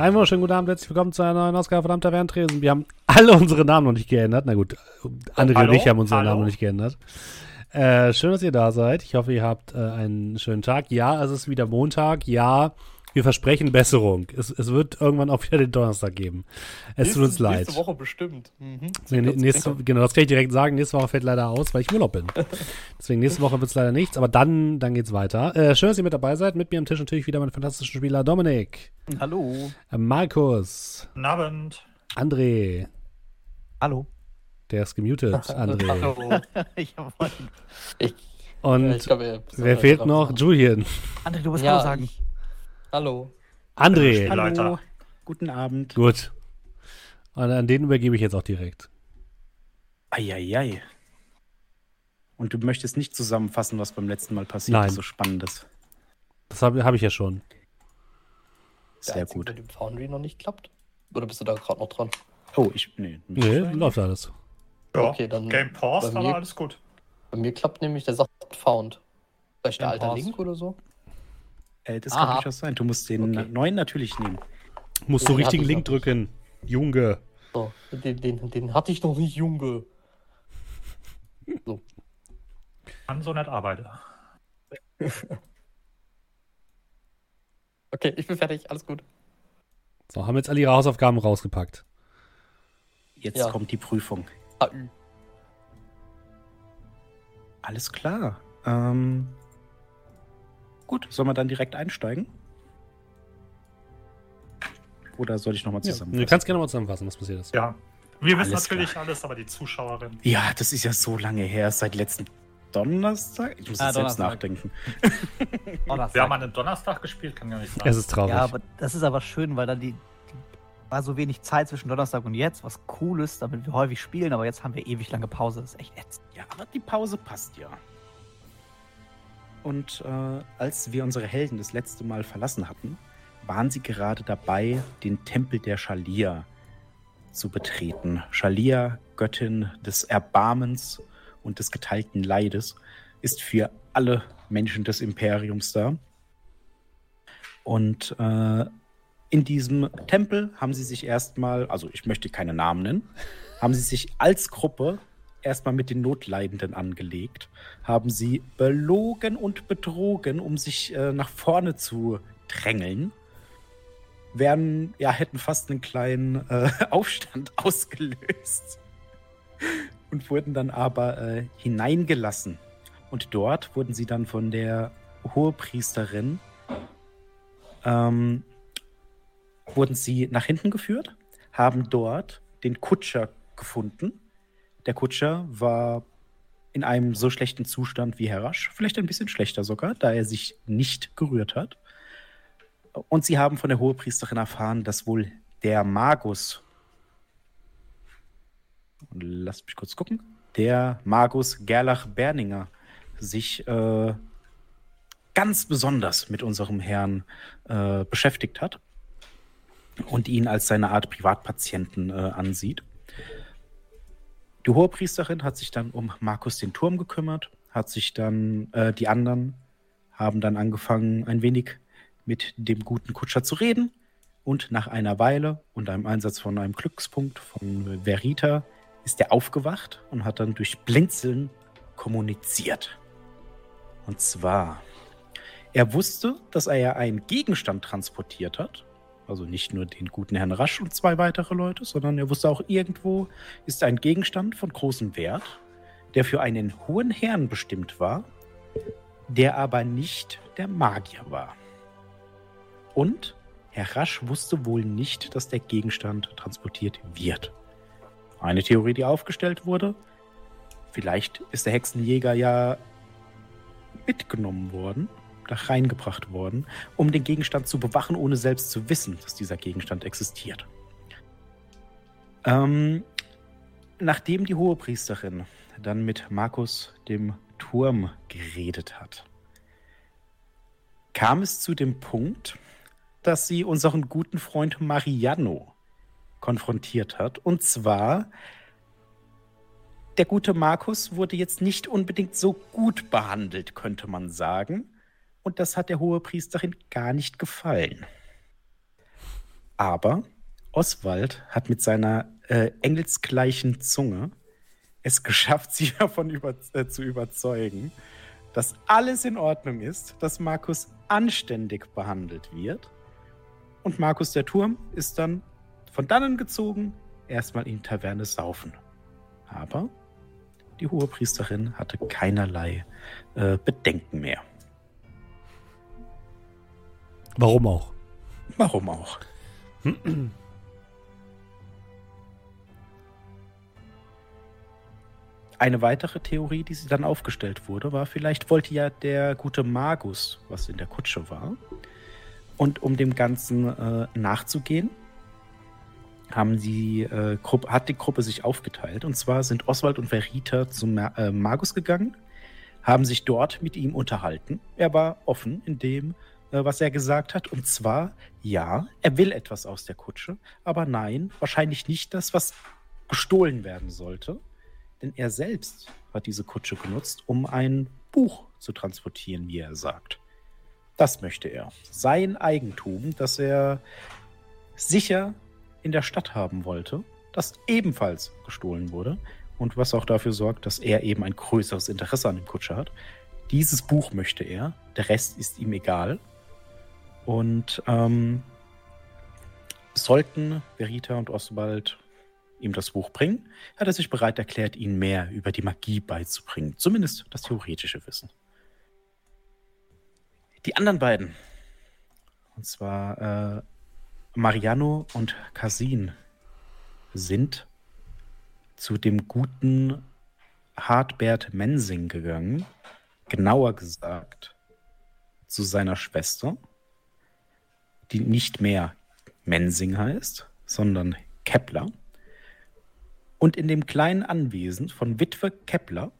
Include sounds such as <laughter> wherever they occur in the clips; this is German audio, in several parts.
Einen wunderschönen guten Abend, herzlich willkommen zu einer neuen Ausgabe von Tresen. Wir haben alle unsere Namen noch nicht geändert. Na gut, andere und ich haben unsere Hallo? Namen noch nicht geändert. Äh, schön, dass ihr da seid. Ich hoffe, ihr habt äh, einen schönen Tag. Ja, es ist wieder Montag. Ja, wir versprechen Besserung. Es, es wird irgendwann auch wieder den Donnerstag geben. Es tut uns Nächste- leid. Nächste Woche bestimmt. Mhm. Nee, nee, nächste, genau, das kann ich direkt sagen. Nächste Woche fällt leider aus, weil ich im Urlaub bin. <laughs> Deswegen nächste Woche wird es leider nichts, aber dann, dann geht's weiter. Äh, schön, dass ihr mit dabei seid. Mit mir am Tisch natürlich wieder meine fantastischen Spieler Dominik, Hallo. äh, Markus, Guten Abend. André, Hallo. der ist gemutet, <laughs> André. Hallo. <laughs> Ich hab Ich, Und ja, ich glaub, wer fehlt noch? Julian. André, du musst Ja, Hallo sagen. ich- Hallo. André. Hallo. Guten Abend. Gut. Und an den übergebe ich jetzt auch direkt. Eieiei. Und du möchtest nicht zusammenfassen, was beim letzten Mal passiert Nein. ist, so spannendes. Das habe hab ich ja schon. Der Sehr einzige, gut. Mit dem Foundry noch nicht klappt? Oder bist du da gerade noch dran? Oh, ich. Nee. Nee, läuft alles. Ja, Okay, dann Game bei mir- aber alles gut. Bei mir klappt nämlich, der sagt Found. Vielleicht der alter passt. Link oder so? Äh, das Aha. kann durchaus sein. Du musst den Okay. neuen natürlich nehmen. Musst du richtigen Link drücken. Junge. So, den, den, den hatte ich noch nicht, Junge. So. Kann so nicht arbeiten. <laughs> Okay, ich bin fertig, alles gut. So, haben jetzt alle ihre Hausaufgaben rausgepackt. Jetzt Ja. kommt die Prüfung. AÜ. Alles klar. Ähm, gut, sollen wir dann direkt einsteigen? Oder soll ich nochmal Ja, zusammenfassen? du kannst gerne mal zusammenfassen, was passiert ist. Ja. Wir wissen Alles natürlich alles, aber die Zuschauerin. Ja, das ist ja so lange her, seit letzten Donnerstag. Ich muss Ah, jetzt selbst nachdenken. <laughs> Donnerstag. Wir haben einen Donnerstag gespielt, kann ja nicht sein. Es ist traurig. ja, aber das ist aber schön, weil dann die, die war so wenig Zeit zwischen Donnerstag und jetzt, was cool ist, damit wir häufig spielen, aber jetzt haben wir ewig lange Pause. Das ist echt ätzend. Ja, aber die Pause passt ja. Und äh, als wir unsere Helden das letzte Mal verlassen hatten, waren sie gerade dabei, den Tempel der Schalia zu betreten. Schalia, Göttin des Erbarmens und des geteilten Leides, ist für alle Menschen des Imperiums da. Und äh, in diesem Tempel haben sie sich erstmal, also ich möchte keine Namen nennen, haben sie sich als Gruppe erstmal mit den Notleidenden angelegt, haben sie belogen und betrogen, um sich äh, nach vorne zu drängeln. Werden, ja, hätten fast einen kleinen äh, <laughs> Aufstand <laughs> ausgelöst und wurden dann aber äh, hineingelassen. Und dort wurden sie dann von der Hohepriesterin ähm, wurden sie nach hinten geführt, haben dort den Kutscher gefunden. Der Kutscher war in einem so schlechten Zustand wie Herr Rasch, vielleicht ein bisschen schlechter sogar, da er sich nicht gerührt hat. Und sie haben von der Hohepriesterin erfahren, dass wohl der Magus, lasst mich kurz gucken, der Magus Gerlach Berninger sich äh, ganz besonders mit unserem Herrn äh, beschäftigt hat und ihn als seine Art Privatpatienten äh, ansieht. Die Hohepriesterin hat sich dann um Markus den Turm gekümmert, hat sich dann, äh, die anderen haben dann angefangen, ein wenig mit dem guten Kutscher zu reden. Und nach einer Weile und einem Einsatz von einem Glückspunkt von Verita ist er aufgewacht und hat dann durch Blinzeln kommuniziert. Und zwar, er wusste, dass er ja einen Gegenstand transportiert hat. Also nicht nur den guten Herrn Rasch und zwei weitere Leute, sondern er wusste auch, irgendwo ist ein Gegenstand von großem Wert, der für einen hohen Herrn bestimmt war, der aber nicht der Magier war. Und Herr Rasch wusste wohl nicht, dass der Gegenstand transportiert wird. Eine Theorie, die aufgestellt wurde. Vielleicht ist der Hexenjäger ja mitgenommen worden, da reingebracht worden, um den Gegenstand zu bewachen, ohne selbst zu wissen, dass dieser Gegenstand existiert. Ähm, nachdem die Hohepriesterin dann mit Markus dem Turm geredet hat, kam es zu dem Punkt, dass sie unseren guten Freund Mariano konfrontiert hat. Und zwar, der gute Markus wurde jetzt nicht unbedingt so gut behandelt, könnte man sagen. Und das hat der hohe Priesterin gar nicht gefallen. Aber Oswald hat mit seiner äh, engelsgleichen Zunge es <laughs> geschafft, sie davon über, äh, zu überzeugen, dass alles in Ordnung ist, dass Markus anständig behandelt wird. Und Markus der Turm ist dann von dannen gezogen, erstmal in Taverne saufen. Aber die Hohepriesterin hatte keinerlei äh, Bedenken mehr. Warum auch? Warum auch? Eine weitere Theorie, die sie dann aufgestellt wurde, war, vielleicht wollte ja der gute Magus, was in der Kutsche war. Und um dem Ganzen äh, nachzugehen, haben die, äh, Gruppe, hat die Gruppe sich aufgeteilt. Und zwar sind Oswald und Verita zum Ma äh, Magus gegangen, haben sich dort mit ihm unterhalten. Er war offen in dem, äh, was er gesagt hat. Und zwar, ja, er will etwas aus der Kutsche, aber nein, wahrscheinlich nicht das, was gestohlen werden sollte. Denn er selbst hat diese Kutsche genutzt, um ein Buch zu transportieren, wie er sagt. Das möchte er. Sein Eigentum, das er sicher in der Stadt haben wollte, das ebenfalls gestohlen wurde und was auch dafür sorgt, dass er eben ein größeres Interesse an dem Kutscher hat. Dieses Buch möchte er, der Rest ist ihm egal. Und ähm, sollten Verita und Oswald ihm das Buch bringen, hat er sich bereit erklärt, ihnen mehr über die Magie beizubringen. Zumindest das theoretische Wissen. Die anderen beiden, und zwar äh, Mariano und Casin, sind zu dem guten Hartbert Mensing gegangen. Genauer gesagt zu seiner Schwester, die nicht mehr Mensing heißt, sondern Kepler. Und in dem kleinen Anwesen von Witwe Kepler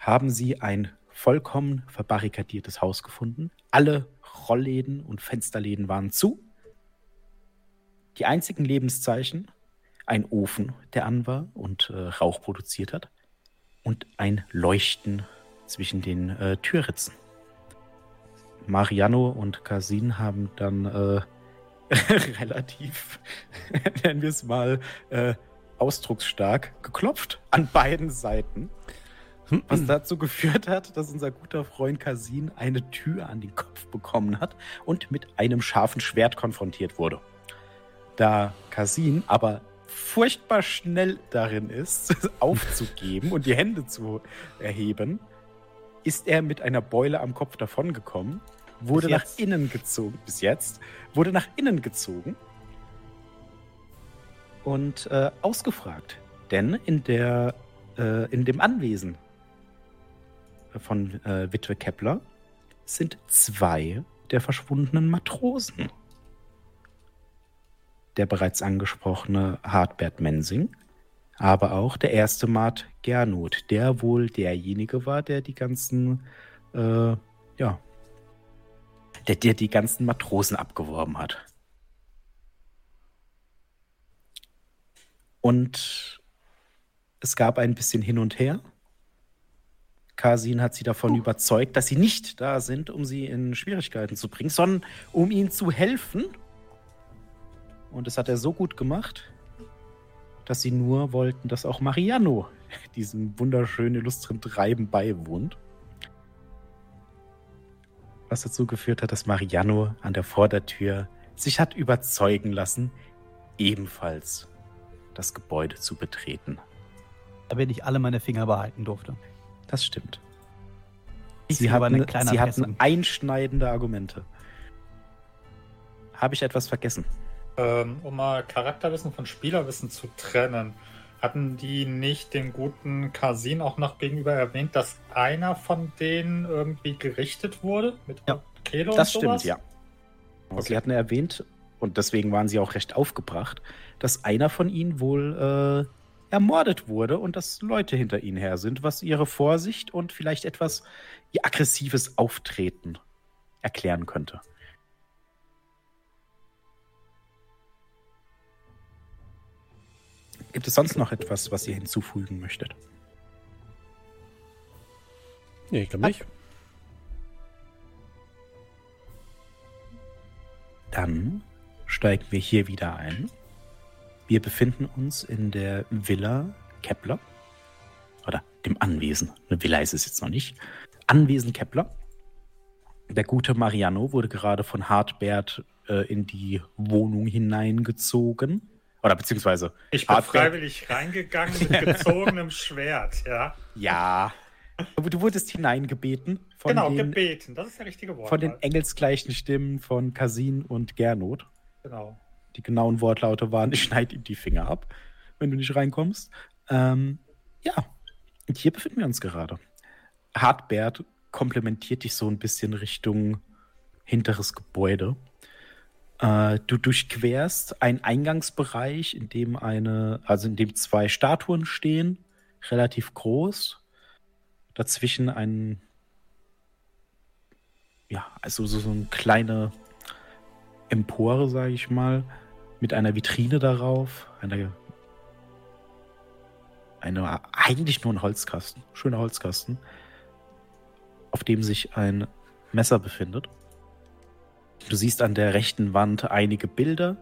haben sie ein vollkommen verbarrikadiertes Haus gefunden. Alle Rollläden und Fensterläden waren zu. Die einzigen Lebenszeichen, ein Ofen, der an war und äh, Rauch produziert hat, und ein Leuchten zwischen den äh, Türritzen. Mariano und Casin haben dann äh, <laughs> relativ, <laughs> nennen wir es mal, äh, ausdrucksstark geklopft an beiden Seiten. Was <clears throat> dazu geführt hat, dass unser guter Freund Casin eine Tür an den Kopf bekommen hat und mit einem scharfen Schwert konfrontiert wurde. Da Casin aber furchtbar schnell darin ist, <laughs> aufzugeben und die Hände zu erheben, ist er mit einer Beule am Kopf davongekommen, wurde nach innen gezogen, bis jetzt, wurde nach innen gezogen und äh, ausgefragt. Denn in, der, äh, in dem Anwesen von äh, Witwe Kepler sind zwei der verschwundenen Matrosen. Der bereits angesprochene Hartbert Mensing, aber auch der erste Mat Gernot, der wohl derjenige war, der die ganzen, äh, ja, der, der die ganzen Matrosen abgeworben hat. Und es gab ein bisschen hin und her. Kasin hat sie davon überzeugt, dass sie nicht da sind, um sie in Schwierigkeiten zu bringen, sondern um ihnen zu helfen. Und das hat er so gut gemacht, dass sie nur wollten, dass auch Mariano <laughs> diesem wunderschönen, illustren Treiben beiwohnt. Was dazu geführt hat, dass Mariano an der Vordertür sich hat überzeugen lassen, ebenfalls das Gebäude zu betreten. Damit ich alle meine Finger behalten durfte. Das stimmt. Ich Sie hatten, sie hatten einschneidende Argumente. Habe ich etwas vergessen? Ähm, um mal Charakterwissen von Spielerwissen zu trennen, hatten die nicht den guten Kasin auch noch gegenüber erwähnt, dass einer von denen irgendwie gerichtet wurde? Mit Ja. Kehle Das und stimmt, sowas? ja. Sie Okay. hatten erwähnt, und deswegen waren sie auch recht aufgebracht, dass einer von ihnen wohl äh, ermordet wurde und dass Leute hinter ihnen her sind, was ihre Vorsicht und vielleicht etwas ihr aggressives Auftreten erklären könnte. Gibt es sonst noch etwas, was ihr hinzufügen möchtet? Nee, ich glaube nicht. Dann steigen wir hier wieder ein. Wir befinden uns in der Villa Kepler. Oder dem Anwesen. Eine Villa ist es jetzt noch nicht. Anwesen Kepler. Der gute Mariano wurde gerade von Hartbert äh, in die Wohnung hineingezogen. Oder beziehungsweise. Ich bin Hartbert- freiwillig reingegangen mit <laughs> gezogenem Schwert, ja. Ja. Aber Du wurdest hineingebeten von, genau, den, gebeten, das ist der richtige Wort. von den engelsgleichen Stimmen von Kasin und Gernot. Genau. Die genauen Wortlaute waren, <laughs> ich schneide ihm die Finger ab, wenn du nicht reinkommst. Ähm, ja, und hier befinden wir uns gerade. Hartbert komplementiert dich so ein bisschen Richtung hinteres Gebäude. Äh, du durchquerst einen Eingangsbereich, in dem eine, also in dem zwei Statuen stehen, relativ groß. Dazwischen ein, ja, also so, so eine kleine Empore, sage ich mal, mit einer Vitrine darauf, einer, einer eigentlich nur ein Holzkasten, schöner Holzkasten, auf dem sich ein Messer befindet. Du siehst an der rechten Wand einige Bilder,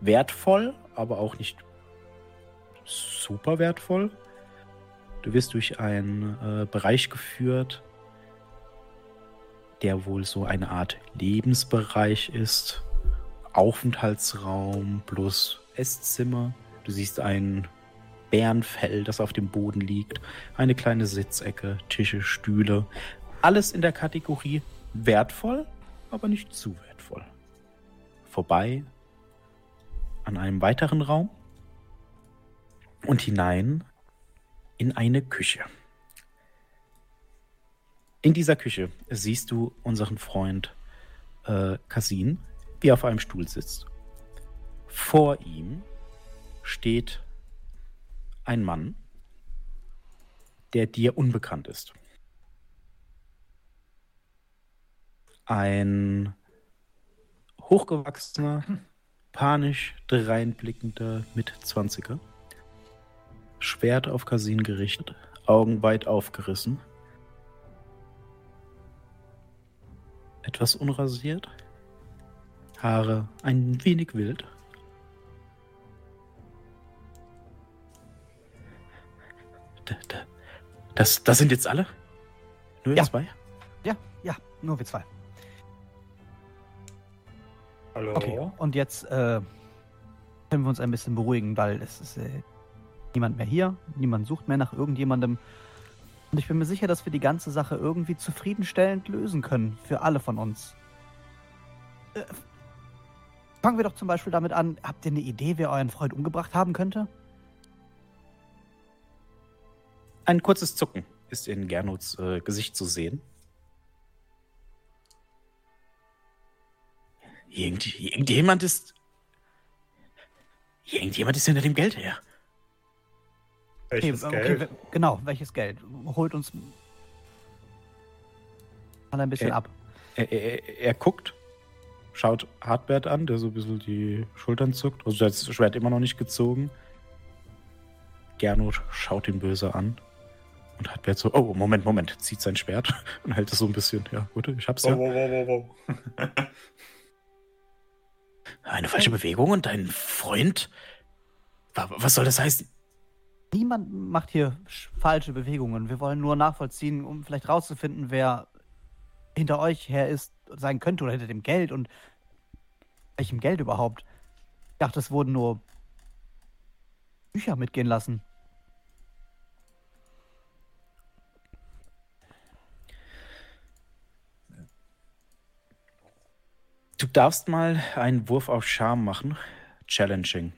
wertvoll, aber auch nicht super wertvoll. Du wirst durch einen äh, Bereich geführt, der wohl so eine Art Lebensbereich ist. Aufenthaltsraum plus Esszimmer. Du siehst ein Bärenfell, das auf dem Boden liegt. Eine kleine Sitzecke, Tische, Stühle. Alles in der Kategorie wertvoll, aber nicht zu wertvoll. Vorbei an einem weiteren Raum und hinein in eine Küche. In dieser Küche siehst du unseren Freund äh, wie er auf einem Stuhl sitzt. Vor ihm steht ein Mann, der dir unbekannt ist. Ein hochgewachsener, panisch dreinblickender Mitzwanziger. Schwert auf Kasin gerichtet, Augen weit aufgerissen. Etwas unrasiert, Haare ein wenig wild. Das, das sind jetzt alle? Nur Ja. zwei? Ja, ja, nur wir zwei. Hallo. Okay, und jetzt äh, können wir uns ein bisschen beruhigen, weil es ist äh, niemand mehr hier, niemand sucht mehr nach irgendjemandem. Und ich bin mir sicher, dass wir die ganze Sache irgendwie zufriedenstellend lösen können für alle von uns. Äh, fangen wir doch zum Beispiel damit an, habt ihr eine Idee, wer euren Freund umgebracht haben könnte? Ein kurzes Zucken ist in Gernots äh, Gesicht zu sehen. Irgend, irgendjemand ist. Irgendjemand ist hinter dem Geld her. Welches Okay, Geld? genau, welches Geld? Holt uns mal ein bisschen Äh, ab. Er, er, er guckt, schaut Hartbert an, der so ein bisschen die Schultern zuckt. Also das Schwert immer noch nicht gezogen. Gernot schaut ihn böse an. Und Hartbert so, oh, Moment, Moment, zieht sein Schwert <laughs> und hält es so ein bisschen. Ja, gut, ich hab's Wow, ja. wow, wow, wow, wow. <laughs> Eine falsche Bewegung und dein Freund? Wa- Was soll das heißen? Niemand macht hier sch- falsche Bewegungen. Wir wollen nur nachvollziehen, um vielleicht rauszufinden, wer hinter euch her ist, sein könnte oder hinter dem Geld und welchem Geld überhaupt. Ich dachte, es wurden nur Bücher mitgehen lassen. Du darfst mal einen Wurf auf Charme machen. Challenging.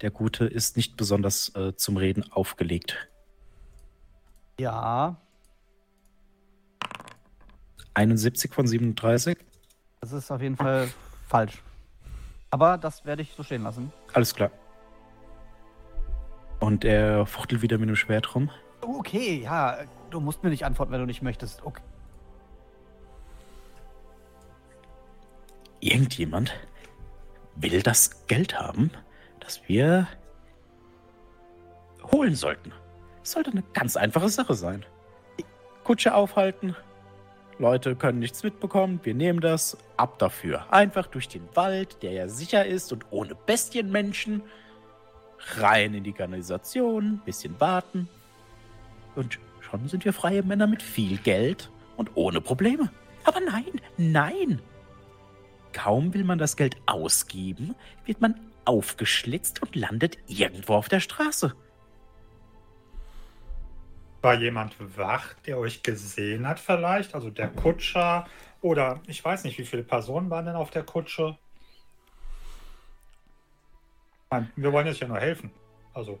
Der Gute ist nicht besonders äh, zum Reden aufgelegt. Ja, 71 von 37. das ist auf jeden Fall falsch. Aber das werde ich so stehen lassen. Alles klar. Und er fuchtelt wieder mit dem Schwert rum. Okay, ja, du musst mir nicht antworten, wenn du nicht möchtest. Okay. Irgendjemand will das Geld haben, das wir holen sollten. Es sollte eine ganz einfache Sache sein. Kutsche aufhalten, Leute können nichts mitbekommen, wir nehmen das, ab dafür. Einfach durch den Wald, der ja sicher ist und ohne Bestienmenschen, rein in die Kanalisation, bisschen warten. Und schon sind wir freie Männer mit viel Geld und ohne Probleme. Aber nein, nein. Kaum will man das Geld ausgeben, wird man aufgeschlitzt und landet irgendwo auf der Straße. War jemand wach, der euch gesehen hat vielleicht? Also der Kutscher oder ich weiß nicht, wie viele Personen waren denn auf der Kutsche? Nein, wir wollen jetzt ja nur helfen. Also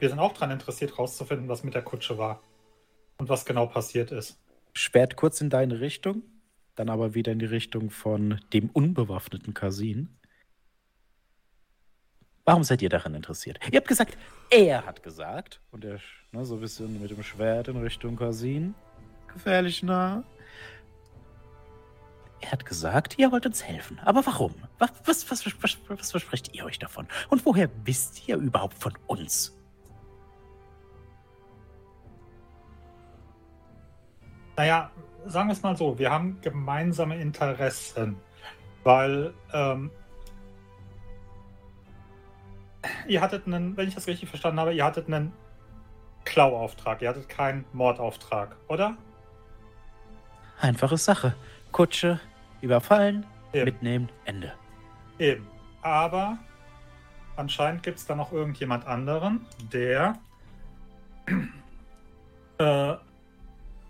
wir sind auch daran interessiert, rauszufinden, was mit der Kutsche war und was genau passiert ist. Sperrt kurz in deine Richtung, dann aber wieder in die Richtung von dem unbewaffneten Kasin. Warum seid ihr daran interessiert? Ihr habt gesagt, er hat gesagt. Und er, ne, so ein bisschen mit dem Schwert in Richtung Kasin. Gefährlich nah. Er hat gesagt, ihr wollt uns helfen. Aber warum? Was, was, was, was, was versprecht ihr euch davon? Und woher wisst ihr überhaupt von uns? Naja, sagen wir es mal so, wir haben gemeinsame Interessen, weil ähm, ihr hattet einen, wenn ich das richtig verstanden habe, ihr hattet einen Klauauftrag, ihr hattet keinen Mordauftrag, oder? Einfache Sache. Kutsche, überfallen, Eben. mitnehmen, Ende. Eben. Aber anscheinend gibt es da noch irgendjemand anderen, der <clears throat> äh,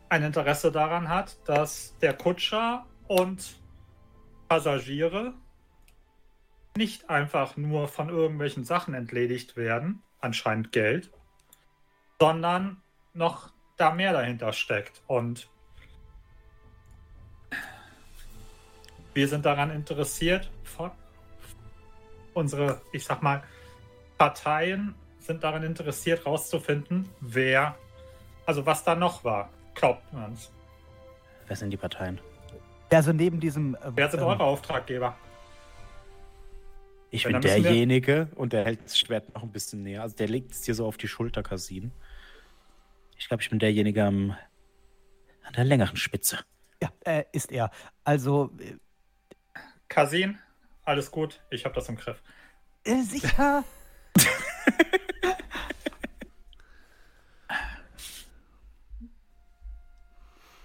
ein Interesse daran hat, dass der Kutscher und Passagiere nicht einfach nur von irgendwelchen Sachen entledigt werden, anscheinend Geld, sondern noch da mehr dahinter steckt. Und wir sind daran interessiert, unsere, ich sag mal, Parteien sind daran interessiert, rauszufinden, wer, also was da noch war. Glaubt man's. Wer sind die Parteien? Also neben diesem. äh, Wer sind ähm, eure Auftraggeber? Ich bin derjenige und der hält das Schwert noch ein bisschen näher. Also der legt es dir so auf die Schulter, Kasin. Ich glaube, ich bin derjenige am, an der längeren Spitze. Ja, äh, ist er. Also, äh, Kasin, alles gut, ich habe das im Griff. äh, sicher. <laughs>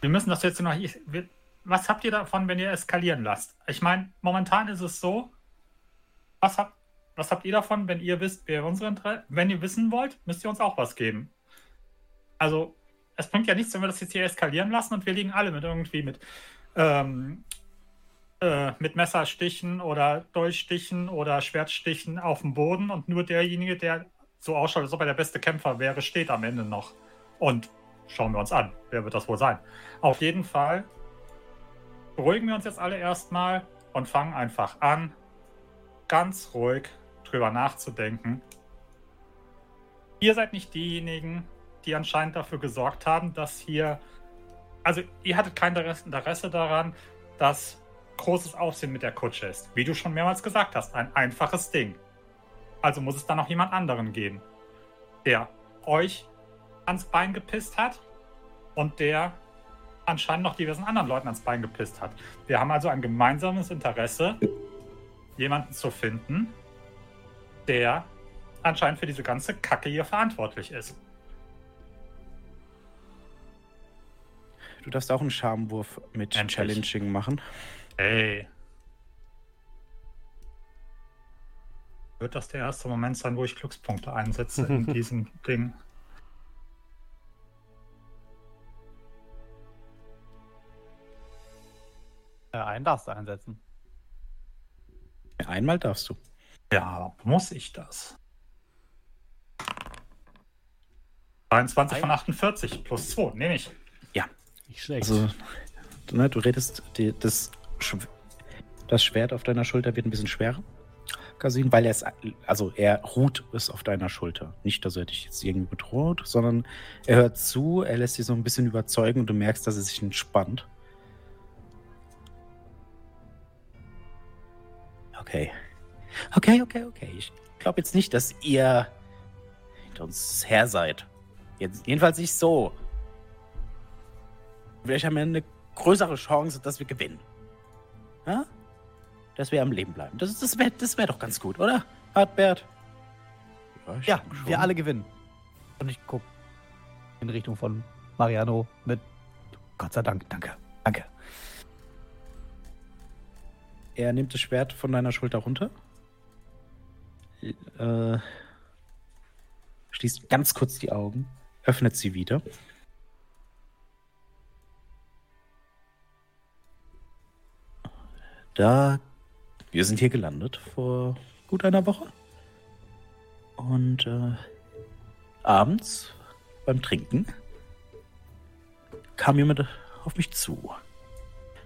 Wir müssen das jetzt noch. Was habt ihr davon, wenn ihr eskalieren lasst? Ich meine, momentan ist es so. Was habt, was habt ihr davon, wenn ihr wisst, wer unsere Interesse. Wenn ihr wissen wollt, müsst ihr uns auch was geben. Also, es bringt ja nichts, wenn wir das jetzt hier eskalieren lassen und wir liegen alle mit irgendwie mit. Ähm, äh, mit Messerstichen oder Dolchstichen oder Schwertstichen auf dem Boden und nur derjenige, der so ausschaut, als ob er der beste Kämpfer wäre, steht am Ende noch. Und schauen wir uns an. Wer wird das wohl sein? Auf jeden Fall beruhigen wir uns jetzt alle erstmal und fangen einfach an, ganz ruhig drüber nachzudenken. Ihr seid nicht diejenigen, die anscheinend dafür gesorgt haben, dass hier. Also, ihr hattet kein Interesse- daran, dass großes Aufsehen mit der Kutsche ist. Wie du schon mehrmals gesagt hast, ein einfaches Ding. Also muss es da noch jemand anderen geben, der euch ans Bein gepisst hat und der anscheinend noch diversen anderen Leuten ans Bein gepisst hat. Wir haben also ein gemeinsames Interesse, jemanden zu finden, der anscheinend für diese ganze Kacke hier verantwortlich ist. Du darfst auch einen Schamwurf mit Endlich. Challenging machen. Ey. Wird das der erste Moment sein, wo ich Glückspunkte einsetze in <laughs> diesem Ding? Äh, einen darfst du einsetzen. Einmal darfst du. Ja, muss ich das? 23 von 48 plus 2, nehme ich. Nicht schlecht. Also, ne, du redest, die, das, das Schwert auf deiner Schulter wird ein bisschen schwerer, Kasin, weil er es, also er ruht es auf deiner Schulter. Nicht, dass er dich jetzt irgendwie bedroht, sondern er hört zu, er lässt dich so ein bisschen überzeugen und du merkst, dass er sich entspannt. Okay. Okay, okay, okay. Ich glaube jetzt nicht, dass ihr hinter uns her seid. Jetzt, jedenfalls nicht so. Vielleicht am Ende größere Chance, dass wir gewinnen. Ja? Dass wir am Leben bleiben. Das, das wäre das wär doch ganz gut, oder? Hartbert? Ja, denke wir alle gewinnen. Und ich guck in Richtung von Mariano mit Gott sei Dank, danke, danke. Er nimmt das Schwert von deiner Schulter runter. Äh, schließt ganz kurz die Augen, öffnet sie wieder. Da, wir sind hier gelandet vor gut einer Woche. Und äh, abends beim Trinken kam jemand auf mich zu.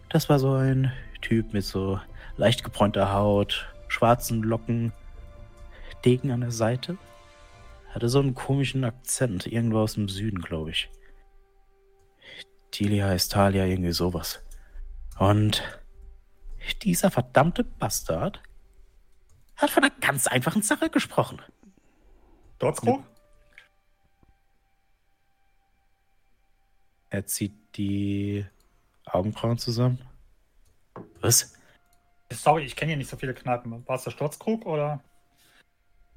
Das war so ein Typ mit so leicht gebräunter Haut, schwarzen Locken, Degen an der Seite. Hatte so einen komischen Akzent, irgendwo aus dem Süden, glaube ich. Tilia, Estalia, irgendwie sowas. Und dieser verdammte Bastard hat von einer ganz einfachen Sache gesprochen. Sturzkrug? Er zieht die Augenbrauen zusammen. Was? Sorry, ich kenne hier nicht so viele Kneipen. War es der Sturzkrug oder?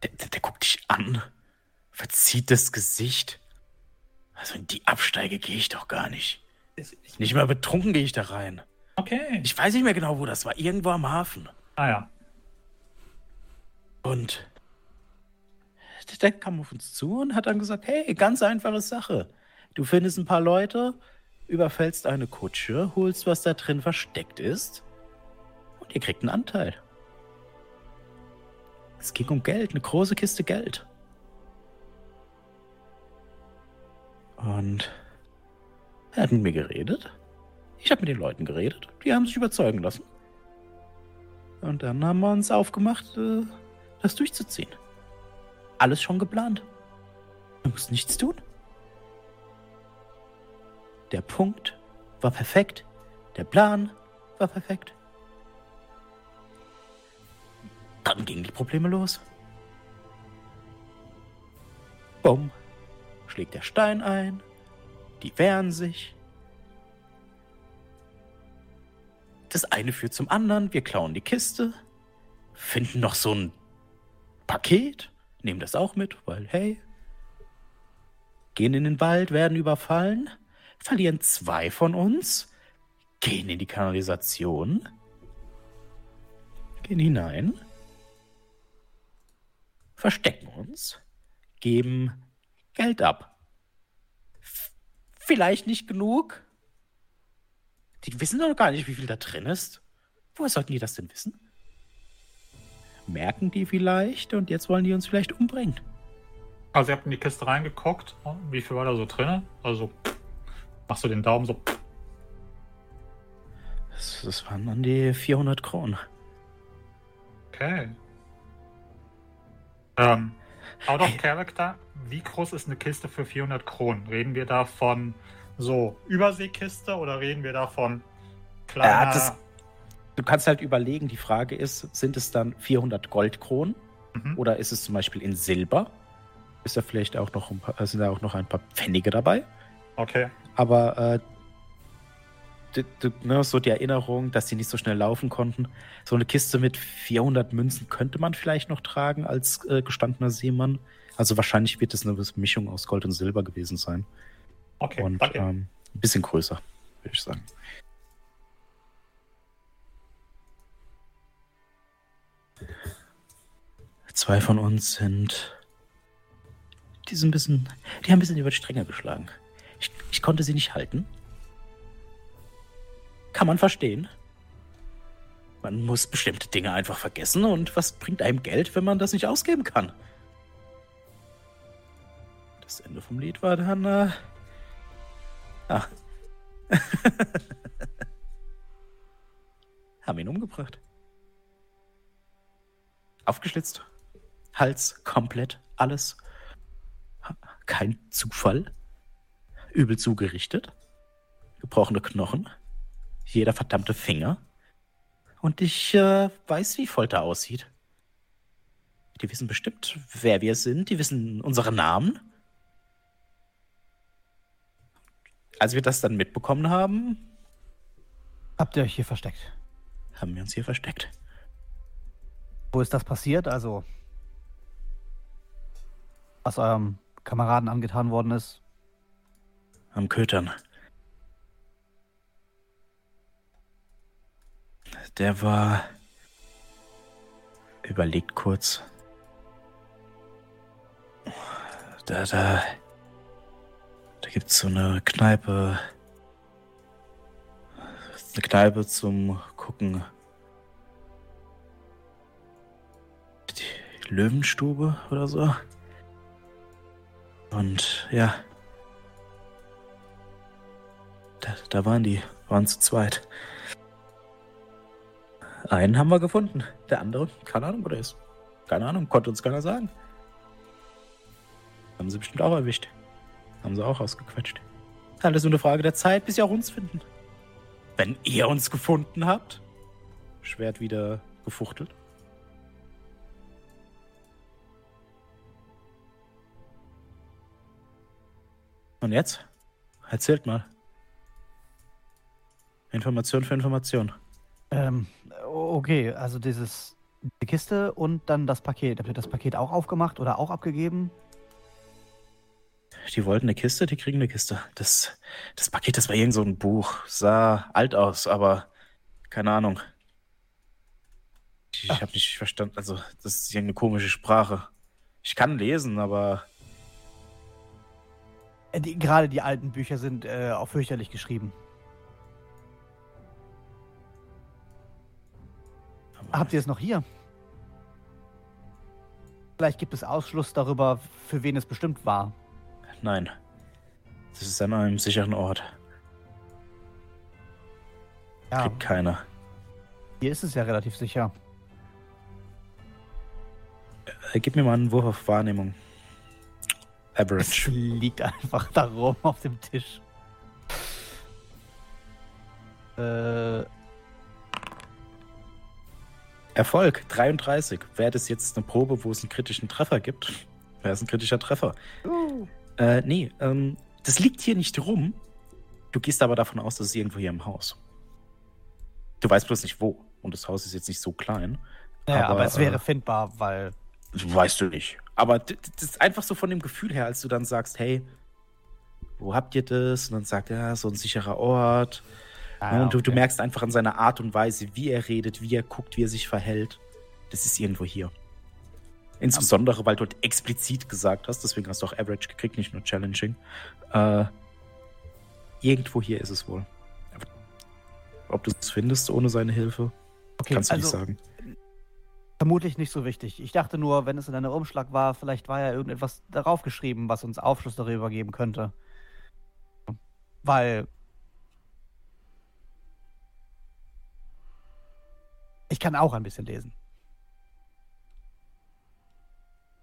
Der, der, der guckt dich an, verzieht das Gesicht. Also in die Absteige gehe ich doch gar nicht. Ich, Nicht mal betrunken gehe ich da rein. okay. Ich weiß nicht mehr genau, wo das war. Irgendwo am Hafen. ah ja. Und der kam auf uns zu und hat dann gesagt, hey, ganz einfache Sache. Du findest ein paar Leute, überfällst eine Kutsche, holst, was da drin versteckt ist und ihr kriegt einen Anteil. Es ging um Geld, eine große Kiste Geld. Und er hat mit mir geredet. Ich habe mit den Leuten geredet. Die haben sich überzeugen lassen. Und dann haben wir uns aufgemacht, äh, das durchzuziehen. Alles schon geplant. Du musst nichts tun. Der Punkt war perfekt. Der Plan war perfekt. Dann gingen die Probleme los. Bumm. Schlägt der Stein ein. Die wehren sich. Das eine führt zum anderen. Wir klauen die Kiste. Finden noch so ein Paket. Nehmen das auch mit, weil, hey. Gehen in den Wald, werden überfallen. Verlieren zwei von uns. Gehen in die Kanalisation. Gehen hinein. Verstecken uns. Geben Geld ab. F- Vielleicht nicht genug. Die wissen doch gar nicht, wie viel da drin ist. Woher sollten die das denn wissen? Merken die vielleicht und jetzt wollen die uns vielleicht umbringen. Also ihr habt in die Kiste reingeguckt. Und Wie viel war da so drin? Also machst du den Daumen so. Das, das waren an die 400 Kronen. Okay. Ähm, out of character, wie groß ist eine Kiste für 400 Kronen? Reden wir da von so Überseekiste oder reden wir da von kleiner... Ja, das- Du kannst halt überlegen, die Frage ist, sind es dann 400 Goldkronen Mhm. oder ist es zum Beispiel in Silber? Ist da vielleicht auch noch ein paar, sind da auch noch ein paar Pfennige dabei? Okay. Aber äh, ne, so die Erinnerung, dass sie nicht so schnell laufen konnten. So eine Kiste mit 400 Münzen könnte man vielleicht noch tragen als äh, gestandener Seemann. Also wahrscheinlich wird es eine Mischung aus Gold und Silber gewesen sein. Okay, und danke. ähm, ein bisschen größer, würde ich sagen. Zwei von uns sind. Die sind ein bisschen. Die haben ein bisschen über die Stränge geschlagen. Ich, ich konnte sie nicht halten. Kann man verstehen. Man muss bestimmte Dinge einfach vergessen und was bringt einem Geld, wenn man das nicht ausgeben kann? Das Ende vom Lied war dann. Äh, Ah. <laughs> Haben ihn umgebracht. Aufgeschlitzt. Hals komplett, alles. Kein Zufall. Übel zugerichtet. Gebrochene Knochen. Jeder verdammte Finger. Und ich äh, weiß, wie Folter aussieht. Die wissen bestimmt, wer wir sind. Die wissen unsere Namen. Als wir das dann mitbekommen haben, Habt ihr euch hier versteckt? Haben wir uns hier versteckt. Wo ist das passiert? Also, was eurem Kameraden angetan worden ist? Am Kötern. Der war. Überlegt kurz. Da, da. Da gibt's so eine Kneipe. Eine Kneipe zum Gucken. Die Löwenstube oder so. Und ja. Da, da waren die, waren zu zweit. Einen haben wir gefunden. Der andere, keine Ahnung, wo der ist. Keine Ahnung, konnte uns keiner sagen. Haben sie bestimmt auch erwischt. Haben sie auch ausgequetscht. Alles nur eine Frage der Zeit, bis sie auch uns finden. Wenn ihr uns gefunden habt. Schwert wieder gefuchtelt. Und jetzt? Erzählt mal. Information für Information. Ähm, okay, also dieses die Kiste und dann das Paket. Habt ihr das Paket auch aufgemacht oder auch abgegeben? Die wollten eine Kiste, die kriegen eine Kiste. Das, das Paket, das war irgend so ein Buch. Sah alt aus, aber keine Ahnung. Ich Ach. habe nicht verstanden. Also, das ist irgendeine komische Sprache. Ich kann lesen, aber Äh, Die, gerade die alten Bücher sind äh, auch fürchterlich geschrieben. Habt ihr es noch hier? Vielleicht gibt es Ausschluss darüber, für wen es bestimmt war. nein. Das ist an einem sicheren Ort. Ja, Kriegt keiner. hier ist es ja relativ sicher. Äh, Gib mir mal einen Wurf auf Wahrnehmung. Es Average. liegt einfach da rum auf dem Tisch. Äh, Erfolg, 33. Wäre das jetzt eine Probe, wo es einen kritischen Treffer gibt? Wäre es ein kritischer Treffer? Äh, nee, ähm, das liegt hier nicht rum. Du gehst aber davon aus, dass es irgendwo hier im Haus. Du weißt bloß nicht wo. Und das Haus ist jetzt nicht so klein. ja, aber, Aber, es wäre äh, findbar, weil Weißt du nicht. Aber das ist einfach so von dem Gefühl her, als du dann sagst, hey, wo habt ihr das? Und dann sagt er, ja, so ein sicherer Ort. Ah, und du, du merkst einfach an seiner Art und Weise, wie er redet, wie er guckt, wie er sich verhält. Das ist irgendwo hier. Insbesondere, weil du halt explizit gesagt hast, deswegen hast du auch Average gekriegt, nicht nur Challenging. Äh, irgendwo hier ist es wohl. Ob du es findest ohne seine Hilfe, okay, kannst du also, nicht sagen. Vermutlich nicht so wichtig. Ich dachte nur, wenn es in einem Umschlag war, vielleicht war ja irgendetwas darauf geschrieben, was uns Aufschluss darüber geben könnte. Weil. Ich kann auch ein bisschen lesen.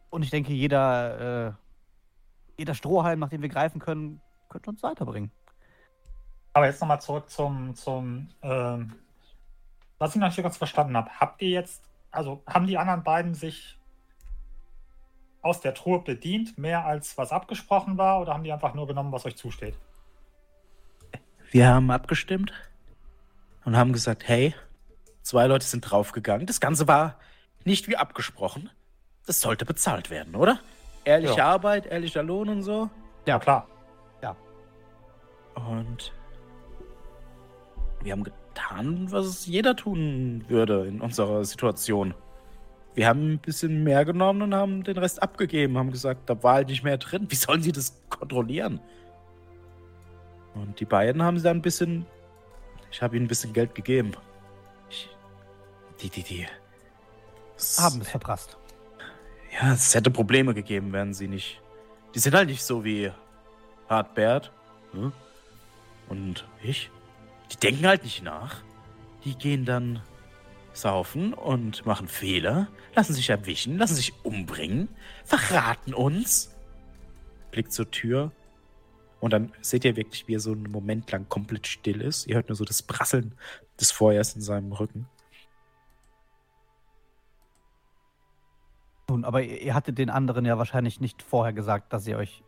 Und ich denke, jeder, äh, jeder Strohhalm, nach dem wir greifen können, könnte uns weiterbringen. Aber jetzt nochmal zurück zum, zum ähm, was ich noch nicht so ganz verstanden habe. Habt ihr jetzt, also haben die anderen beiden sich aus der Truhe bedient, mehr als was abgesprochen war, oder haben die einfach nur genommen, was euch zusteht? Wir haben abgestimmt und haben gesagt, hey, zwei Leute sind draufgegangen. Das Ganze war nicht wie abgesprochen. Das sollte bezahlt werden, oder? Ehrliche Ja. Arbeit, ehrlicher Lohn und so. Ja, klar. Und wir haben getan, was jeder tun würde in unserer Situation. Wir haben ein bisschen mehr genommen und haben den Rest abgegeben, haben gesagt, da war halt nicht mehr drin. Wie sollen sie das kontrollieren? Und die beiden haben sie dann ein bisschen. Ich habe ihnen ein bisschen Geld gegeben. Die, die, die. Haben es verprasst. ja, es hätte Probleme gegeben, wären sie nicht. Die sind halt nicht so wie Hartbert ne? und ich. Die denken halt nicht nach. Die gehen dann saufen und machen Fehler, lassen sich erwischen, lassen sich umbringen, verraten uns. Blickt zur Tür und dann seht ihr wirklich, wie er so einen Moment lang komplett still ist. Ihr hört nur so das Prasseln des Feuers in seinem Rücken. Nun, aber ihr, ihr hattet den anderen ja wahrscheinlich nicht vorher gesagt, dass ihr euch.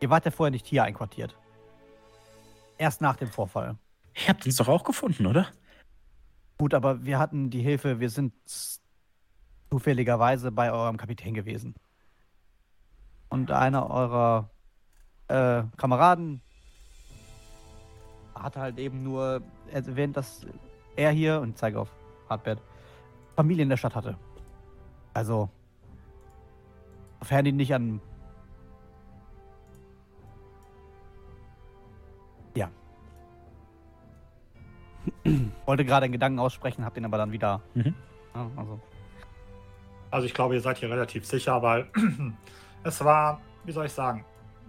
Ihr wart ja vorher nicht hier einquartiert. Erst nach dem Vorfall. Ihr habt uns doch auch gefunden, oder? Gut, aber wir hatten die Hilfe, wir sind zufälligerweise bei eurem Kapitän gewesen. Und einer eurer äh, Kameraden hat halt eben nur erwähnt, dass er hier, und zeige auf Hardbert, Familie in der Stadt hatte. Also, sofern die nicht an. Ja. <clears throat> Wollte gerade einen Gedanken aussprechen, hab den aber dann wieder. Mhm. Ja, also. Also ich glaube, ihr seid hier relativ sicher, weil <clears throat> es war, wie soll ich sagen,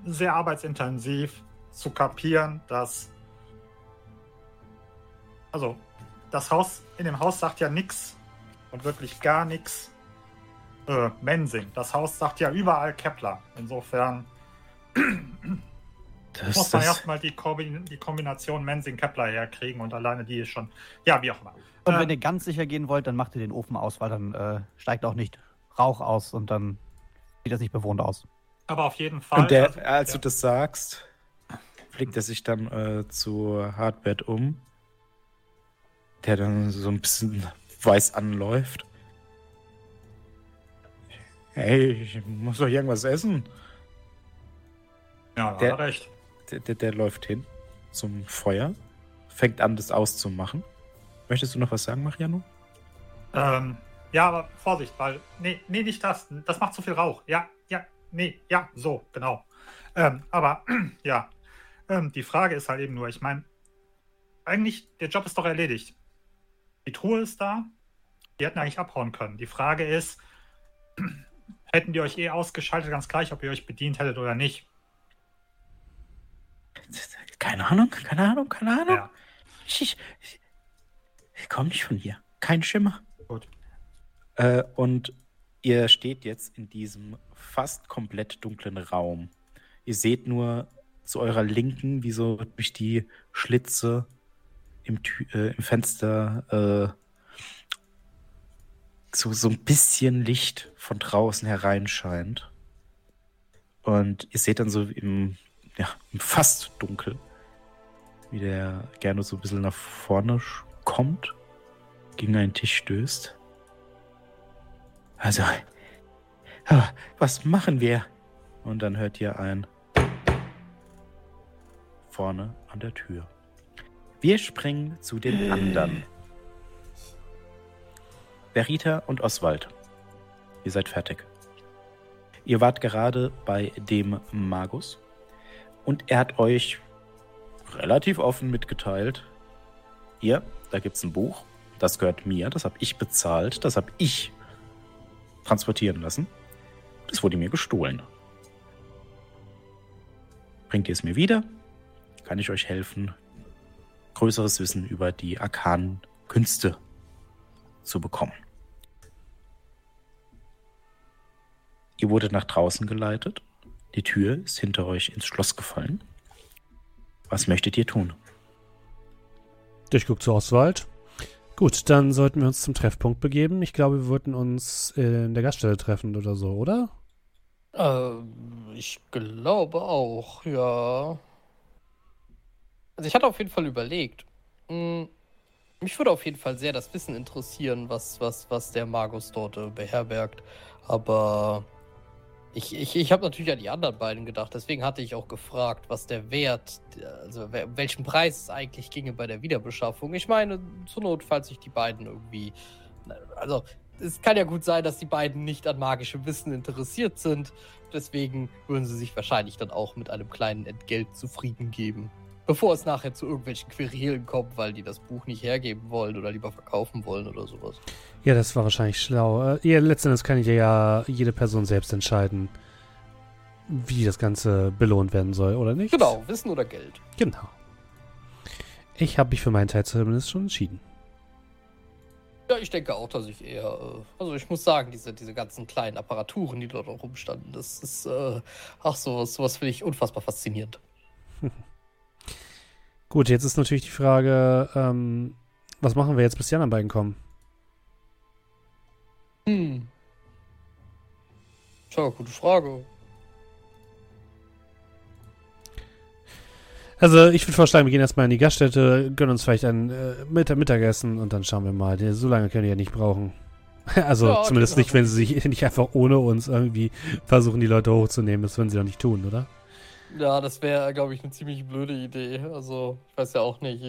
sehr arbeitsintensiv zu kapieren, dass also das Haus in dem Haus sagt ja nichts und wirklich gar nichts äh, Mensing. Das Haus sagt ja überall Kepler. Insofern <clears throat> Das, muss man erstmal die, Kombi die Kombination Mensing-Kepler herkriegen und alleine die ist schon. Ja, wie auch immer. Und Äh, wenn ihr ganz sicher gehen wollt, dann macht ihr den Ofen aus, weil dann äh, steigt auch nicht Rauch aus und dann sieht das nicht bewohnt aus. aber auf jeden Fall. und der, also, als ja. du das sagst, blickt er sich dann äh, zu Hardbert um, der dann so ein bisschen weiß anläuft. Hey, ich muss doch irgendwas essen. ja, da der- hat er recht. Der, der, der läuft hin zum Feuer, fängt an, das auszumachen. Möchtest du noch was sagen, Mariano? Ähm, ja, aber Vorsicht, weil. Nee, nee, nicht das. Das macht zu viel Rauch. Ja, ja, nee, ja, so, genau. Ähm, aber <clears throat> ja, ähm, die Frage ist halt eben nur, ich meine, eigentlich, der Job ist doch erledigt. Die Truhe ist da. Die hätten eigentlich abhauen können. Die Frage ist, <clears throat> hätten die euch eh ausgeschaltet, ganz gleich, ob ihr euch bedient hättet oder nicht. Keine Ahnung, keine Ahnung, keine Ahnung. Ja, Ich, ich, ich komme nicht von hier. Kein Schimmer. gut. Äh, und ihr steht jetzt in diesem fast komplett dunklen Raum. Ihr seht nur zu eurer Linken, wie so durch die Schlitze im, Tü- äh, im Fenster äh, so, so ein bisschen Licht von draußen hereinscheint. Und ihr seht dann so im, ja, im fast dunkel, wie der gerne so ein bisschen nach vorne kommt, gegen einen Tisch stößt. Also, was machen wir? Und dann hört ihr ein vorne an der Tür. Wir springen zu den anderen. Berita und Oswald. Ihr seid fertig. Ihr wart gerade bei dem Magus und er hat euch relativ offen mitgeteilt. Hier, da gibt's ein Buch, das gehört mir, das habe ich bezahlt, das habe ich transportieren lassen. Das wurde mir gestohlen. Bringt ihr es mir wieder? Kann ich euch helfen, größeres Wissen über die arkanen Künste zu bekommen. Ihr wurdet nach draußen geleitet. Die Tür ist hinter euch ins Schloss gefallen. Was möchtet ihr tun? Ich gucke zu Oswald. Gut, dann sollten wir uns zum Treffpunkt begeben. Ich glaube, wir würden uns in der Gaststelle treffen oder so, oder? Ähm, ich glaube auch, ja. Also ich hatte auf jeden Fall überlegt. Hm, mich würde auf jeden Fall sehr das Wissen interessieren, was, was, was der Magus dort äh, beherbergt. Aber ich, ich, ich habe natürlich an die anderen beiden gedacht. Deswegen hatte ich auch gefragt, was der Wert, also welchen Preis es eigentlich ginge bei der Wiederbeschaffung. Ich meine, zur Not, falls sich die beiden irgendwie. Also, es kann ja gut sein, dass die beiden nicht an magischem Wissen interessiert sind. Deswegen würden sie sich wahrscheinlich dann auch mit einem kleinen Entgelt zufrieden geben. Bevor es nachher zu irgendwelchen Querelen kommt, weil die das Buch nicht hergeben wollen oder lieber verkaufen wollen oder sowas. Ja, das war wahrscheinlich schlau. Äh, ja, letztendlich kann ja jede Person selbst entscheiden, wie das Ganze belohnt werden soll, oder nicht? Genau, Wissen oder Geld. Genau. Ich habe mich für meinen Teil zumindest schon entschieden. Ja, ich denke auch, dass ich eher. Äh, also, ich muss sagen, diese, diese ganzen kleinen Apparaturen, die dort rumstanden, das ist. Äh, ach, sowas, sowas finde ich unfassbar faszinierend. <laughs> Gut, jetzt ist natürlich die Frage, ähm, was machen wir jetzt, bis die anderen beiden kommen? Hm. Tja, gute Frage. Also ich würde vorschlagen, wir gehen erstmal in die Gaststätte, gönnen uns vielleicht ein äh, Mittag Mittagessen und dann schauen wir mal. So lange können die ja nicht brauchen. <laughs> Also Ja, zumindest genau. nicht, wenn sie sich <laughs> nicht einfach ohne uns irgendwie versuchen, die Leute hochzunehmen. Das würden sie doch nicht tun, oder? Ja, das wäre, glaube ich, eine ziemlich blöde Idee. Also, ich weiß ja auch nicht.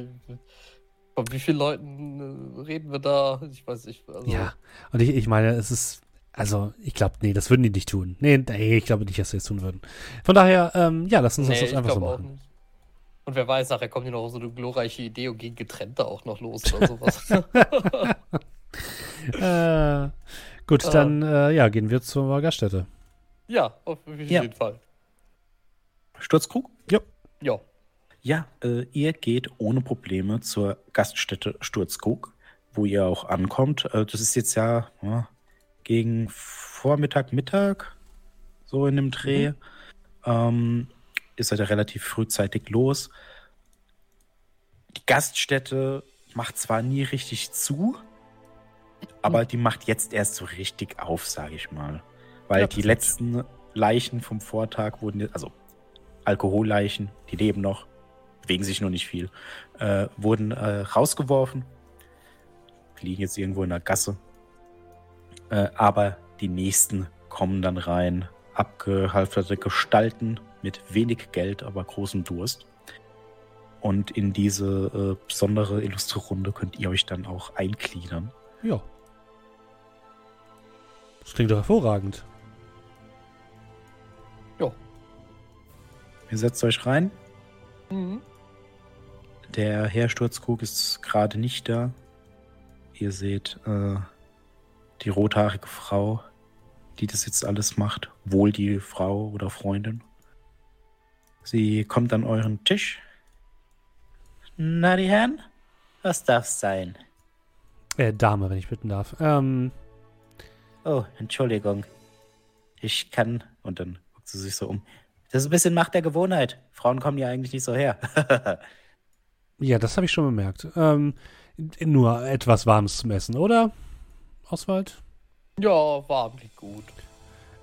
Von wie vielen Leuten äh, reden wir da? Ich weiß nicht. Also, Ja. Und ich, ich meine, es ist. Also, ich glaube, nee, das würden die nicht tun. Nee, nee, ich glaube nicht, dass sie das tun würden. Von daher, ähm, ja, lass uns Nee, das einfach so machen. Und wer weiß, nachher kommt hier noch so eine glorreiche Idee und gehen getrennt da auch noch los oder <laughs> sowas. Äh, gut, Ah. dann, äh, ja, gehen wir zur Gaststätte. ja, auf jeden Ja. Fall. Sturzkrug? Ja. Ja, äh, ihr geht ohne Probleme zur Gaststätte Sturzkrug, wo ihr auch ankommt. Äh, das ist jetzt ja, ja gegen Vormittag, Mittag, so in dem Dreh. Ähm, ihr seid ja relativ frühzeitig los. Die Gaststätte macht zwar nie richtig zu, aber die macht jetzt erst so richtig auf, sage ich mal. Weil Ja, die letzten Leichen vom Vortag wurden, jetzt- also Alkoholleichen, die leben noch, bewegen sich nur nicht viel, äh, wurden äh, rausgeworfen, liegen jetzt irgendwo in der Gasse. Äh, aber die nächsten kommen dann rein, abgehalfterte Gestalten mit wenig Geld, aber großem Durst. Und in diese äh, besondere illustre Runde könnt ihr euch dann auch eingliedern. Ja. Das klingt doch hervorragend. Ihr setzt euch rein. Mhm. Der Herr Sturzkrug ist gerade nicht da. Ihr seht äh, die rothaarige Frau, die das jetzt alles macht. Wohl die Frau oder Freundin. Sie kommt an euren Tisch. Na, die Herren? Was darf's sein? Äh, Dame, wenn ich bitten darf. Ähm, Oh, Entschuldigung. Ich kann. Und dann guckt sie sich so um. Das ist ein bisschen Macht der Gewohnheit. Frauen kommen ja eigentlich nicht so her. <laughs> ja, das habe ich schon bemerkt. Ähm, nur etwas Warmes zum Essen, oder? Oswald? Ja, warm geht gut.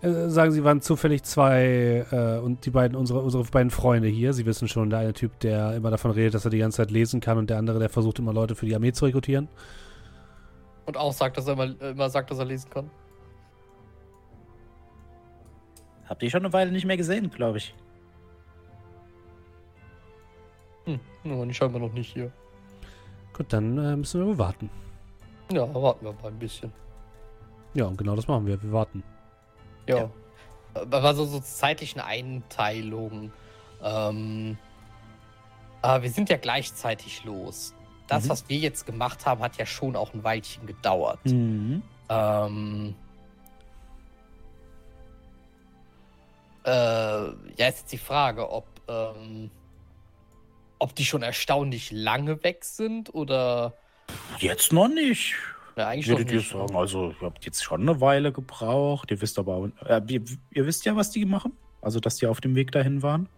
Äh, sagen Sie, waren zufällig zwei äh, und die beiden, unsere, unsere beiden Freunde hier. Sie wissen schon, der eine Typ, der immer davon redet, dass er die ganze Zeit lesen kann und der andere, der versucht immer Leute für die Armee zu rekrutieren. Und auch sagt, dass er immer, immer sagt, dass er lesen kann. Habt ihr schon eine Weile nicht mehr gesehen, glaube ich. Hm, aber die scheinbar noch nicht hier. Gut, dann äh, müssen wir wohl warten. Ja, warten wir mal ein bisschen. Ja, und genau das machen wir. Wir warten. Ja. Ja. Aber so, so zeitlichen Einteilung. Ähm, äh, wir sind ja gleichzeitig los. Das, Mhm. was wir jetzt gemacht haben, hat ja schon auch ein Weilchen gedauert. Mhm. Ähm, äh, ja, ist jetzt die Frage, ob, ähm, ob die schon erstaunlich lange weg sind oder. Jetzt noch nicht. Ja, eigentlich Würdet ihr sagen, also ihr habt jetzt schon eine Weile gebraucht. Ihr wisst aber, auch- äh, ihr, ihr wisst ja, was die machen. Also, dass die auf dem Weg dahin waren.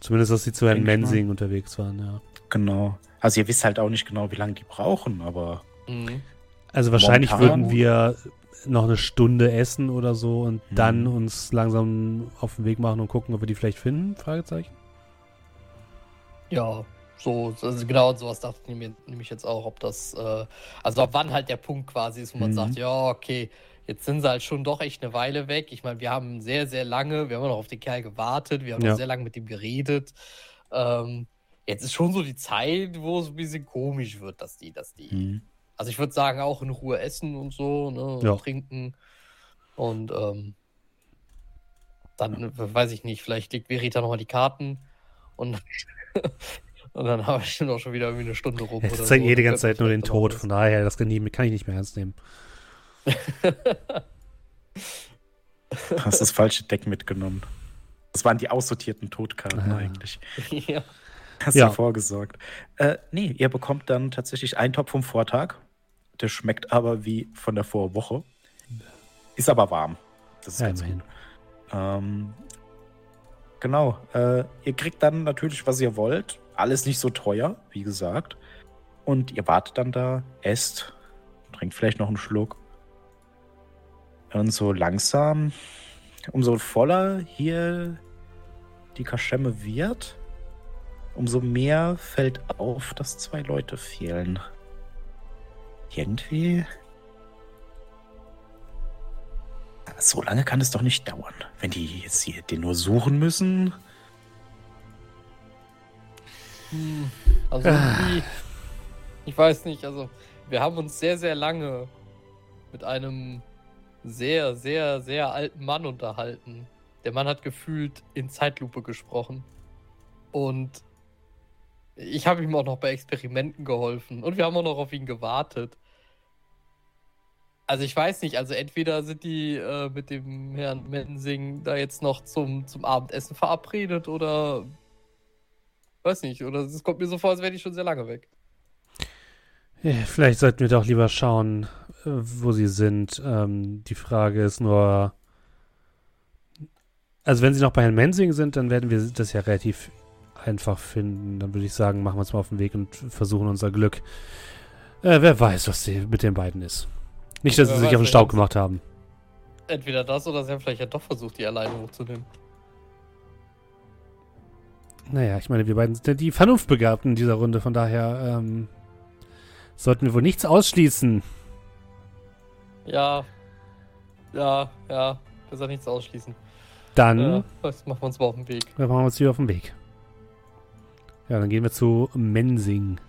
Zumindest, dass sie zu Herrn. Mensing unterwegs waren, ja. Genau. Also, ihr wisst halt auch nicht genau, wie lange die brauchen, aber Mhm. Also wahrscheinlich Momentan- würden wir noch eine Stunde essen oder so und Mhm. dann uns langsam auf den Weg machen und gucken, ob wir die vielleicht finden? Fragezeichen. Ja, so, also genau sowas dachte ich mir nämlich jetzt auch, ob das, äh, also ab wann halt der Punkt quasi ist, wo man Mhm. sagt, ja, okay, jetzt sind sie halt schon doch echt eine Weile weg. Ich meine, wir haben sehr, sehr lange, wir haben noch auf den Kerl gewartet, wir haben Ja. noch sehr lange mit ihm geredet. Ähm, jetzt ist schon so die Zeit, wo es ein bisschen komisch wird, dass die, dass die, hm. Also ich würde sagen, auch in Ruhe essen und so, ne, und Ja. trinken und, ähm, dann, weiß ich nicht, vielleicht legt Verita nochmal die Karten und, <laughs> und dann habe ich auch schon wieder irgendwie eine Stunde rum. Jetzt zeigt so. eh die ganze Zeit nur den Tod, noch von daher, das kann, ich nicht mehr ernst nehmen. <laughs> hast das falsche Deck mitgenommen. Das waren die aussortierten Todkarten Ah. eigentlich. ja. Hast Ja. du vorgesorgt. Äh, nee, ihr bekommt dann tatsächlich einen Topf vom Vortag. Der schmeckt aber wie von der Vorwoche. Ist aber warm. Das ist Ja, ganz immerhin. gut. Ähm, genau. Äh, ihr kriegt dann natürlich, was ihr wollt. Alles nicht so teuer, wie gesagt. Und ihr wartet dann da, esst, trinkt vielleicht noch einen Schluck. Und so langsam, umso voller hier die Kaschemme wird, umso mehr fällt auf, dass zwei Leute fehlen. Irgendwie. So lange kann es doch nicht dauern. Wenn die jetzt hier den nur suchen müssen. Hm, Also irgendwie, ich weiß nicht, also wir haben uns sehr, sehr lange mit einem sehr, sehr, sehr alten Mann unterhalten. Der Mann hat gefühlt in Zeitlupe gesprochen. Und ich habe ihm auch noch bei Experimenten geholfen. Und wir haben auch noch auf ihn gewartet. Also ich weiß nicht, also entweder sind die äh, mit dem Herrn Mensing da jetzt noch zum, zum Abendessen verabredet oder weiß nicht, oder es kommt mir so vor, als wäre die schon sehr lange weg. Vielleicht sollten wir doch lieber schauen, äh, wo sie sind. Ähm, die Frage ist nur, also wenn sie noch bei Herrn Mensing sind, dann werden wir das ja relativ einfach finden. Dann würde ich sagen, machen wir uns mal auf den Weg und versuchen unser Glück. Äh, wer weiß, was mit den beiden ist. Nicht, dass Wer sie sich weiß, auf den Staub gemacht haben. Entweder das oder sie haben vielleicht ja doch versucht, die alleine hochzunehmen. Naja, ich meine, wir beiden sind ja die Vernunftbegabten in dieser Runde, von daher ähm, sollten wir wohl nichts ausschließen. Ja. Ja, ja. Besser nichts ausschließen. Dann das machen wir uns mal auf den Weg. Wir machen uns wieder auf den Weg. Ja, dann gehen wir zu Mensing.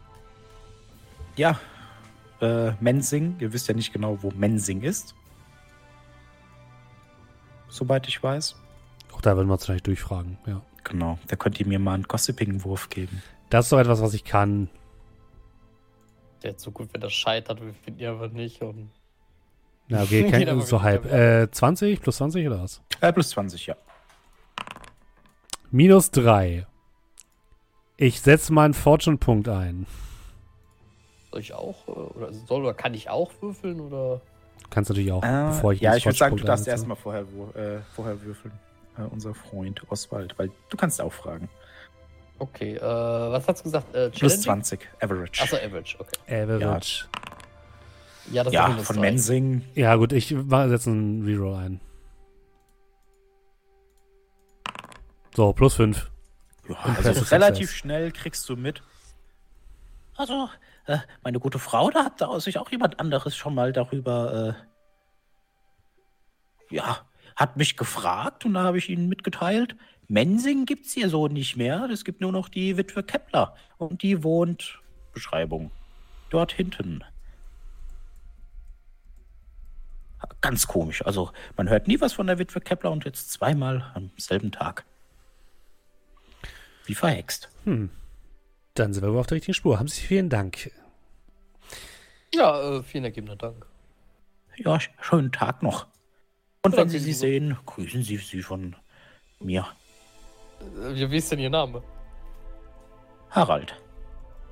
Ja, äh, Mensing. Ihr wisst ja nicht genau, wo Mensing ist. Soweit ich weiß. Auch da werden wir uns gleich durchfragen. Ja. Genau. Da könnt ihr mir mal einen Gossiping-Wurf geben. Das ist doch etwas, was ich kann. Der ist so gut, wenn das scheitert, wir finden ihn aber nicht. Und Na, okay, <laughs> kein, mal so halb. Äh, 20 plus 20 oder was? Äh, plus 20, ja. Minus 3. Ich setze mal einen Fortune-Punkt ein. soll ich auch? äh, Oder soll oder kann ich auch würfeln? Oder? Du kannst natürlich auch, Äh, bevor ich ja, ich würde sagen, du darfst erstmal vorher, äh, vorher würfeln. Äh, unser Freund Oswald, weil du kannst auch fragen. Okay, äh, was hat's gesagt? Äh, Plus challenging? 20, Average. Achso, Average, okay. Average. Ja, das ja, ist von. Mensing. Ja, gut, ich setze einen Reroll ein. So, plus 5. Ja, also relativ schnell kriegst du mit. Also, äh, meine gute Frau, da hat da sich auch jemand anderes schon mal darüber, äh, ja, hat mich gefragt und da habe ich ihnen mitgeteilt, Mensing gibt's hier so nicht mehr. Es gibt nur noch die Witwe Kepler und die wohnt, Beschreibung, dort hinten. Ganz komisch. Also, man hört nie was von der Witwe Kepler und jetzt zweimal am selben Tag. Wie verhext. Hm. Dann sind wir wohl auf der richtigen Spur. Haben Sie vielen Dank. Ja, äh, vielen ergebenen Dank. Ja, sch- schönen Tag noch. Und Ja, wenn Sie sie sehen, grüßen Sie sie von mir. Äh, Wie, wie ist denn Ihr Name? Harald.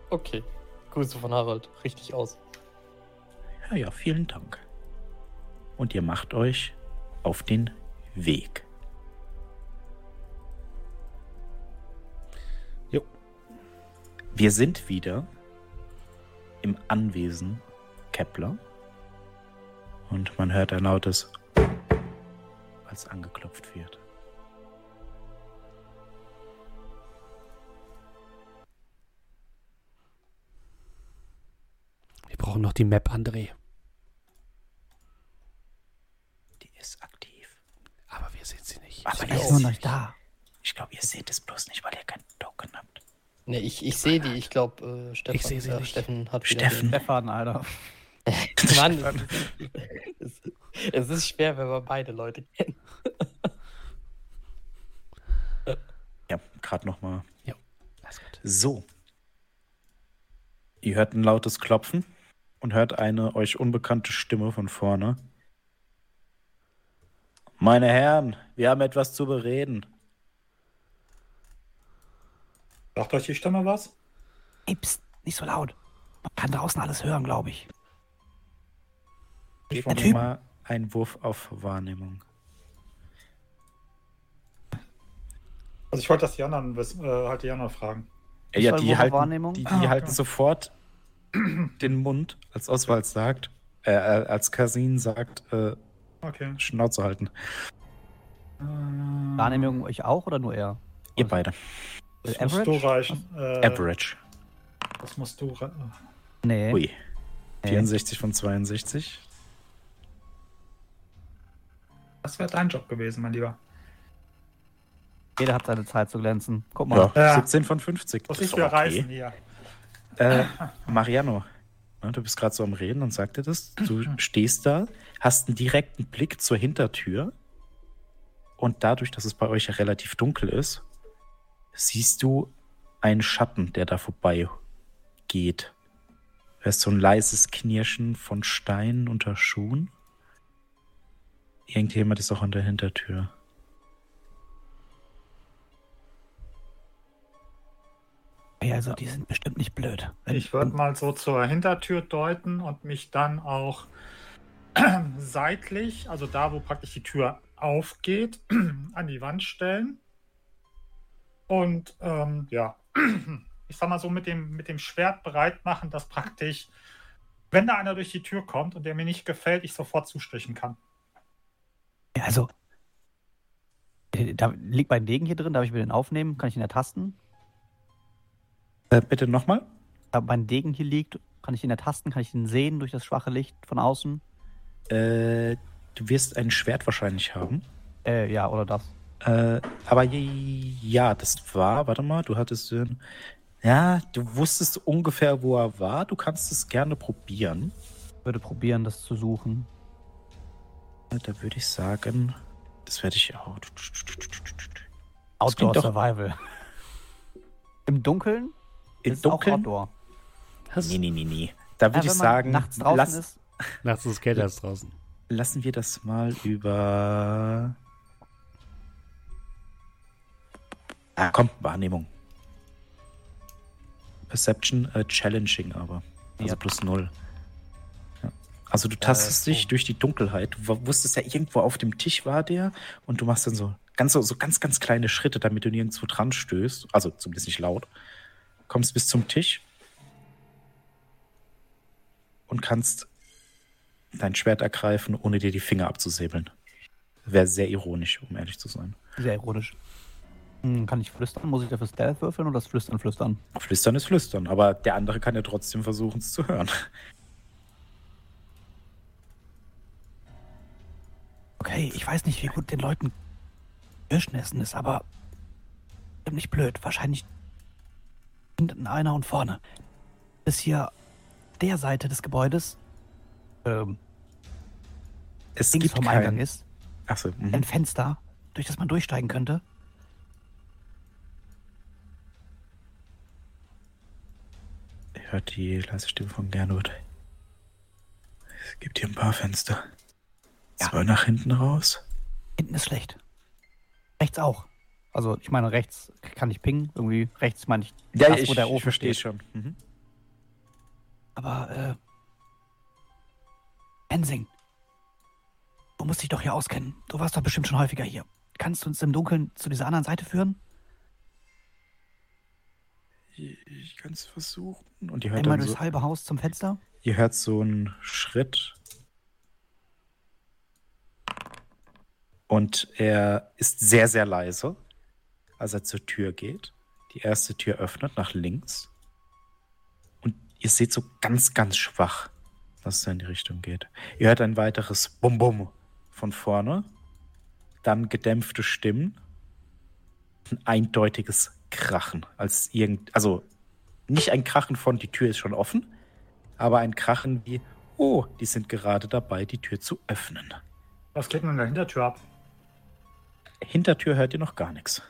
Okay. Grüße von Harald. Richtig aus. Ja, ja, vielen Dank. Und ihr macht euch auf den Weg. Wir sind wieder im Anwesen Kepler. Und man hört ein lautes, als angeklopft wird. Wir brauchen noch die Map, André. Die ist aktiv. Aber wir sehen sie nicht. Aber Er ihr ist noch da. Ich glaube, ihr seht es bloß nicht, weil ihr keinen Token habt. Ne, ich, ich sehe die. Ich glaube, äh, Stefan, Ich seh sie äh, nicht. Steffen hat Steffen. Stefan, Alter. <laughs> Mann, es, es ist schwer, wenn man beide Leute kennt. <laughs> Ja, gerade noch mal. Alles gut. So. Ihr hört ein lautes Klopfen und hört eine euch unbekannte Stimme von vorne. Meine Herren, wir haben etwas zu bereden. Sagt euch die Stimme was? Ey, pst, nicht so laut. Man kann draußen alles hören, glaube ich. Mir Typ. mal einen Wurf auf Wahrnehmung. Also ich wollte das die anderen wissen, äh, halt die anderen fragen. Ja, Ich ja die halten, Wahrnehmung? die, die Ah, okay. halten sofort <clears throat> den Mund, als Oswald sagt, äh, äh, als Kasin sagt, äh, Okay. Schnauze halten. Äh, Wahrnehmung euch auch oder nur er? Ihr beide. Das Äh, musst Average? du reichen. Äh, Average. Das musst du. rei- Nee. Ui. nee. 64 von 62. Das wäre dein Job gewesen, mein Lieber. Jeder hat seine Zeit zu glänzen. Guck mal. Ja, Ja. 17 von 50. Muss Das ich okay. reißen hier. Äh, <laughs> Mariano, ne, du bist gerade so am Reden und sagte das. Du stehst da, hast einen direkten Blick zur Hintertür und dadurch, dass es bei euch ja relativ dunkel ist, siehst du einen Schatten, der da vorbei geht. Du hörst so ein leises Knirschen von Steinen unter Schuhen. Irgendjemand ist auch an der Hintertür. Ja, also die sind bestimmt nicht blöd. Ich würde mal so zur Hintertür deuten und mich dann auch <clears throat> seitlich, also da, wo praktisch die Tür aufgeht, <clears throat> an die Wand stellen. Und ähm, ja, <clears throat> ich sag mal so mit dem, mit dem Schwert bereit machen, dass praktisch, wenn da einer durch die Tür kommt und der mir nicht gefällt, ich sofort zustechen kann. Ja, also. äh, Da liegt mein Degen hier drin, darf ich mir den aufnehmen? Kann ich ihn ertasten? Äh, bitte nochmal? Da mein Degen hier liegt, kann ich ihn ertasten? Kann ich ihn sehen durch das schwache Licht von außen? Äh, du wirst ein Schwert wahrscheinlich haben. Äh, ja, oder das. Äh, aber ja, das war, warte mal, du hattest den. Ja, du wusstest ungefähr, wo er war. Du kannst es gerne probieren. Ich würde probieren, das zu suchen. Da würde ich sagen, das werde ich auch. Outdoor Survival. <laughs> Im Dunkeln Im Dunkeln? Outdoor. Nee, nee, nee, nee. Da Ja, würde ich wenn man sagen, nachts draußen lass, ist. Nachts ist es kälter als draußen. lassen wir das mal über. Ah, komm, Wahrnehmung. Perception äh, challenging aber. Also Ja. plus null. Ja. Also du tastest Äh, dich oh. durch die Dunkelheit. Du wusstest ja, irgendwo auf dem Tisch war der und du machst dann so ganz, so, so ganz, ganz kleine Schritte, damit du nirgendwo dran stößt. Also zumindest nicht laut. Kommst bis zum Tisch und kannst dein Schwert ergreifen, ohne dir die Finger abzusäbeln. Wäre sehr ironisch, um ehrlich zu sein. Sehr ironisch. Hm, kann ich flüstern? Muss ich dafür Stealth würfeln oder das Flüstern flüstern? Flüstern ist Flüstern, aber der andere kann ja trotzdem versuchen, es zu hören. Okay, ich weiß nicht, wie gut den Leuten Kirschen essen ist, aber nicht blöd. Wahrscheinlich hinten einer und vorne. Bis hier der Seite des Gebäudes ähm, Es links gibt vom Eingang kein... ist Achso, mhm. ein Fenster, durch das man durchsteigen könnte. Hört die leise Stimme von Gernot. Es gibt hier ein paar Fenster. Ja. Zwei nach hinten raus. Hinten ist schlecht. Rechts auch. Also ich meine, rechts kann ich pingen. Irgendwie rechts meine ich das, wo der Ofen verstehe steht. schon. Mhm. Aber, äh. Ensing. Du musst dich doch hier auskennen. Du warst doch bestimmt schon häufiger hier. Kannst du uns im Dunkeln zu dieser anderen Seite führen? Ich kann es versuchen. Und ihr hört Einmal durchs so, halbe Haus zum Fenster? ihr hört so einen Schritt. Und er ist sehr, sehr leise, als er zur Tür geht. Die erste Tür öffnet nach links. Und ihr seht so ganz, ganz schwach, dass es in die Richtung geht. Ihr hört ein weiteres Bum-Bum von vorne. Dann gedämpfte Stimmen. Ein eindeutiges Krachen. Als irgend, also nicht ein Krachen von, die Tür ist schon offen, aber ein Krachen wie, oh, die sind gerade dabei, die Tür zu öffnen. Was geht denn in der Hintertür ab? Hintertür hört ihr noch gar nichts.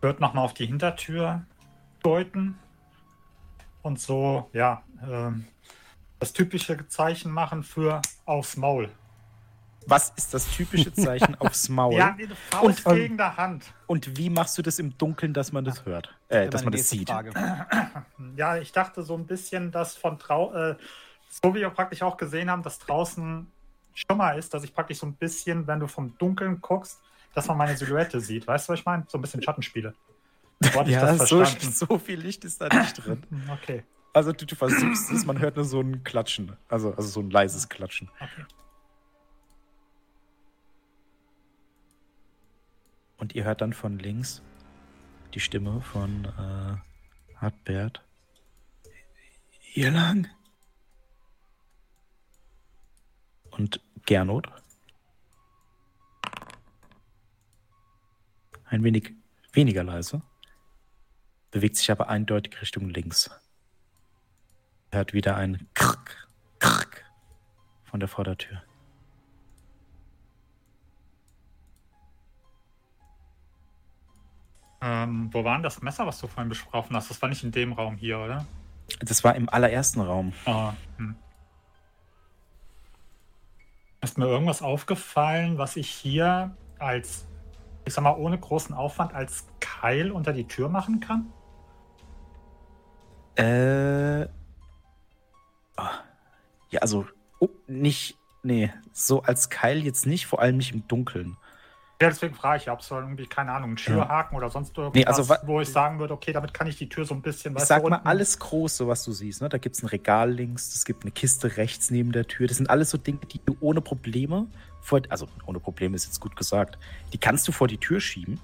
Wird nochmal auf die Hintertür deuten und so, ja, ähm, das typische Zeichen machen für aufs Maul. Was ist das typische Zeichen <laughs> aufs Maul? Ja, eine Faust Und, ähm, gegen der Hand. Und wie machst du das im Dunkeln, dass man das hört? Äh, dass man das sieht. <clears throat> Ja, ich dachte so ein bisschen, dass von drau äh, so wie wir praktisch auch gesehen haben, dass draußen Schimmer ist, dass ich praktisch so ein bisschen, wenn du vom Dunkeln guckst, dass man meine Silhouette sieht. Weißt du, was ich meine? So ein bisschen Schattenspiele. So hatte ich Ja, das so, verstanden. <laughs> so viel Licht ist da nicht drin. <clears throat> Okay, Also du, du versuchst es, man hört nur so ein Klatschen. Also, also so ein leises Klatschen. okay. Und ihr hört dann von links die Stimme von äh, Hartbert. Hier lang. Und Gernot. Ein wenig weniger leise. Bewegt sich aber eindeutig Richtung links. Hört wieder ein Krrk, Krrk von der Vordertür. Ähm, wo war denn das Messer, was du vorhin besprochen hast? Das war nicht in dem Raum hier, oder? Das war im allerersten Raum. Ah, hm. Ist mir irgendwas aufgefallen, was ich hier als, ich sag mal, ohne großen Aufwand als Keil unter die Tür machen kann? Äh. ah, Ja, also oh, nicht. Nee, so als Keil jetzt nicht, vor allem nicht im Dunkeln. Ja, deswegen frage ich, ob es irgendwie, keine Ahnung, einen Schürhaken oder sonst irgendwas, Nee, also wo ich sagen würde, okay, damit kann ich die Tür so ein bisschen Ich sag mal, alles Große, was du siehst. Ne? Da gibt es ein Regal links, es gibt eine Kiste rechts neben der Tür. Das sind alles so Dinge, die du ohne Probleme vor. Also, ohne Probleme ist jetzt gut gesagt. Die kannst du vor die Tür schieben.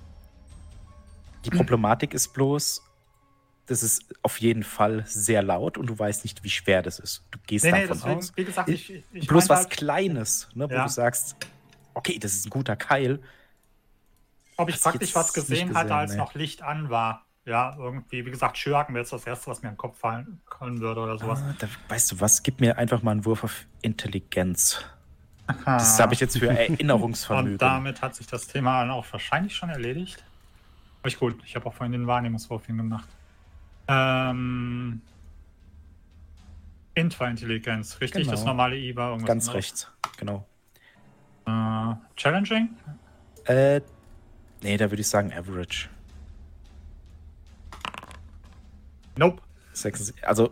Die Problematik ist bloß, das ist auf jeden Fall sehr laut und du weißt nicht, wie schwer das ist. Du gehst Nee, nee, davon deswegen, aus. wie gesagt, ich, ich bloß was halt, Kleines, ne, wo Ja. du sagst, okay, das ist ein guter Keil. Ob ich praktisch was gesehen gesehen, hatte, als nee. noch Licht an war. Ja, irgendwie, wie gesagt, Schürhaken wäre jetzt das Erste, was mir in den Kopf fallen können würde oder sowas. Ah, da, weißt du was? Gib mir einfach mal einen Wurf auf Intelligenz. Aha. Das habe ich jetzt für Erinnerungsvermögen. Und damit hat sich das Thema dann auch wahrscheinlich schon erledigt. Aber ich gut, ich habe auch vorhin den Wahrnehmungswurf gemacht. Ähm. Intra-Intelligenz, richtig? Genau. Das normale I war irgendwas Ganz anderes. rechts, genau. Äh, challenging? Äh, nee, da würde ich sagen Average. Nope. 76, also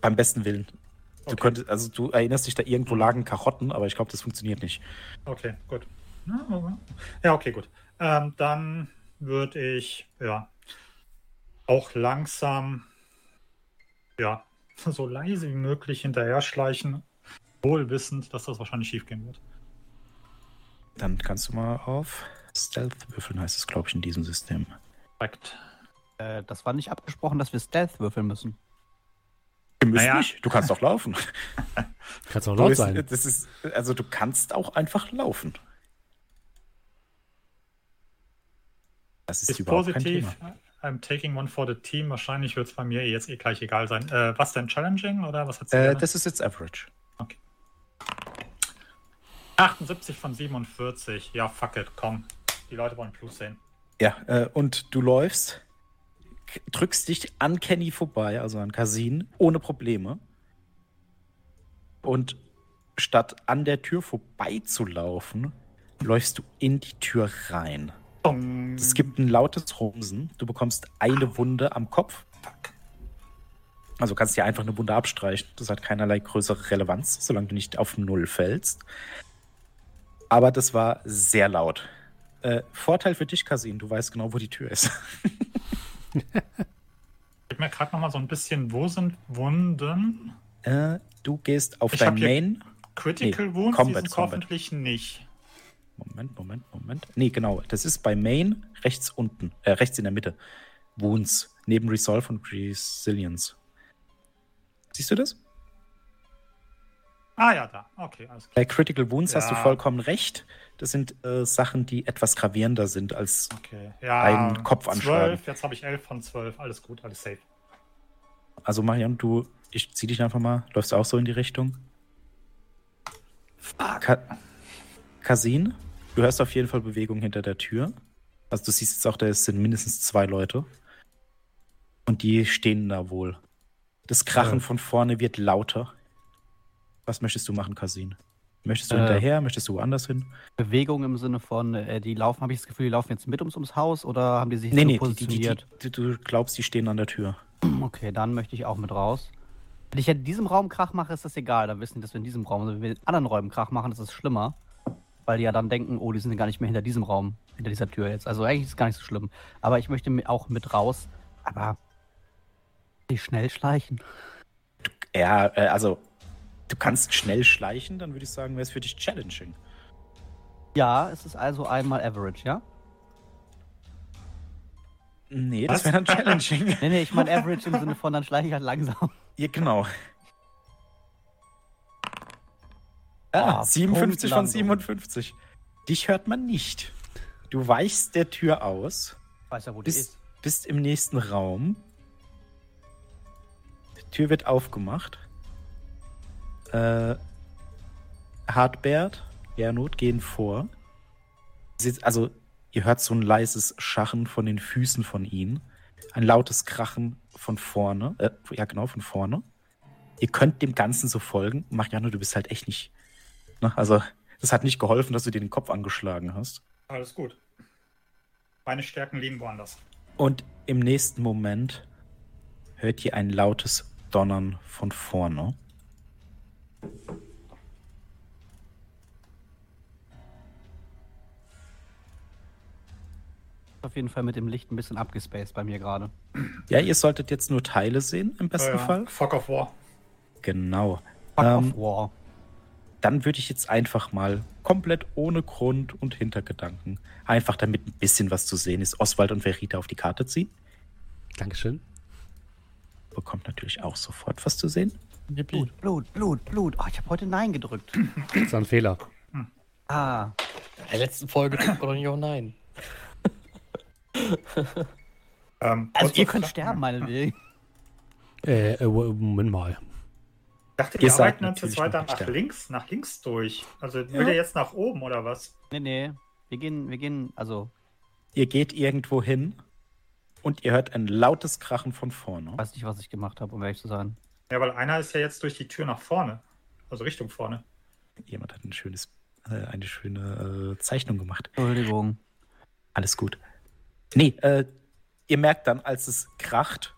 beim besten Willen. Du Okay. könntest, also du erinnerst dich, da irgendwo lagen Karotten, aber ich glaube, das funktioniert nicht. Okay, gut. Ja, okay, gut. Ähm, dann würde ich, ja, auch langsam, ja, so leise wie möglich hinterher schleichen, wohl wissend, dass das wahrscheinlich schief gehen wird. Dann kannst du mal auf Stealth würfeln, heißt es, glaube ich, in diesem System. Korrekt. Äh, das war nicht abgesprochen, dass wir Stealth würfeln müssen. Du musst Naja. nicht, du kannst auch laufen. <laughs> Kannst auch Du laut bist- sein. Das ist, also du kannst auch einfach laufen. Das ist, Ist überhaupt positiv. kein Thema. I'm taking one for the team. Wahrscheinlich wird es bei mir eh jetzt eh gleich egal sein. Äh, was denn? Challenging oder was hat sie Äh, das ist jetzt Average. 78 von 47. Ja, fuck it, komm. Die Leute wollen Plus sehen. Ja, äh, und du läufst, drückst dich an Kenny vorbei, also an Kasin, ohne Probleme. Und statt an der Tür vorbeizulaufen, läufst du in die Tür rein. Es gibt ein lautes Rumsen. Du bekommst eine Wunde am Kopf. Also kannst dir einfach eine Wunde abstreichen. Das hat keinerlei größere Relevanz, solange du nicht auf Null fällst. Aber das war sehr laut. Äh, Vorteil für dich, Kasin, du weißt genau, wo die Tür ist. <laughs> Gib mir gerade noch mal so ein bisschen, wo sind Wunden? Äh, du gehst auf Ich dein Main. Critical Nee, Wounds, Combat, die sind Combat. hoffentlich nicht. Moment, Moment, Moment. Nee, genau. Das ist bei Main rechts unten, äh, rechts in der Mitte. Wounds, neben Resolve und Resilience. Siehst du das? Ah ja, da. Okay, alles klar. Bei Critical Wounds hast du Ja. vollkommen recht. Das sind äh, Sachen, die etwas gravierender sind als. Okay. Ja, Ein Kopfanschlagen. 12, jetzt habe ich 11 von 12. Alles gut, alles safe. Also, Marion, du, ich zieh dich einfach mal. Läufst du auch so in die Richtung? Ka Kasin, du hörst auf jeden Fall Bewegung hinter der Tür. Also, du siehst jetzt auch, da sind mindestens zwei Leute. Und die stehen da wohl. Das Krachen Ja. von vorne wird lauter. Was möchtest du machen, Kasin? Möchtest du Äh. hinterher? Möchtest du woanders hin? Bewegung im Sinne von, äh, die laufen, habe ich das Gefühl, die laufen jetzt mit ums, ums Haus oder haben die sich Nee, so nee, die, die, die, positioniert? die, du glaubst, die stehen an der Tür. Okay, dann möchte ich auch mit raus. Wenn ich in diesem Raum Krach mache, ist das egal. Dann wissen die, dass wir in diesem Raum sind. Wenn wir in anderen Räumen Krach machen, ist es schlimmer. Weil die ja dann denken, oh, die sind gar nicht mehr hinter diesem Raum, hinter dieser Tür jetzt. Also eigentlich ist es gar nicht so schlimm. Aber ich möchte auch mit raus. Aber die schnell schleichen. Ja, äh, also du kannst schnell schleichen, dann würde ich sagen, wäre es für dich challenging. Ja, es ist also einmal Average, ja? Nee, das wäre dann challenging. <laughs> Nee, nee, ich meine Average im Sinne von, dann schleiche ich halt langsam. ja, genau. Ah, Ah, 57 von Punktlandung. 57. Dich hört man nicht. Du weichst der Tür aus, Ich weiß ja, wo die bist, ist. bist im nächsten Raum. Die Tür wird aufgemacht. Äh, Hartbert, Gernot gehen vor. Sie- Also, ihr hört so ein leises Scharren von den Füßen von ihnen. Ein lautes Krachen von vorne. Äh, ja, genau, von vorne. Ihr könnt dem Ganzen so folgen. Marianne, du bist halt echt nicht. Ne? Also, das hat nicht geholfen, dass du dir den Kopf angeschlagen hast. Alles gut. Meine Stärken liegen woanders. Und im nächsten Moment hört ihr ein lautes Donnern von vorne. Auf jeden Fall mit dem Licht ein bisschen abgespaced bei mir gerade. Ja, ihr solltet jetzt nur Teile sehen, im besten Äh, Fall. Fog of War. Genau. Fuck Ähm, of War. Dann würde ich jetzt einfach mal komplett ohne Grund und Hintergedanken, einfach damit ein bisschen was zu sehen ist, Oswald und Verita auf die Karte ziehen. Dankeschön. Bekommt natürlich auch sofort was zu sehen. Blut, Blut, Blut, Blut. Oh, ich habe heute Nein gedrückt. Das ist ein Fehler. Ah, In der letzten Folge drückt man doch nicht auch nein. <laughs> Ähm, also ihr könnt sterben, meinetwegen. Äh, äh, Moment mal. Ich dachte, Ihr wir seid arbeiten uns natürlich jetzt weiter noch nicht nach links, nach links durch. Also will der jetzt nach oben oder was? Nee, nee. Wir gehen, wir gehen, also, Ihr geht irgendwo hin und ihr hört ein lautes Krachen von vorne. weiß nicht, was ich gemacht habe, um ehrlich zu sein. Ja, weil einer ist ja jetzt durch die Tür nach vorne. Also Richtung vorne. Jemand hat ein schönes, äh, eine schöne äh, Zeichnung gemacht. Entschuldigung. Alles gut. Nee, äh, ihr merkt dann, als es kracht,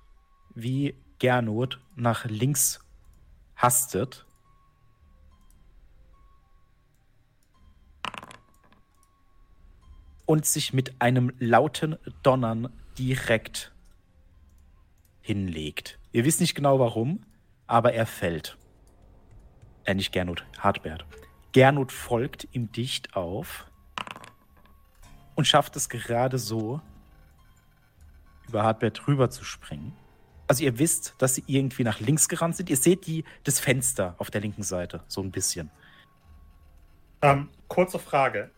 wie Gernot nach links hastet. Und sich mit einem lauten Donnern direkt hinlegt. Ihr wisst nicht genau warum, aber er fällt. Äh, nicht Gernot, Hartbert. Gernot folgt ihm dicht auf und schafft es gerade so, über Hartbert rüber zu springen. Also ihr wisst, dass sie irgendwie nach links gerannt sind. Ihr seht die, das Fenster auf der linken Seite, so ein bisschen. Ähm, kurze Frage.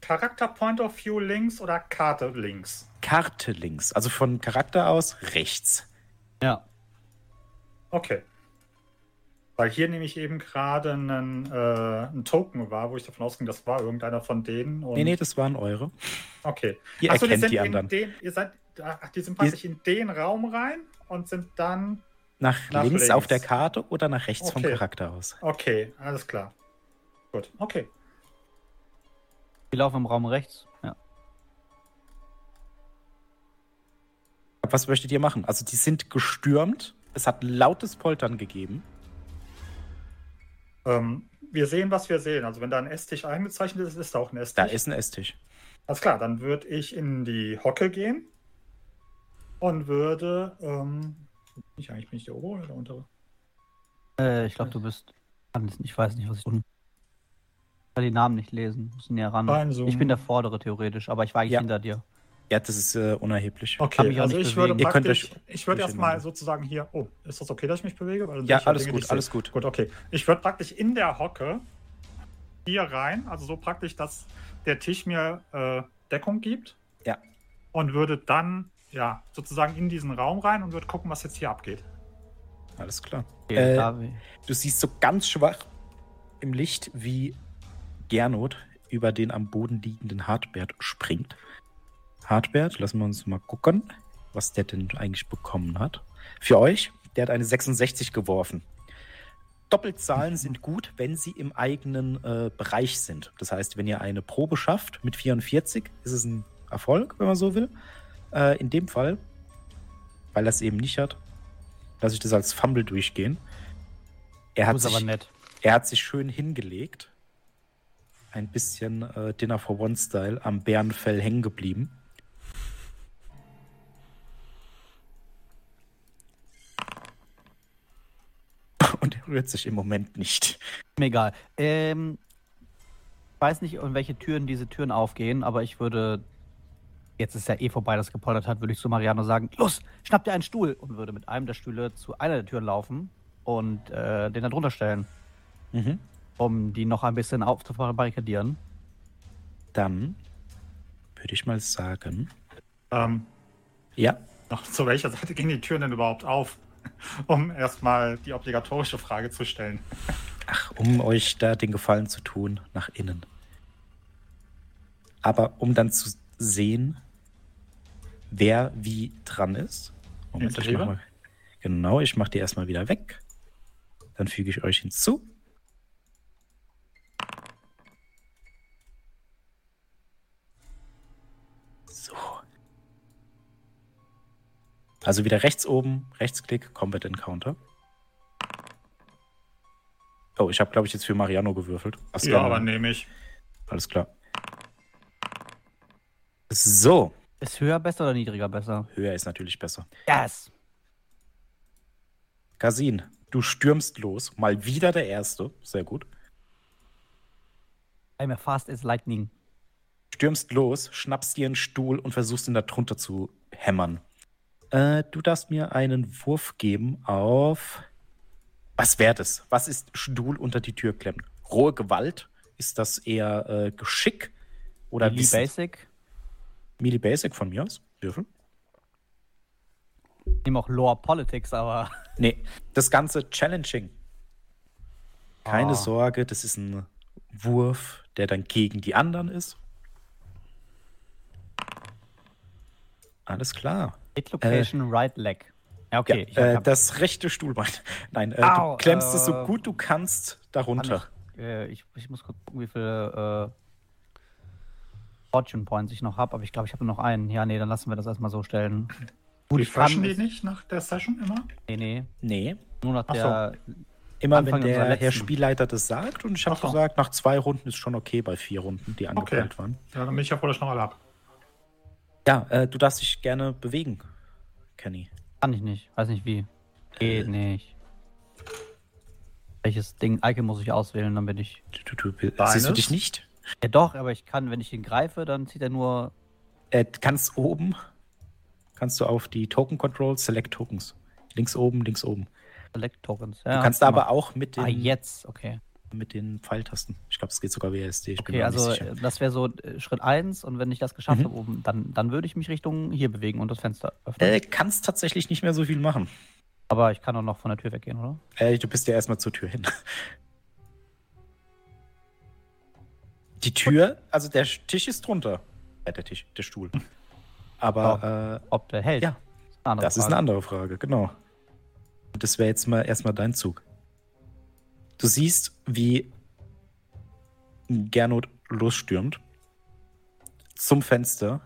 Charakter Point of View links oder Karte links? Karte links, also von Charakter aus rechts. Ja. Okay. Weil hier nämlich eben gerade einen, äh, ein Token war, wo ich davon ausging, das war irgendeiner von denen. Und Nee, nee, das waren eure. Okay. Ihr Ach so, erkennt sind die in anderen. Den, ihr seid, ach, die sind praktisch in den Raum rein und sind dann. Nach, Nach links, links. auf der Karte oder nach rechts vom Okay. Charakter aus? Okay, alles klar. Gut, okay. Wir laufen im Raum rechts. Ja. Was möchtet ihr machen? Also die sind gestürmt. Es hat ein lautes Poltern gegeben. Ähm, wir sehen, was wir sehen. Also, wenn da ein Esstisch eingezeichnet ist, ist da auch ein Esstisch. Da ist ein Esstisch. Alles klar, dann würde ich in die Hocke gehen und würde. Ähm, ich eigentlich bin ich der obere oder der untere? Äh, ich glaube, du bist. Ich weiß nicht, was ich tun. Ich kann die Namen nicht lesen. Muss näher ran. Ich bin der Vordere theoretisch, aber ich war eigentlich Ja. hinter dir. Ja, das ist äh, unerheblich. Okay, also ich würde bewegen. Ihr könnt praktisch, ich würde erstmal sozusagen hier, oh, ist das okay, dass ich mich bewege? Weil dann Ja, alles Dinge, gut, alles gut. Gut, okay. Ich würde praktisch in der Hocke hier rein, also so praktisch, dass der Tisch mir äh, Deckung gibt. Ja. Und würde dann, ja, sozusagen in diesen Raum rein und würde gucken, was jetzt hier abgeht. Alles klar. Okay, Äh, Du siehst so ganz schwach im Licht, wie Gernot über den am Boden liegenden Hartbert springt. Hartbert, lassen wir uns mal gucken, was der denn eigentlich bekommen hat. Für euch, der hat eine 66 geworfen. Doppelzahlen sind gut, wenn sie im eigenen äh, Bereich sind. Das heißt, wenn ihr eine Probe schafft mit 44, ist es ein Erfolg, wenn man so will. Äh, in dem Fall, weil er es eben nicht hat, lasse ich das als Fumble durchgehen. Er hat, sich, nett. er hat sich schön hingelegt. Ein bisschen äh, Dinner for One-Style am Bärenfell hängen geblieben. Und er rührt sich im Moment nicht. Mir egal. Ähm, ich weiß nicht, in welche Türen diese Türen aufgehen, aber ich würde Jetzt ist ja eh vorbei, dass gepoltert hat, würde ich zu Mariano sagen, los, schnapp dir einen Stuhl und würde mit einem der Stühle zu einer der Türen laufen und äh, den da drunter stellen, Mhm. um die noch ein bisschen aufzubarrikadieren. Dann würde ich mal sagen, Ähm, ja, noch zu welcher Seite gingen die Türen denn überhaupt auf? <laughs> Um erstmal die obligatorische Frage zu stellen. ach, um euch da den Gefallen zu tun, nach innen. Aber um dann zu sehen, wer wie dran ist. Moment, ich mach mal, genau, ich mache die erstmal wieder weg. Dann füge ich euch hinzu. So. Also wieder rechts oben, Rechtsklick, Combat Encounter. Oh, ich habe, glaube ich, jetzt für Mariano gewürfelt. Hast Ja, aber nehme ich. Alles klar. So, Ist höher besser oder niedriger besser? höher ist natürlich besser. Yes! Kasin, du stürmst los. Mal wieder der Erste. Sehr gut. I'm as fast as lightning. Stürmst los, schnappst dir einen Stuhl und versuchst ihn da drunter zu hämmern. Äh, du darfst mir einen Wurf geben auf. Was wäre das? Was ist Stuhl unter die Tür klemmen? Rohe Gewalt? Ist das eher äh, Geschick? Oder Melee? Basic. Melee Basic von mir aus? Würfel? Ich nehme auch Lore Politics, aber <laughs> Nee, das Ganze challenging. Keine Ah. Sorge, das ist ein Wurf, der dann gegen die anderen ist. Alles klar. Hit Location Right Leg. Ja, okay. ja, äh, hab- das rechte Stuhlbein. <laughs> Nein, äh, Au, du klemmst es so äh, gut du kannst darunter. Kann ich, äh, ich, ich muss kurz gucken, wie viele äh, Fortune Points ich noch habe, aber ich glaube, ich habe nur noch einen. Ja, nee, dann lassen wir das erstmal so stellen. Gut. Refreshen die nicht nach der Session immer? Nee, nee. Nee, Nur nach Ach so. der. immer Anfang wenn der Herr. Spielleiter das sagt. Und ich habe so. gesagt, nach zwei Runden ist schon okay bei vier Runden, die angepeilt waren. Ja, dann bin ich ja froh, dass ich noch alle habe. Ja, äh, du darfst dich gerne bewegen, Kenny. Kann ich nicht. Weiß nicht wie. Geht nicht. Welches Ding Icon muss ich auswählen, dann bin ich. Du, du, du, siehst du dich nicht? Ja, doch, aber ich kann, wenn ich ihn greife, dann zieht er nur. Äh, kannst oben, kannst du auf die Token Control Select Tokens. Links oben, links oben. Select Tokens. Du Ja, kannst guck aber auch mit den, Ah, jetzt, okay. Mit den Pfeiltasten. Ich glaube, es geht sogar WSD. Ich Okay, also äh, das wäre so äh, Schritt 1 und wenn ich das geschafft Mhm. habe oben, dann, dann würde ich mich Richtung hier bewegen und das Fenster öffnen. Äh, kannst tatsächlich nicht mehr so viel machen. Aber ich kann auch noch von der Tür weggehen, oder? Äh, du bist ja erstmal zur Tür hin. <laughs> Die Tür, also der Tisch ist drunter. Äh, der Tisch, der Stuhl. Aber äh, Ob der hält. Ja, andere das ist Frage. eine andere Frage, genau. Das wäre jetzt mal erstmal dein Zug. Du siehst, wie Gernot losstürmt zum Fenster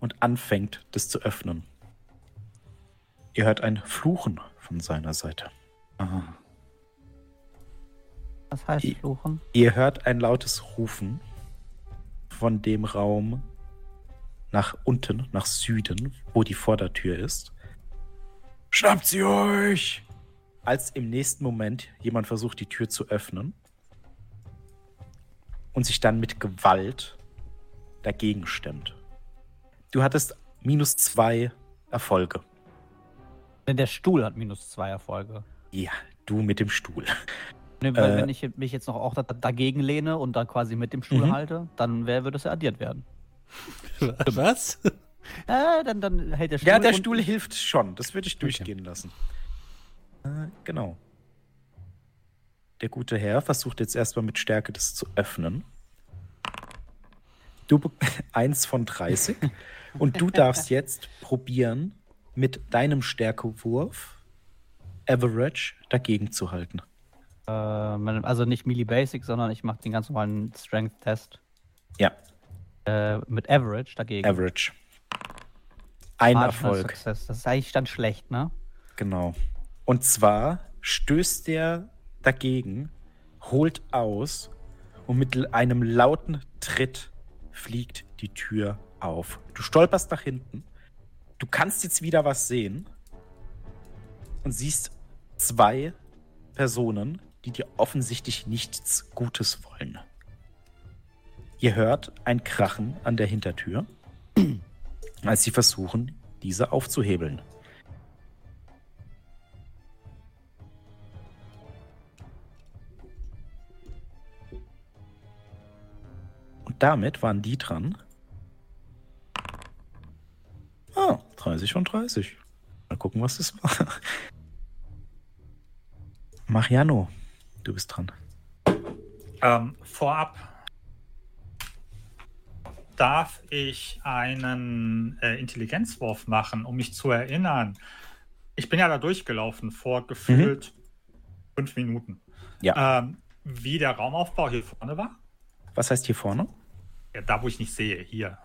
und anfängt, das zu öffnen. Ihr hört ein Fluchen von seiner Seite. Aha. Was heißt Fluchen? Ihr hört ein lautes Rufen von dem Raum nach unten, nach Süden, wo die Vordertür ist. Schnappt sie euch! Als im nächsten Moment jemand versucht, die Tür zu öffnen und sich dann mit Gewalt dagegen stemmt. Du hattest minus zwei Erfolge. Denn der Stuhl hat minus zwei Erfolge. Ja, du mit dem Stuhl. Ne, weil Äh. wenn ich mich jetzt noch auch da, dagegen lehne und dann quasi mit dem Stuhl Mhm. halte, dann wär, würde es ja addiert werden. <laughs> Was? Äh, dann, dann hält der Stuhl. Ja, der Stuhl hilft schon. Das würde ich durchgehen lassen. Genau. Der gute Herr versucht jetzt erstmal mit Stärke das zu öffnen. Du <laughs> eins von 30. Und du darfst jetzt probieren, mit deinem Stärkewurf Average dagegen zu halten. Äh, also nicht Melee Basic, sondern ich mache den ganz normalen Strength-Test Ja, äh, mit Average dagegen. Average. Ein Erfolg. Success. Das ist eigentlich dann schlecht, ne? Genau. Und zwar stößt der dagegen, holt aus und mit einem lauten Tritt fliegt die Tür auf. Du stolperst nach hinten. Du kannst jetzt wieder was sehen und siehst zwei Personen, die dir offensichtlich nichts Gutes wollen. Ihr hört ein Krachen an der Hintertür <clears throat> als sie versuchen, diese aufzuhebeln. Damit waren die dran. Ah, 30 von 30. Mal gucken, was das war. <laughs> Mariano, du bist dran. Ähm, vorab darf ich einen äh, Intelligenzwurf machen, um mich zu erinnern. Ich bin ja da durchgelaufen vor gefühlt fünf Minuten. Ja. Ähm, wie der Raumaufbau hier vorne war? Was heißt hier vorne? Ja, da, wo ich nicht sehe, hier.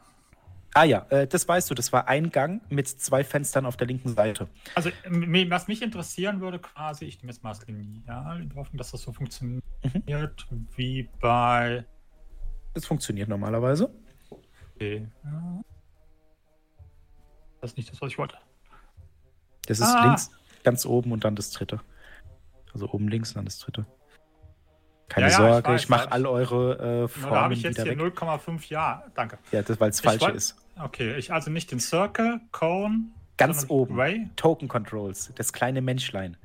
Ah ja, äh, das weißt du, das war ein Gang mit zwei Fenstern auf der linken Seite. Also, m- was mich interessieren würde, quasi, ich nehme jetzt mal das Lineal in der Hoffnung, dass das so funktioniert wie bei. Das funktioniert normalerweise. Okay. ja. Das ist nicht das, was ich wollte. Das ist Ah. links ganz oben und dann das dritte. Also oben links und dann das dritte. Keine Ja, ja, ich Sorge, weiß, ich, mache hab all ich- eure äh, Formen da habe ich jetzt hier weg. 0,5 Ja. Danke. Ja, das, weil es Ich falsch wollt- ist. Okay, ich also nicht den Circle, Cone. Ganz oben. Ray. Token Controls, das kleine Menschlein.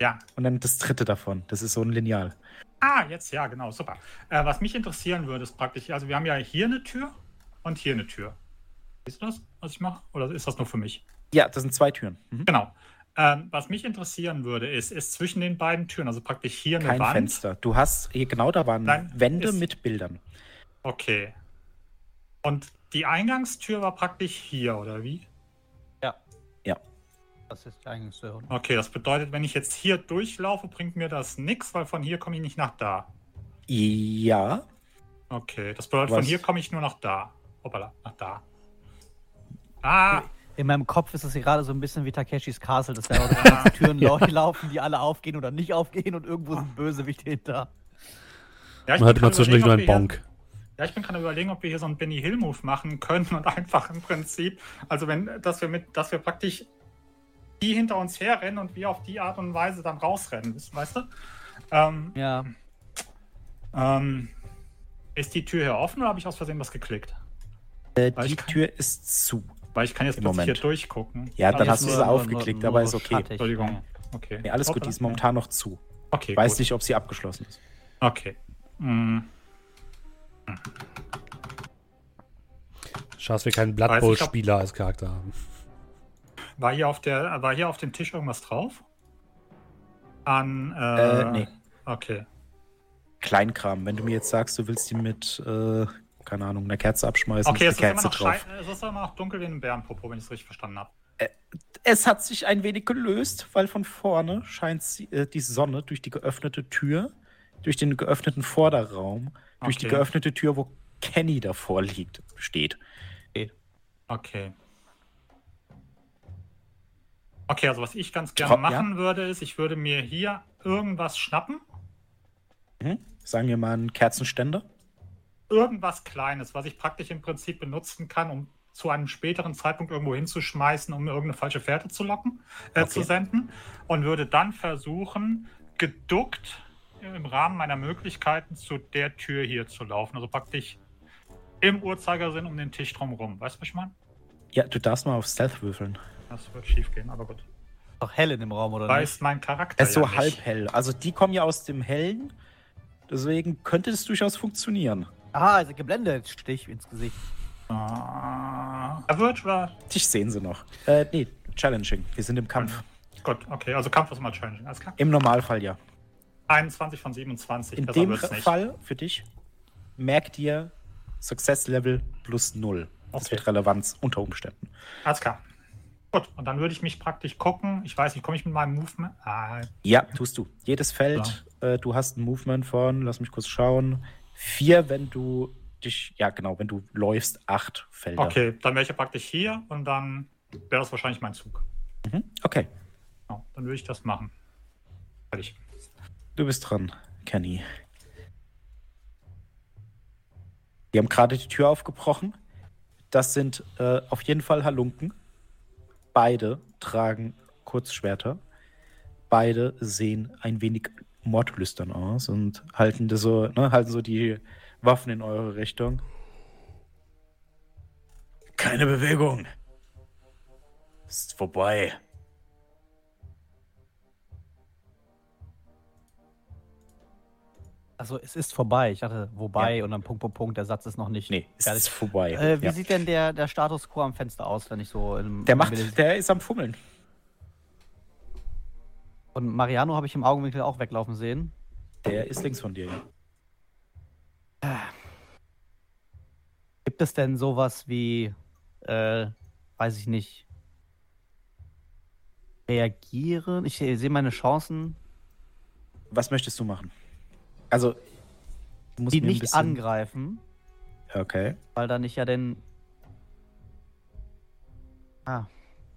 Ja. Und dann das dritte davon. Das ist so ein Lineal. Ah, jetzt ja, genau, super. Äh, was mich interessieren würde, ist praktisch, also wir haben ja hier eine Tür und hier eine Tür. Siehst du das, was ich mache? Oder ist das nur für mich? Ja, das sind zwei Türen. Mhm. Genau. Ähm, was mich interessieren würde, ist, ist zwischen den beiden Türen, also praktisch hier eine Kein Wand. Fenster. Du hast, hier genau da waren Nein, Wände ist- mit Bildern. Okay. Und die Eingangstür war praktisch hier, oder wie? Das ist die Eingangstür. Okay, das bedeutet, wenn ich jetzt hier durchlaufe, bringt mir das nichts, weil von hier komme ich nicht nach da. Ja, Okay, das bedeutet, von Was? hier komme ich nur nach da. Hoppala, nach da. Ah, In meinem Kopf ist es gerade so ein bisschen wie Takeshis Castle, dass da <laughs> ganzen Türen lau- laufen, die alle aufgehen oder nicht aufgehen und irgendwo sind Bösewichte hinter. ja, ich Man hat bin immer gerade zwischendurch nur einen überlegen, ob wir Bonk. hier- Ja, ich bin gerade überlegen, ob wir hier so einen Benny Hill Move machen können und einfach im Prinzip, also wenn, dass wir mit, dass wir praktisch die hinter uns herrennen und wir auf die Art und Weise dann rausrennen, weißt du? Ähm, Ja. ähm, ist die Tür hier offen oder habe ich aus Versehen was geklickt? äh, die Tür ist zu. Weil ich kann jetzt plötzlich Moment. hier durchgucken. Ja, dann Also hast du sie nur- aufgeklickt, aber ist okay. Entschuldigung. Okay. Nee, alles gut, die ist momentan noch zu. Okay, Weiß gut. nicht, ob sie abgeschlossen ist. Okay. Mm. Schade, dass wir keinen Blood Weiß Bowl ich, ob- Spieler als Charakter haben. War hier auf der, war hier auf dem Tisch irgendwas drauf? An, Äh, äh, nee. Okay. Kleinkram. Wenn du mir jetzt sagst, du willst die mit, äh, keine Ahnung, einer Kerze abschmeißen, Okay, es eine ist, immer Kerze noch drauf. schei- es ist immer noch dunkel wie ein Bärenpopo, wenn ich es richtig verstanden habe. Es hat sich ein wenig gelöst, weil von vorne scheint äh, die Sonne durch die geöffnete Tür, durch den geöffneten Vorderraum, durch die Okay. geöffnete Tür, wo Kenny davor liegt, steht. Okay. Okay, also was ich ganz gerne machen würde, ist, ich würde mir hier irgendwas schnappen. Mhm. Sagen wir mal einen Kerzenständer. Irgendwas Kleines, was ich praktisch im Prinzip benutzen kann, um zu einem späteren Zeitpunkt irgendwo hinzuschmeißen, um mir irgendeine falsche Fährte zu locken, äh, Okay. zu senden. Und würde dann versuchen, geduckt im Rahmen meiner Möglichkeiten zu der Tür hier zu laufen. Also praktisch im Uhrzeigersinn um den Tisch drumherum. Weißt du, was ich meine? Ja, du darfst mal auf Stealth würfeln. Das wird schief gehen, aber gut. Doch hell in dem Raum, oder Weiß nicht? mein Charakter. Er ist so ja halb hell. Also die kommen ja aus dem Hellen. Deswegen könnte es durchaus funktionieren. Ah, also geblendet. Stich ins Gesicht. Ah, er wird oder? Dich sehen sie noch. Äh, nee, challenging. Wir sind im Kampf. Gut, okay, also Kampf ist mal challenging, alles klar. Im Normalfall ja. 21 von 27, In besser dem. Fall für dich, merk dir Success Level plus 0. Das Okay. wird Relevanz unter Umständen. Alles klar. Gut, und dann würde ich mich praktisch gucken. Ich weiß nicht, komme ich mit meinem Movement? Ah, Ja, tust du. Jedes Feld, äh, du hast ein Movement von, lass mich kurz schauen, vier, wenn du dich, ja genau, wenn du läufst, acht Felder. okay, dann wäre ich ja praktisch hier und dann wäre das wahrscheinlich mein Zug. Mhm. Okay, Genau, dann würde ich das machen. Fertig. du bist dran, Kenny. Die haben gerade die Tür aufgebrochen. Das sind äh, auf jeden Fall Halunken. Beide tragen Kurzschwerter. Beide sehen ein wenig mordlüstern aus und halten so, ne, halten so die Waffen in eure Richtung. Keine Bewegung. Ist vorbei. Also es ist vorbei. Ich hatte wobei und dann Punkt, Punkt, Punkt. Der Satz ist noch nicht Nee, es fertig. ist vorbei. Äh, wie ja. sieht denn der, der Status quo am Fenster aus, wenn ich so im Der macht, der ist am Fummeln. Und Mariano habe ich im Augenwinkel auch weglaufen sehen. Der ist links von dir, ja. Gibt es denn sowas wie, äh, weiß ich nicht, reagieren? Ich sehe meine Chancen, Was möchtest du machen? Also, du musst die nicht bisschen- angreifen, Okay. weil dann ich ja den. Ah,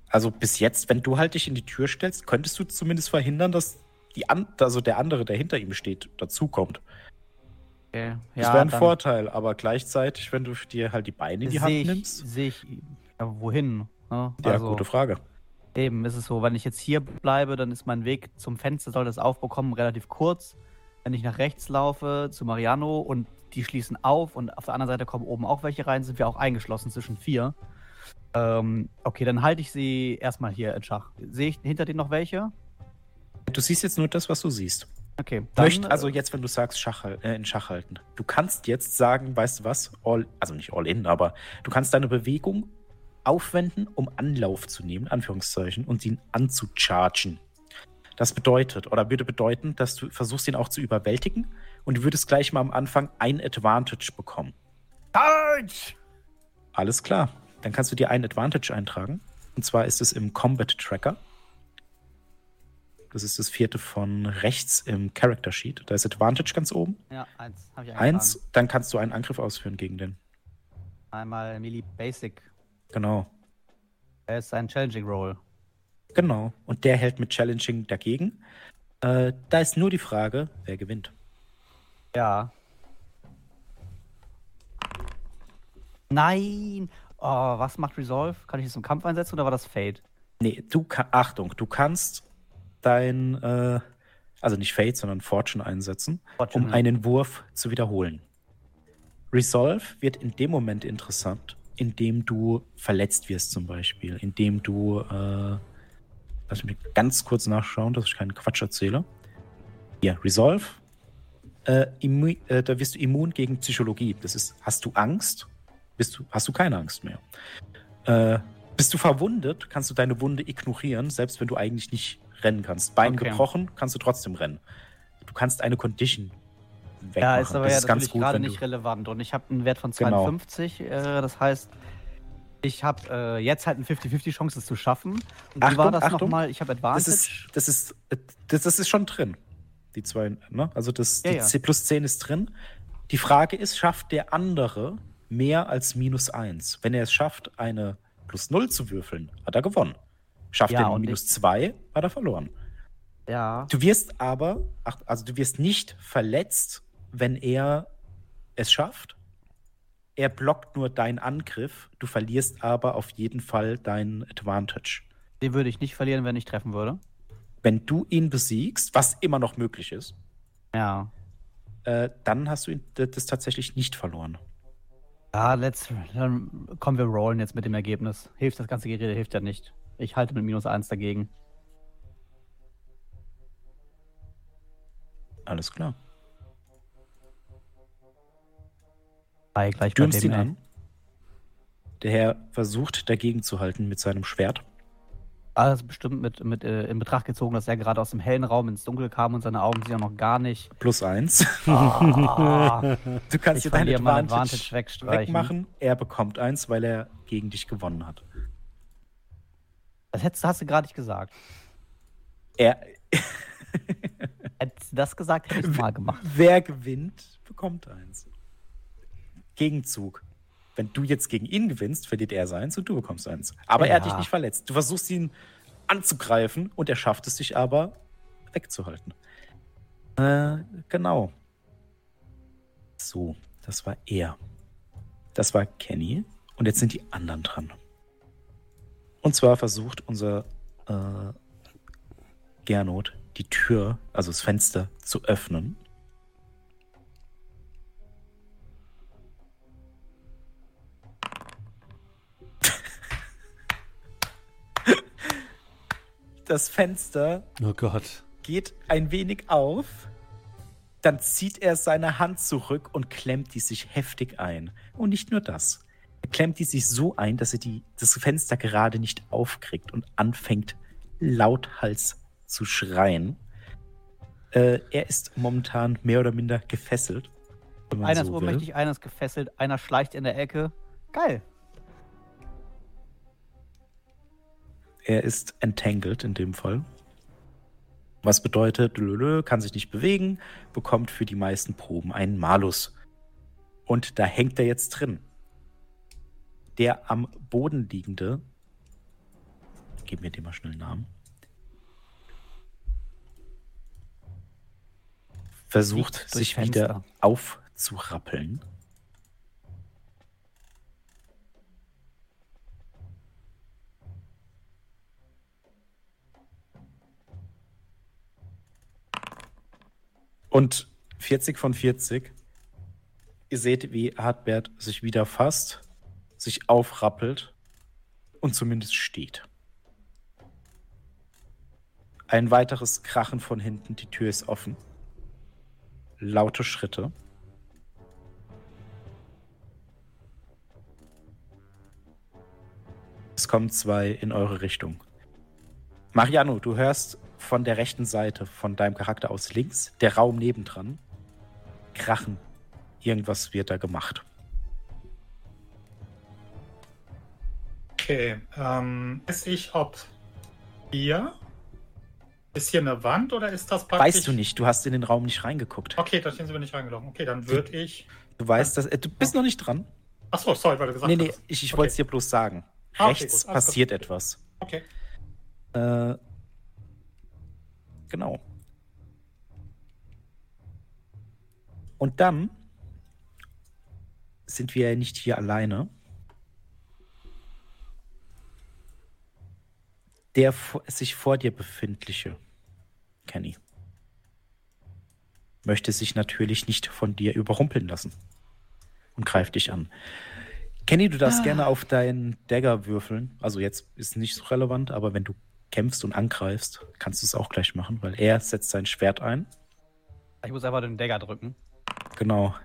Also bis jetzt, wenn du halt dich in die Tür stellst, könntest du zumindest verhindern, dass die an also der andere, der hinter ihm steht, dazukommt. okay. Das Ja, wäre ein Vorteil, aber gleichzeitig, wenn du dir halt die Beine in die Hand ich, nimmst, sehe ich, ja, wohin? Ne? ja, also, gute Frage. Eben ist es so, wenn ich jetzt hier bleibe, dann ist mein Weg zum Fenster, soll das aufbekommen, relativ kurz. Wenn ich nach rechts laufe zu Mariano und die schließen auf und auf der anderen Seite kommen oben auch welche rein, sind wir auch eingeschlossen zwischen vier. Ähm, okay, dann halte ich sie erstmal hier in Schach. Sehe ich hinter denen noch welche? Du siehst jetzt nur das, was du siehst. Okay, Möcht, äh, also jetzt, wenn du sagst, Schach, äh, in Schach halten. Du kannst jetzt sagen, weißt du was, all, also nicht all in, aber du kannst deine Bewegung aufwenden, um Anlauf zu nehmen, Anführungszeichen, und ihn anzuchargen. Das bedeutet, oder würde bedeuten, dass du versuchst, ihn auch zu überwältigen und du würdest gleich mal am Anfang ein Advantage bekommen. Charge! Alles klar. Dann kannst du dir ein Advantage eintragen. Und zwar ist es im Combat Tracker. Das ist das vierte von rechts im Character Sheet. Da ist Advantage ganz oben. Ja, eins habe ich Eins, dann kannst du einen Angriff ausführen gegen den. Einmal Melee Basic. Genau. Er ist ein Challenging Roll. Genau. Und der hält mit Challenging dagegen. Äh, da ist nur die Frage, wer gewinnt. Ja. Nein! Oh, was macht Resolve? Kann ich das im Kampf einsetzen oder war das Fate? Nee, du Achtung, du kannst dein, äh, also nicht Fate, sondern Fortune einsetzen, Fortune, um ja. einen Wurf zu wiederholen. Resolve wird in dem Moment interessant, in dem du verletzt wirst, zum Beispiel, indem du, äh, lass mich ganz kurz nachschauen, dass ich keinen Quatsch erzähle. Hier, Resolve. Äh, äh, da wirst du immun gegen Psychologie. Das ist, hast du Angst? Bist du, hast du keine Angst mehr. Äh, bist du verwundet, kannst du deine Wunde ignorieren, selbst wenn du eigentlich nicht rennen kannst. Bein Okay. gebrochen, kannst du trotzdem rennen. Du kannst eine Condition wegmachen. Ja, ist aber das ja ist ganz gut, gerade nicht relevant. Und ich habe einen Wert von Genau. 52. Äh, das heißt, ich habe äh, jetzt halt eine 50-50 Chance, es zu schaffen. Und Achtung, war das nochmal? Ich habe Advantage. Das ist, das ist, das, das ist schon drin. Die zwei, ne? Also das, Ja, die ja. C plus 10 ist drin. Die Frage ist, schafft der andere mehr als minus 1? Wenn er es schafft, eine plus 0 zu würfeln, hat er gewonnen. Schafft Ja, er minus 2, hat er verloren. ja. Du wirst aber, ach, also du wirst nicht verletzt, wenn er es schafft. Er blockt nur deinen Angriff, du verlierst aber auf jeden Fall dein Advantage. Den würde ich nicht verlieren, wenn ich treffen würde. Wenn du ihn besiegst, was immer noch möglich ist, Ja. äh, dann hast du ihn, das tatsächlich nicht verloren. Ja, let's. Dann kommen wir rollen jetzt mit dem Ergebnis. Hilft das ganze Gerede, hilft ja nicht. Ich halte mit minus 1 dagegen. Alles klar. Bei gleich bei Stürmst dem, ihn an. Der Herr versucht dagegen zu halten mit seinem Schwert. Alles bestimmt mit, mit äh, in Betracht gezogen, dass er gerade aus dem hellen Raum ins Dunkel kam und seine Augen sind ja noch gar nicht. Plus eins. Ah, <laughs> Du kannst dir dein verliere mein Advantage, Advantage wegstreichen. wegmachen. Er bekommt eins, weil er gegen dich gewonnen hat. Das hättest, hast du gerade nicht gesagt. Er, <laughs> Hättest du das gesagt, hätte ich es mal gemacht. wer gewinnt, bekommt eins. Gegenzug. Wenn du jetzt gegen ihn gewinnst, verliert er seins und du bekommst eins. Aber er hat Ja. dich nicht verletzt. Du versuchst ihn anzugreifen und er schafft es dich aber wegzuhalten. Äh, genau. So, das war er. Das war Kenny. Und jetzt sind die anderen dran. Und zwar versucht unser äh, Gernot die Tür, also das Fenster, zu öffnen. Das Fenster Oh Gott. geht ein wenig auf. Dann zieht er seine Hand zurück und klemmt die sich heftig ein. Und nicht nur das. Er klemmt die sich so ein, dass er die, das Fenster gerade nicht aufkriegt und anfängt lauthals zu schreien. Äh, er ist momentan mehr oder minder gefesselt. Einer ist so will. ohnmächtig, einer ist gefesselt, einer schleicht in der Ecke. Geil. Er ist entangled in dem Fall. Was bedeutet, lölö, kann sich nicht bewegen, bekommt für die meisten Proben einen Malus. Und da hängt er jetzt drin. Der am Boden liegende, gib mir dem mal schnell einen Namen, versucht sich wieder Fenster. aufzurappeln. Und 40 von 40. Ihr seht, wie Hartbert sich wieder fasst, sich aufrappelt und zumindest steht. Ein weiteres Krachen von hinten, die Tür ist offen. Laute Schritte. Es kommen zwei in eure Richtung. Mariano, du hörst von der rechten Seite von deinem Charakter aus links, der Raum nebendran, krachen. Irgendwas wird da gemacht. Okay, ähm, weiß ich, ob hier ist hier eine Wand oder ist das praktisch? Weißt du nicht, du hast in den Raum nicht reingeguckt. Okay, da sind wir nicht reingelaufen. Okay, dann würde ich. Du weißt, dass äh, du bist noch nicht dran. Achso, sorry, weil du gesagt Nee, nee, hast. ich, ich Okay. wollte es dir bloß sagen. Ah, okay, Rechts gut, passiert etwas. Okay. Äh, genau. Und dann sind wir ja nicht hier alleine. Der sich vor dir befindliche, Kenny, möchte sich natürlich nicht von dir überrumpeln lassen und greift dich an. Kenny, du darfst gerne auf deinen Dagger würfeln. Also jetzt ist nicht so relevant, aber wenn du kämpfst und angreifst, kannst du es auch gleich machen, weil er setzt sein Schwert ein. Ich muss einfach den Dagger drücken. Genau.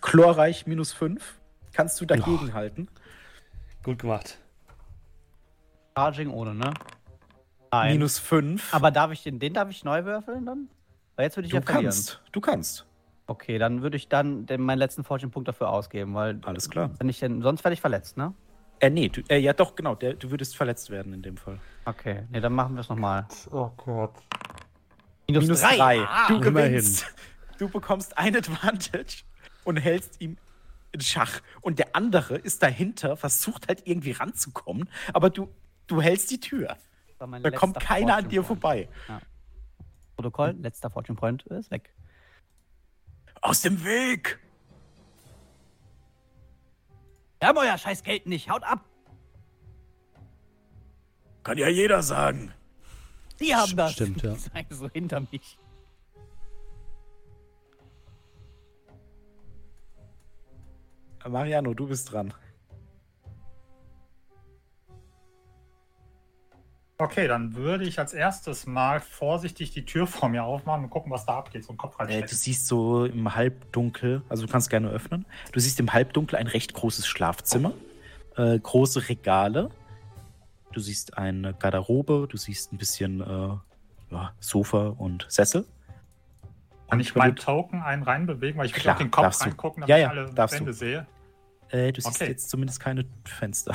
Chlorreich minus 5. Kannst du dagegen halten? Gut gemacht. Charging ohne, ne? Nein. Minus 5. Aber darf ich den, den darf ich neu würfeln dann? Weil jetzt würde ich du ja verlieren. kannst. Du kannst. Okay, dann würde ich dann den, meinen letzten Fortune-Punkt dafür ausgeben, weil Alles klar. wenn ich denn, sonst werde ich verletzt, ne? Äh, nee, du, äh, ja doch, genau. Der, du würdest verletzt werden in dem Fall. Okay, ne, dann machen wir es nochmal. Oh Gott. Minus 3. Ah, du gewinnst. Du bekommst ein <laughs> Advantage und hältst ihm in Schach. Und der andere ist dahinter, versucht halt irgendwie ranzukommen, aber du, du hältst die Tür. Da kommt keiner an dir Fortune vorbei. Point. Protokoll, letzter Fortune Point ist weg. Aus dem Weg! Wir haben euer scheiß Geld nicht, haut ab! Kann ja jeder sagen. Die haben das. Stimmt, ja. <laughs> Die so hinter mich. Mariano, du bist dran. Okay, dann würde ich als erstes mal vorsichtig die Tür vor mir aufmachen und gucken, was da abgeht. So einen Kopf Äh, reinstecken. du siehst so im Halbdunkel, also du kannst gerne öffnen. Du siehst im Halbdunkel ein recht großes Schlafzimmer, äh, große Regale. Du siehst eine Garderobe, du siehst ein bisschen äh, ja, Sofa und Sessel. Kann ich meinen Token einen reinbewegen, weil ich will Klar, auf den Kopf reingucken, damit Ja, ich ja, alle darfst Wände du. sehe? Äh, du siehst Okay. jetzt zumindest keine Fenster.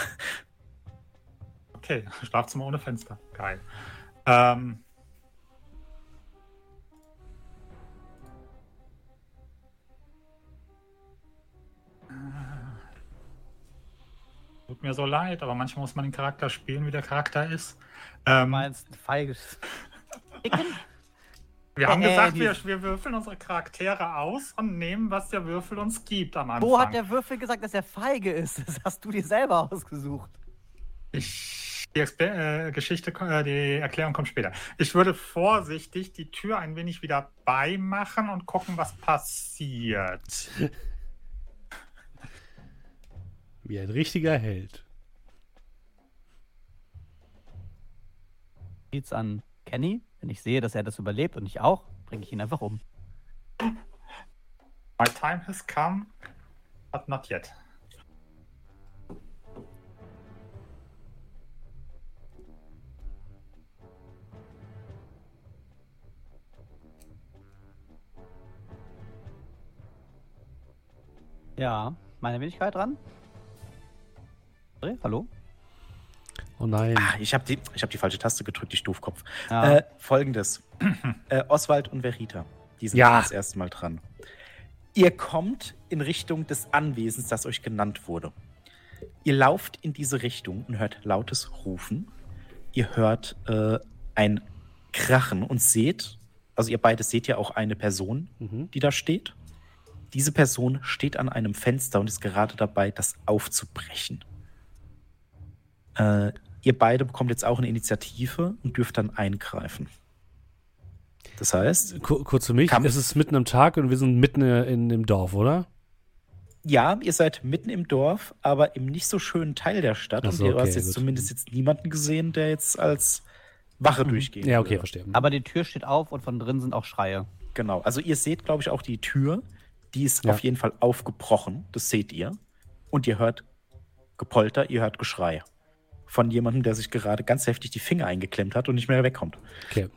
Okay, Schlafzimmer ohne Fenster. Geil. Ähm, Tut mir so leid, aber manchmal muss man den Charakter spielen, wie der Charakter ist. Du Ähm, meinst ein feiges. Wir haben äh, gesagt, die- wir, wir würfeln unsere Charaktere aus und nehmen, was der Würfel uns gibt am Anfang. Wo hat der Würfel gesagt, dass er feige ist? Das hast du dir selber ausgesucht. Ich, die Exper äh, Geschichte, äh, die Erklärung kommt später. Ich würde vorsichtig die Tür ein wenig wieder beimachen und gucken, was passiert. Wie ein richtiger Held. Sieht's an Kenny. Wenn ich sehe, dass er das überlebt und ich auch, bringe ich ihn einfach um. My time has come, but not yet. Ja, meine Wenigkeit dran. Sorry, Hallo? Oh nein. Ah, ich habe die, ich hab die falsche Taste gedrückt, die Stufkopf. Ja. Äh, Folgendes. <clears throat> äh, Oswald und Verita, die sind Ja. das erste Mal dran. Ihr kommt in Richtung des Anwesens, das euch genannt wurde. Ihr lauft in diese Richtung und hört lautes Rufen. Ihr hört äh, ein Krachen und seht, also ihr beide seht ja auch eine Person, Mhm. die da steht. Diese Person steht an einem Fenster und ist gerade dabei, das aufzubrechen. Äh, ihr beide bekommt jetzt auch eine Initiative und dürft dann eingreifen. Das heißt, Ku- Kurz für mich, Kampf. es ist mitten am Tag und wir sind mitten in, in dem Dorf, oder? ja, ihr seid mitten im Dorf, aber im nicht so schönen Teil der Stadt. Ach und so, ihr okay, hast jetzt gut. zumindest jetzt niemanden gesehen, der jetzt als Wache durchgeht. Ja, okay, verstehe. Aber die Tür steht auf und von drin sind auch Schreie. Genau. Also ihr seht, glaube ich, auch die Tür. Die ist Ja. auf jeden Fall aufgebrochen. Das seht ihr. Und ihr hört Gepolter, ihr hört Geschrei. Von jemandem, der sich gerade ganz heftig die Finger eingeklemmt hat und nicht mehr wegkommt. Okay.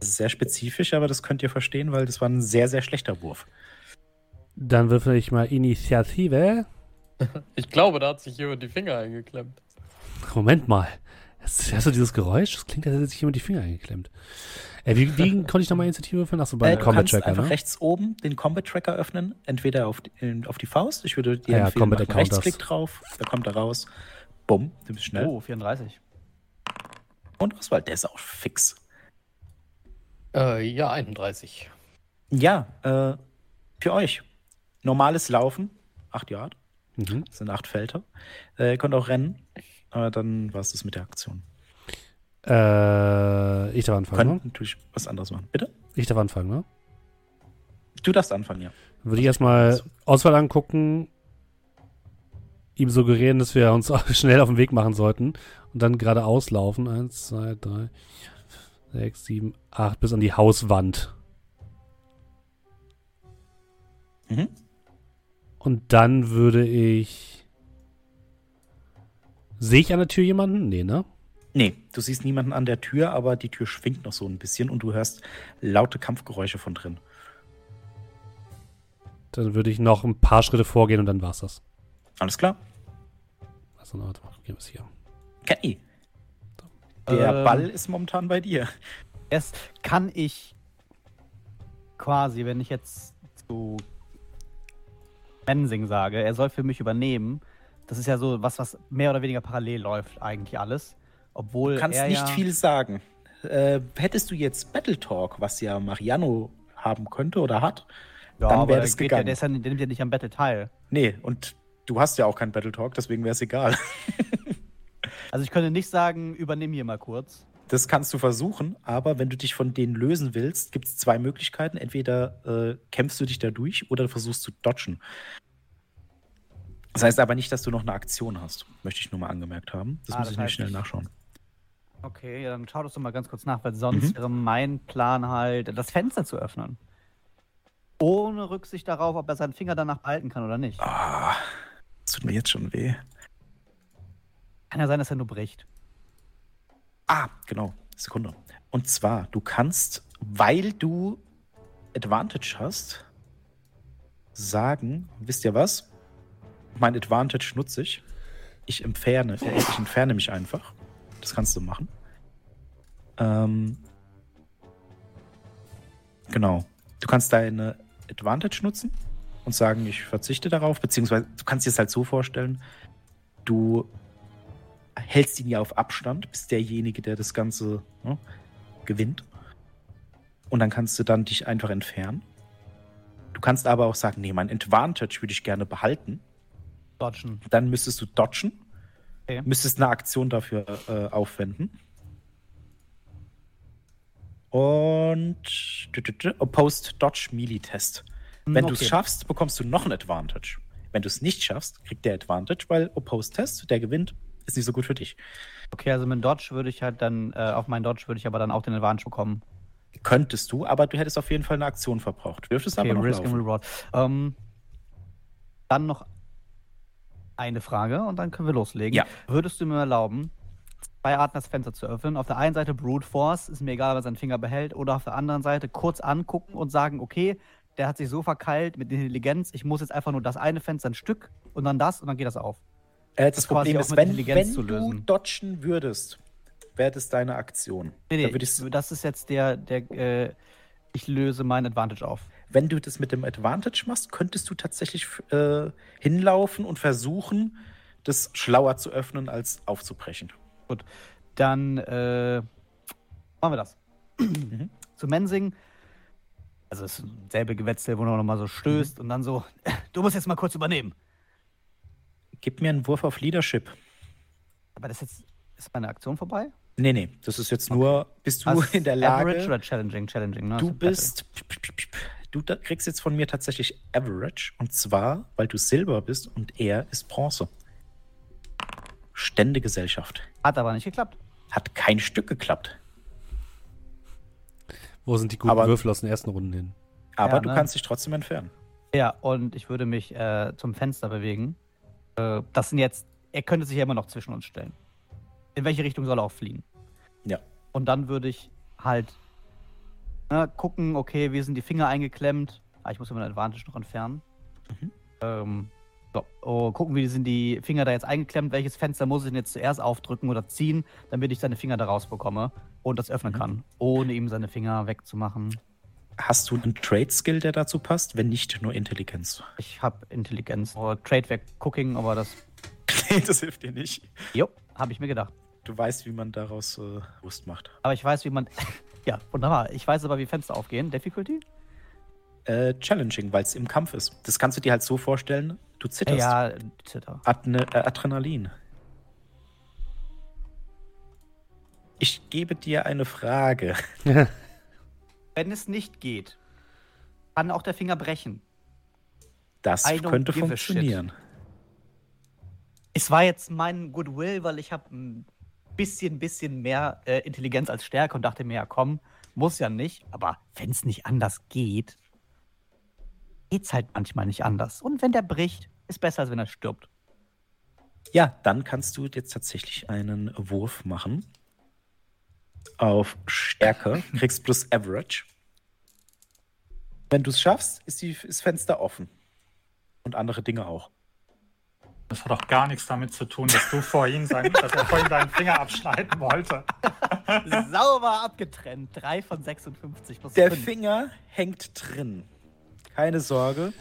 Das ist sehr spezifisch, aber das könnt ihr verstehen, weil das war ein sehr, sehr schlechter Wurf. Dann würfel ich mal Initiative. <laughs> Ich glaube, da hat sich jemand die Finger eingeklemmt. Moment mal. Hast hast du dieses Geräusch? Das klingt, als hätte sich jemand die Finger eingeklemmt. Äh, wie, wie <laughs> konnte ich nochmal Initiative würfeln? Achso, bei Äh, Combat kannst Tracker, einfach ne? rechts oben den Combat Tracker öffnen, entweder auf die, in- auf die Faust. Ich würde dir Ah ja, empfehlen, Combat mach einen Account, Rechtsklick das. drauf, da kommt er raus. Bumm, du bist schnell. Oh, 34. Und Oswald, der ist auch fix. Äh, ja, 31. Ja, äh, für euch. Normales Laufen, 8 Yard, Mhm. das sind 8 Felder. Äh, ihr könnt auch rennen, aber dann war es das mit der Aktion. Äh, ich darf anfangen, Könnt ne? natürlich was anderes machen. Bitte? Ich darf anfangen, ne? Du darfst anfangen, ja. Dann würde ich erstmal Auswahl angucken, ihm suggerieren, dass wir uns <laughs> schnell auf den Weg machen sollten und dann geradeaus laufen. Eins, zwei, drei, sechs, sieben, acht, bis an die Hauswand. Mhm. Und dann würde ich. Sehe ich an der Tür jemanden? Nee, ne? Nee, du siehst niemanden an der Tür, aber die Tür schwingt noch so ein bisschen und du hörst laute Kampfgeräusche von drin. Dann würde ich noch ein paar Schritte vorgehen und dann war's das. Alles klar? Also, warte mal, gehen wir es hier. Kenny. Der Ähm. Ball ist momentan bei dir. Erst kann ich quasi, wenn ich jetzt zu Mensing sage, er soll für mich übernehmen, das ist ja so was, was mehr oder weniger parallel läuft, eigentlich alles. Obwohl Du kannst nicht ja, viel sagen. Äh, hättest du jetzt Battle Talk, was ja Mariano haben könnte oder hat, ja, dann wäre das geht ja, gegangen. der, ja, der nimmt ja nicht am Battle teil. nee, und du hast ja auch keinen Battle Talk, deswegen wäre es egal. <laughs> Also ich könnte nicht sagen, übernimm hier mal kurz. Das kannst du versuchen, aber wenn du dich von denen lösen willst, gibt es zwei Möglichkeiten. Entweder äh, kämpfst du dich da durch oder du versuchst zu dodgen. Das heißt aber nicht, dass du noch eine Aktion hast. Möchte ich nur mal angemerkt haben. Das Ah, muss das ich nämlich schnell nachschauen. Okay, ja, dann schau das doch mal ganz kurz nach, weil sonst Mhm. wäre mein Plan halt, das Fenster zu öffnen. Ohne Rücksicht darauf, ob er seinen Finger danach behalten kann oder nicht. Ah, das tut mir jetzt schon weh. Kann ja sein, dass er nur bricht. Ah, genau. Sekunde. Und zwar, du kannst, weil du Advantage hast, sagen, wisst ihr was? Mein Advantage nutze ich. Ich entferne, äh, ich entferne mich einfach. Das kannst du machen. Ähm, genau. Du kannst deine Advantage nutzen und sagen, ich verzichte darauf, beziehungsweise du kannst dir es halt so vorstellen, du hältst ihn ja auf Abstand, bist derjenige, der das Ganze ne, gewinnt. Und dann kannst du dann dich einfach entfernen. Du kannst aber auch sagen, nee, mein Advantage würde ich gerne behalten. Dodgen. Dann müsstest du dodgen. Okay. Müsstest eine Aktion dafür äh, aufwenden. Und Opposed Dodge Melee Test. Wenn du es okay. schaffst, bekommst du noch ein Advantage. Wenn du es nicht schaffst, kriegt der Advantage, weil Opposed Test, der gewinnt, ist nicht so gut für dich. Okay, also mit Dodge würde ich halt dann, äh, auf meinen Dodge würde ich aber dann auch den Advantage bekommen. Könntest du, aber du hättest auf jeden Fall eine Aktion verbraucht. Dürftest Okay, aber noch Risk and laufen. Reward. Ähm, dann noch eine Frage und dann können wir loslegen. Ja. Würdest du mir erlauben, zwei Arten das Fenster zu öffnen? Auf der einen Seite Brute Force, ist mir egal, was sein Finger behält, oder auf der anderen Seite kurz angucken und sagen, okay, der hat sich so verkeilt mit Intelligenz, ich muss jetzt einfach nur das eine Fenster ein Stück und dann das und dann geht das auf. Äh, das ist quasi Problem ist, wenn, Intelligenz wenn zu du dodgen würdest, wäre das deine Aktion. Nee, Da nee, ich's- das ist jetzt der, der, äh, ich löse meinen Advantage auf. Wenn du das mit dem Advantage machst, könntest du tatsächlich äh, hinlaufen und versuchen, das schlauer zu öffnen, als aufzubrechen. Dann äh, machen wir das. Mhm. Zu Mensing. Also es ist selbe Gewetzel, wo man nochmal so Mhm. stößt und dann so, <laughs> du musst jetzt mal kurz übernehmen. Gib mir einen Wurf auf Leadership. Aber das jetzt, ist meine Aktion vorbei? Nee, nee, das ist jetzt nur, bist du Also in der Average Lage, oder Challenging? Challenging, ne? du Also bist, du da- kriegst jetzt von mir tatsächlich Average und zwar, weil du Silber bist und er ist Bronze. Ständegesellschaft. Hat aber nicht geklappt. Hat kein Stück geklappt. Wo sind die guten Aber- Würfel aus den ersten Runden hin? Aber Ja, du ne? kannst dich trotzdem entfernen. Ja, und ich würde mich äh, zum Fenster bewegen. Äh, das sind jetzt, er könnte sich ja immer noch zwischen uns stellen. In welche Richtung soll er auch fliehen? Ja. Und dann würde ich halt ne, gucken, okay, wie sind die Finger eingeklemmt. Ah, ich muss mir mein Advantage noch entfernen. Mhm. Ähm, so. oh, gucken, wie sind die Finger da jetzt eingeklemmt. Welches Fenster muss ich denn jetzt zuerst aufdrücken oder ziehen, damit ich seine Finger da rausbekomme und das öffnen Mhm. kann, ohne ihm seine Finger wegzumachen. Hast du einen Trade-Skill, der dazu passt? Wenn nicht, nur Intelligenz. Ich habe Intelligenz. Oder Trade weg Cooking, aber das, <laughs> das hilft dir nicht. jo, habe ich mir gedacht. Du weißt, wie man daraus äh, Wurst macht. Aber ich weiß, wie man. <laughs> ja, wunderbar. Ich weiß aber, wie Fenster aufgehen. Difficulty? Äh, challenging, weil es im Kampf ist. Das kannst du dir halt so vorstellen, du zitterst. Ja, Zitter. Adne äh, Adrenalin. Ich gebe dir eine Frage. <laughs> Wenn es nicht geht, kann auch der Finger brechen. Das könnte funktionieren. Es war jetzt mein Goodwill, weil ich habe ein bisschen, bisschen mehr äh, Intelligenz als Stärke und dachte mir, ja komm, muss ja nicht. Aber wenn es nicht anders geht, geht's halt manchmal nicht anders. Und wenn der bricht, ist besser, als wenn er stirbt. Ja, dann kannst du jetzt tatsächlich einen Wurf machen. Auf Stärke. <laughs> Kriegst plus Average. Wenn du es schaffst, ist ist Fenster offen. Und andere Dinge auch. Das hat doch gar nichts damit zu tun, dass du vorhin sein, <laughs> dass er vorhin deinen Finger abschneiden wollte. <laughs> Sauber abgetrennt. 3 von 56 plus Der fünf. Finger hängt drin. Keine Sorge.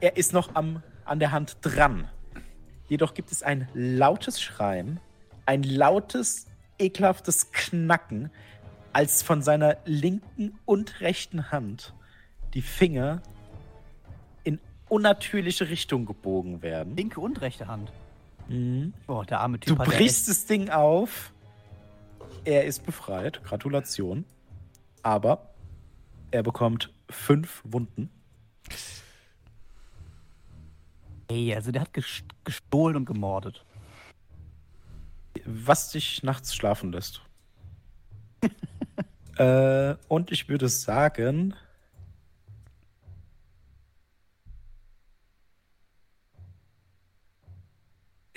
Er ist noch am, an der Hand dran. Jedoch gibt es ein lautes Schreien, ein lautes, ekelhaftes Knacken, als von seiner linken und rechten Hand die Finger in unnatürliche Richtung gebogen werden. Linke und rechte Hand. Mhm. Boah, der arme Typ Du brichst das Ding auf. Er ist befreit. Gratulation. Aber er bekommt fünf Wunden. Ey, also der hat ges- gestohlen und gemordet. was dich nachts schlafen lässt. <laughs> äh, und ich würde sagen,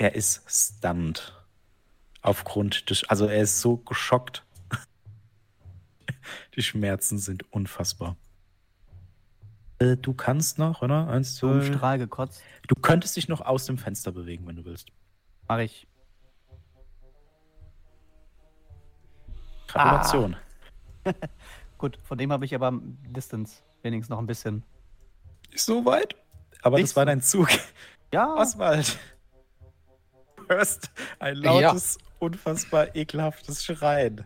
er ist stunned. Aufgrund des, also er ist so geschockt. <laughs> Die Schmerzen sind unfassbar. Äh, du kannst noch, oder? Eins, zwei. Strahl gekotzt. Du könntest dich noch aus dem Fenster bewegen, wenn du willst. Mach ich. Gratulation. <laughs> Gut, von dem habe ich aber Distance. Wenigstens noch ein bisschen. Nicht so weit. Aber Nicht das war dein Zug. Ja, Oswald. Hörst ein lautes, unfassbar ekelhaftes Schreien.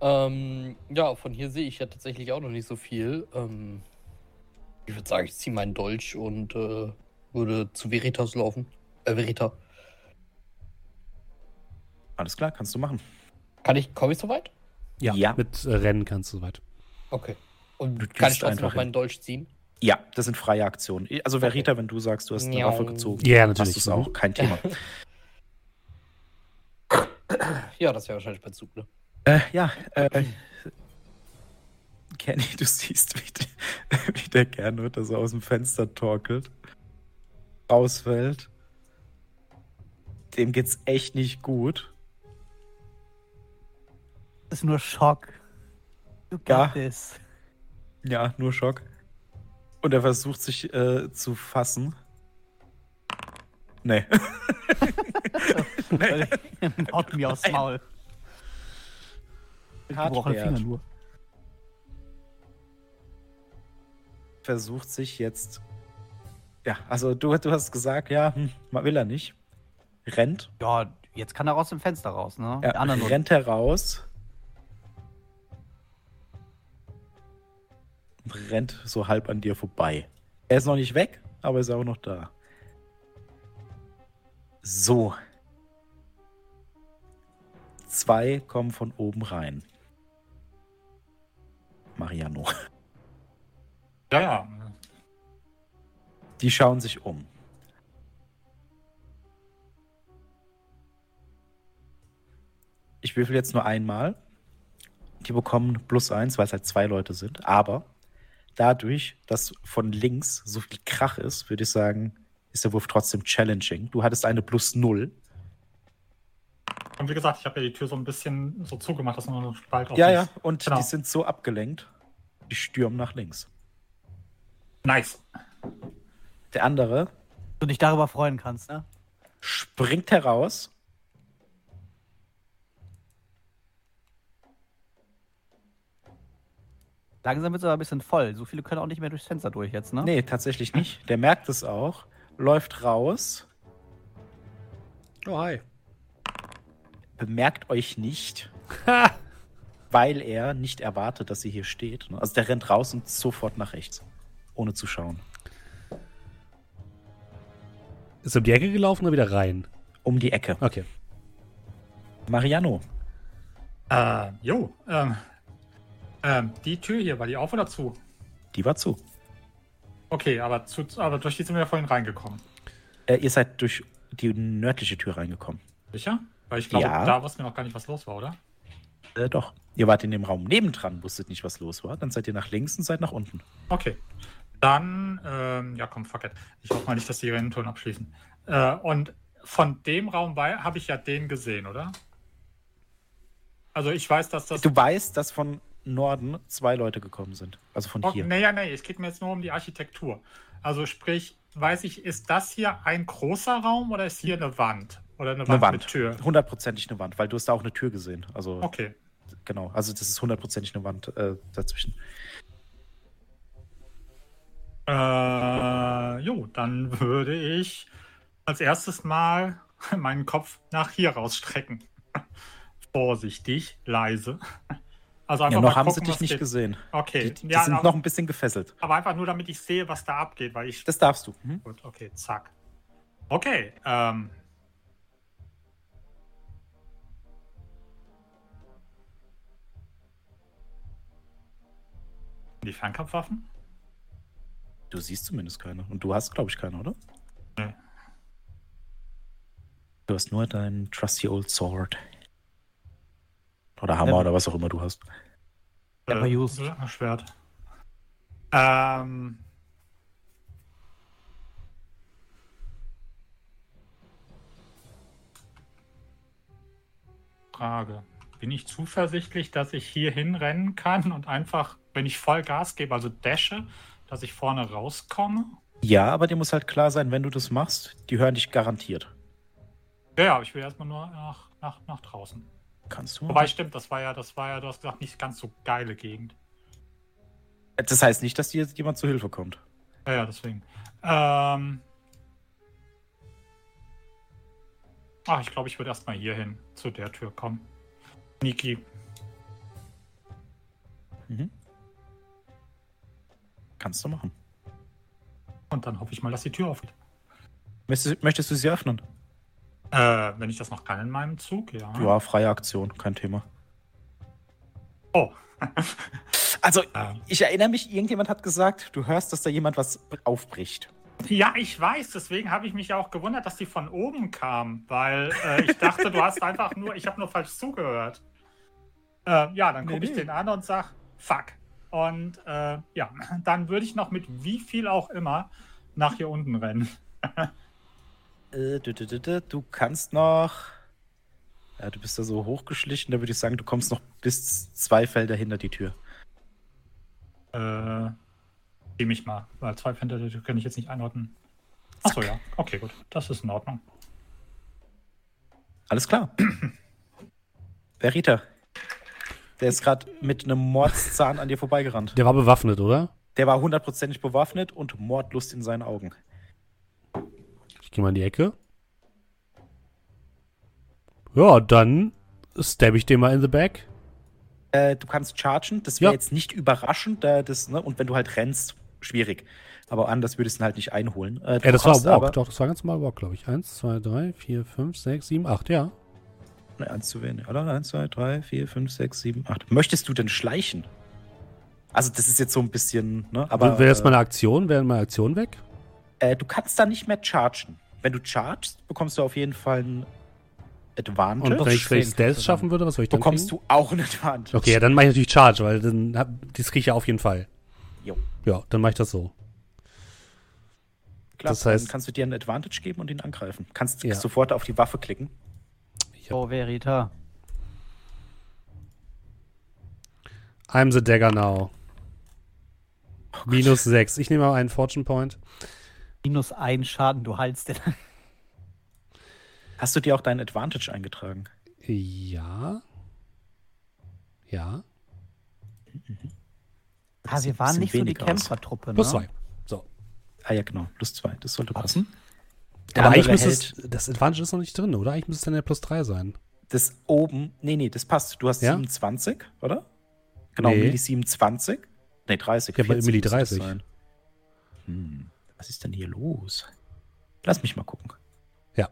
Ähm, ja, von hier sehe ich ja tatsächlich auch noch nicht so viel. Ähm, ich würde sagen, ich ziehe meinen Dolch und äh, würde zu Veritas laufen. Äh, Verita. Alles klar, kannst du machen. Kann ich, komme ich so weit? Ja, Ja. mit äh, Rennen kannst du weit. Okay. Und Du kann ich trotzdem einfach noch meinen Dolch ziehen? Ja, das sind freie Aktionen. Also Verita, wenn du sagst, du hast eine. Waffe gezogen, Ja, hast natürlich. du es auch, kein Thema. <laughs> ja, das ja wahrscheinlich bei Zug, ne? Äh, ja, äh, Kenny, du siehst, wie, die, <laughs> wie der Gernot so aus dem Fenster torkelt, rausfällt. Dem geht's echt nicht gut. Das ist nur Schock. Du Ja. this. Ja, nur Schock. Und er versucht sich äh, zu fassen. Nee. <laughs> nee. Haut mir aufs Maul. Gebrochene Finger Hartwert nur. versucht sich jetzt. Ja, also du, du hast gesagt, ja, hm, will er nicht. Rennt. Ja, jetzt kann er aus dem Fenster raus, ne? Ja, rennt heraus. Rennt so halb an dir vorbei. Er ist noch nicht weg, aber ist auch noch da. So. Zwei kommen von oben rein. Mariano. Ja, ja. Die schauen sich um. Ich würfel jetzt nur einmal. Die bekommen plus eins, weil es halt zwei Leute sind. Aber dadurch, dass von links so viel Krach ist, würde ich sagen, ist der Wurf trotzdem challenging. Du hattest eine plus null. Und wie gesagt, ich habe ja die Tür so ein bisschen so zugemacht, dass nur ein Spalt offen Ja, ja. Und Genau. die sind so abgelenkt. Die stürmen nach links. Nice. Der andere Du dich darüber freuen kannst, ne? springt heraus. Langsam wird es aber ein bisschen voll. So viele können auch nicht mehr durchs Fenster durch jetzt, ne? Nee, tatsächlich nicht. Der merkt es auch. Läuft raus. Oh, hi. bemerkt euch nicht, Ha! weil er nicht erwartet, dass ihr hier steht. ne? Also der rennt raus und sofort nach rechts, ohne zu schauen. Ist er um die Ecke gelaufen oder wieder rein? Um die Ecke. Okay. Mariano, Äh, jo. Ähm, ähm, die Tür hier, war die auf oder zu? die war zu. Okay, aber, zu, aber durch die sind wir ja vorhin reingekommen. Äh, ihr seid durch die nördliche Tür reingekommen. Sicher? Weil ich glaube, Ja. da wussten wir noch gar nicht, was los war, oder? Äh, doch. Ihr wart in dem Raum nebendran, wusstet nicht, was los war. Dann seid ihr nach links und seid nach unten. Okay. Dann, ähm, ja komm, fuck it. Ich hoffe mal nicht, dass die Renntouren abschließen. Äh, und von dem Raum habe ich ja den gesehen, oder? Also ich weiß, dass das. Du weißt, dass von Norden zwei Leute gekommen sind. Also von Oh, hier. nee, ja, nee, es geht mir jetzt nur um die Architektur. Also sprich, weiß ich, ist das hier ein großer Raum oder ist hier eine Wand? Oder eine Wand, Eine Wand. mit Tür? Hundertprozentig eine Wand, weil du hast da auch eine Tür gesehen. Also Okay. genau. Also das ist hundertprozentig eine Wand äh, dazwischen. Äh, jo, dann würde ich als erstes mal meinen Kopf nach hier rausstrecken. <laughs> Vorsichtig, leise. Also einfach Ja, noch mal haben gucken, sie dich nicht geht. gesehen. Okay, Die, die ja, sind aber, noch ein bisschen gefesselt. aber einfach nur, damit ich sehe, was da abgeht, weil ich. Das darfst du. Mhm. Gut, okay, zack. Okay, ähm. Die Fernkampfwaffen? Du siehst zumindest keine. Und du hast, glaube ich, keine, oder? Nee. Du hast nur dein trusty old sword. Oder Hammer Ähm. oder was auch immer du hast. Used. Äh, Schwert. Ähm. Frage. Bin ich zuversichtlich, dass ich hier hinrennen kann und einfach, wenn ich voll Gas gebe, also dashe, dass ich vorne rauskomme? Ja, aber dir muss halt klar sein, wenn du das machst, die hören dich garantiert. Ja, ja, aber ich will erstmal nur nach, nach, nach draußen. Kannst du. Wobei, stimmt, das war ja, das war ja, du hast gesagt, nicht ganz so geile Gegend. Das heißt nicht, dass dir jetzt jemand zu Hilfe kommt. Ja, ja, deswegen. Ähm. Ach, ich glaube, ich würde erstmal hier hin, zu der Tür kommen. Niki. Mhm. Kannst du machen. Und dann hoffe ich mal, dass die Tür aufgeht. Möchtest, möchtest du sie öffnen? Äh, wenn ich das noch kann in meinem Zug, ja. Ja, freie Aktion, kein Thema. Oh. <laughs> Also, Ähm, ich erinnere mich, irgendjemand hat gesagt, du hörst, dass da jemand was aufbricht. Ja, ich weiß, deswegen habe ich mich auch gewundert, dass die von oben kam, weil äh, ich dachte, du hast einfach nur, ich habe nur falsch zugehört. Äh, ja, dann gucke Nee, ich nee. den an und sag, fuck. Und äh, ja, dann würde ich noch mit wie viel auch immer nach hier unten rennen. <laughs> Äh, du, kannst noch. Ja, du bist da so hochgeschlichen, da würde ich sagen, du kommst noch bis zwei Felder hinter die Tür. Äh, zieh mich mal, weil zwei Fenster die kann ich jetzt nicht einordnen. Achso, ja. Okay, gut. Das ist in Ordnung. Alles klar. <clears throat> Verita. Der ist gerade mit einem Mordszahn an dir vorbeigerannt. Der war bewaffnet, oder? Der war hundertprozentig bewaffnet und Mordlust in seinen Augen. Ich gehe mal in die Ecke. Ja, dann stab ich den mal in the back. Äh, du kannst chargen, das wäre Ja. jetzt nicht überraschend, da das, ne? und wenn du halt rennst, schwierig. Aber anders würdest du ihn halt nicht einholen. Äh, Ja, das war Walk. aber- Doch, das war ganz normal Walk, glaube ich. Eins, zwei, drei, vier, fünf, sechs, sieben, acht, ja. Ne, eins zu wenig, oder? Eins, zwei, drei, vier, fünf, sechs, sieben, acht. Möchtest du denn schleichen? Also, das ist jetzt so ein bisschen, ne? Aber Wäre jetzt äh, meine Aktion? Wäre meine Aktion weg? Äh, du kannst da nicht mehr chargen. Wenn du chargst, bekommst du auf jeden Fall ein Advantage. Und wenn ich vielleicht schwingen, Stealth schaffen würde, was soll ich dann bekommst kriegen? du auch ein Advantage. Okay, ja, dann mache ich natürlich Charge, weil dann hab, das kriege ich ja auf jeden Fall. Jo. Ja, dann mache ich das so. Klar, das heißt- dann kannst du dir ein Advantage geben und ihn angreifen. Kannst Ja. sofort auf die Waffe klicken. Ich hab, Oh, Verita. I'm the dagger now. Minus sechs. Ich nehme mal einen Fortune Point. Minus ein Schaden, du heilst den. Hast du dir auch dein Advantage eingetragen? Ja. Ja. Ah, Sieht wir waren nicht so die. Kämpfertruppe, ne? Plus zwei. So. Ah ja, genau. Plus zwei. Das sollte passen. Aber eigentlich müsste es, das Advantage ist noch nicht drin, oder? Eigentlich müsste es dann ja plus drei sein. Das oben, nee, nee, das passt. Du hast Ja? 27, oder? Genau, Nee. Milli 27. Nee, 30. Ja, bei 40 Milli müsste das 30. sein. Hm, was ist denn hier los? Lass mich mal gucken. Ja.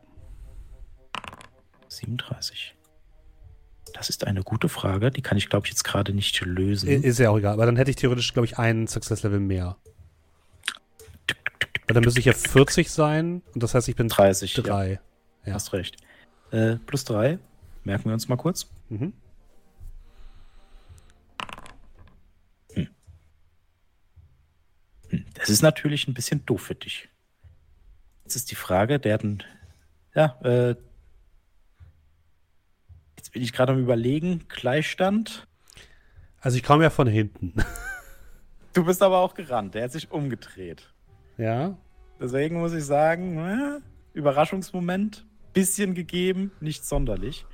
37. Das ist eine gute Frage. Die kann ich, glaube ich, jetzt gerade nicht lösen. Ist ja auch egal. Aber dann hätte ich theoretisch, glaube ich, einen Success-Level mehr. Weil dann müsste ich ja 40 sein und das heißt, ich bin 30. Ja, 3. Ja. hast recht. Äh, plus 3. Merken wir uns mal kurz. Mhm. Das ist natürlich ein bisschen doof für dich. Jetzt ist die Frage, der hat ein, ja, äh, jetzt bin ich gerade am überlegen, Gleichstand. Also ich komme ja von hinten. <laughs> Du bist aber auch gerannt, der hat sich umgedreht. ja. Deswegen muss ich sagen, äh, Überraschungsmoment, bisschen gegeben, nicht sonderlich.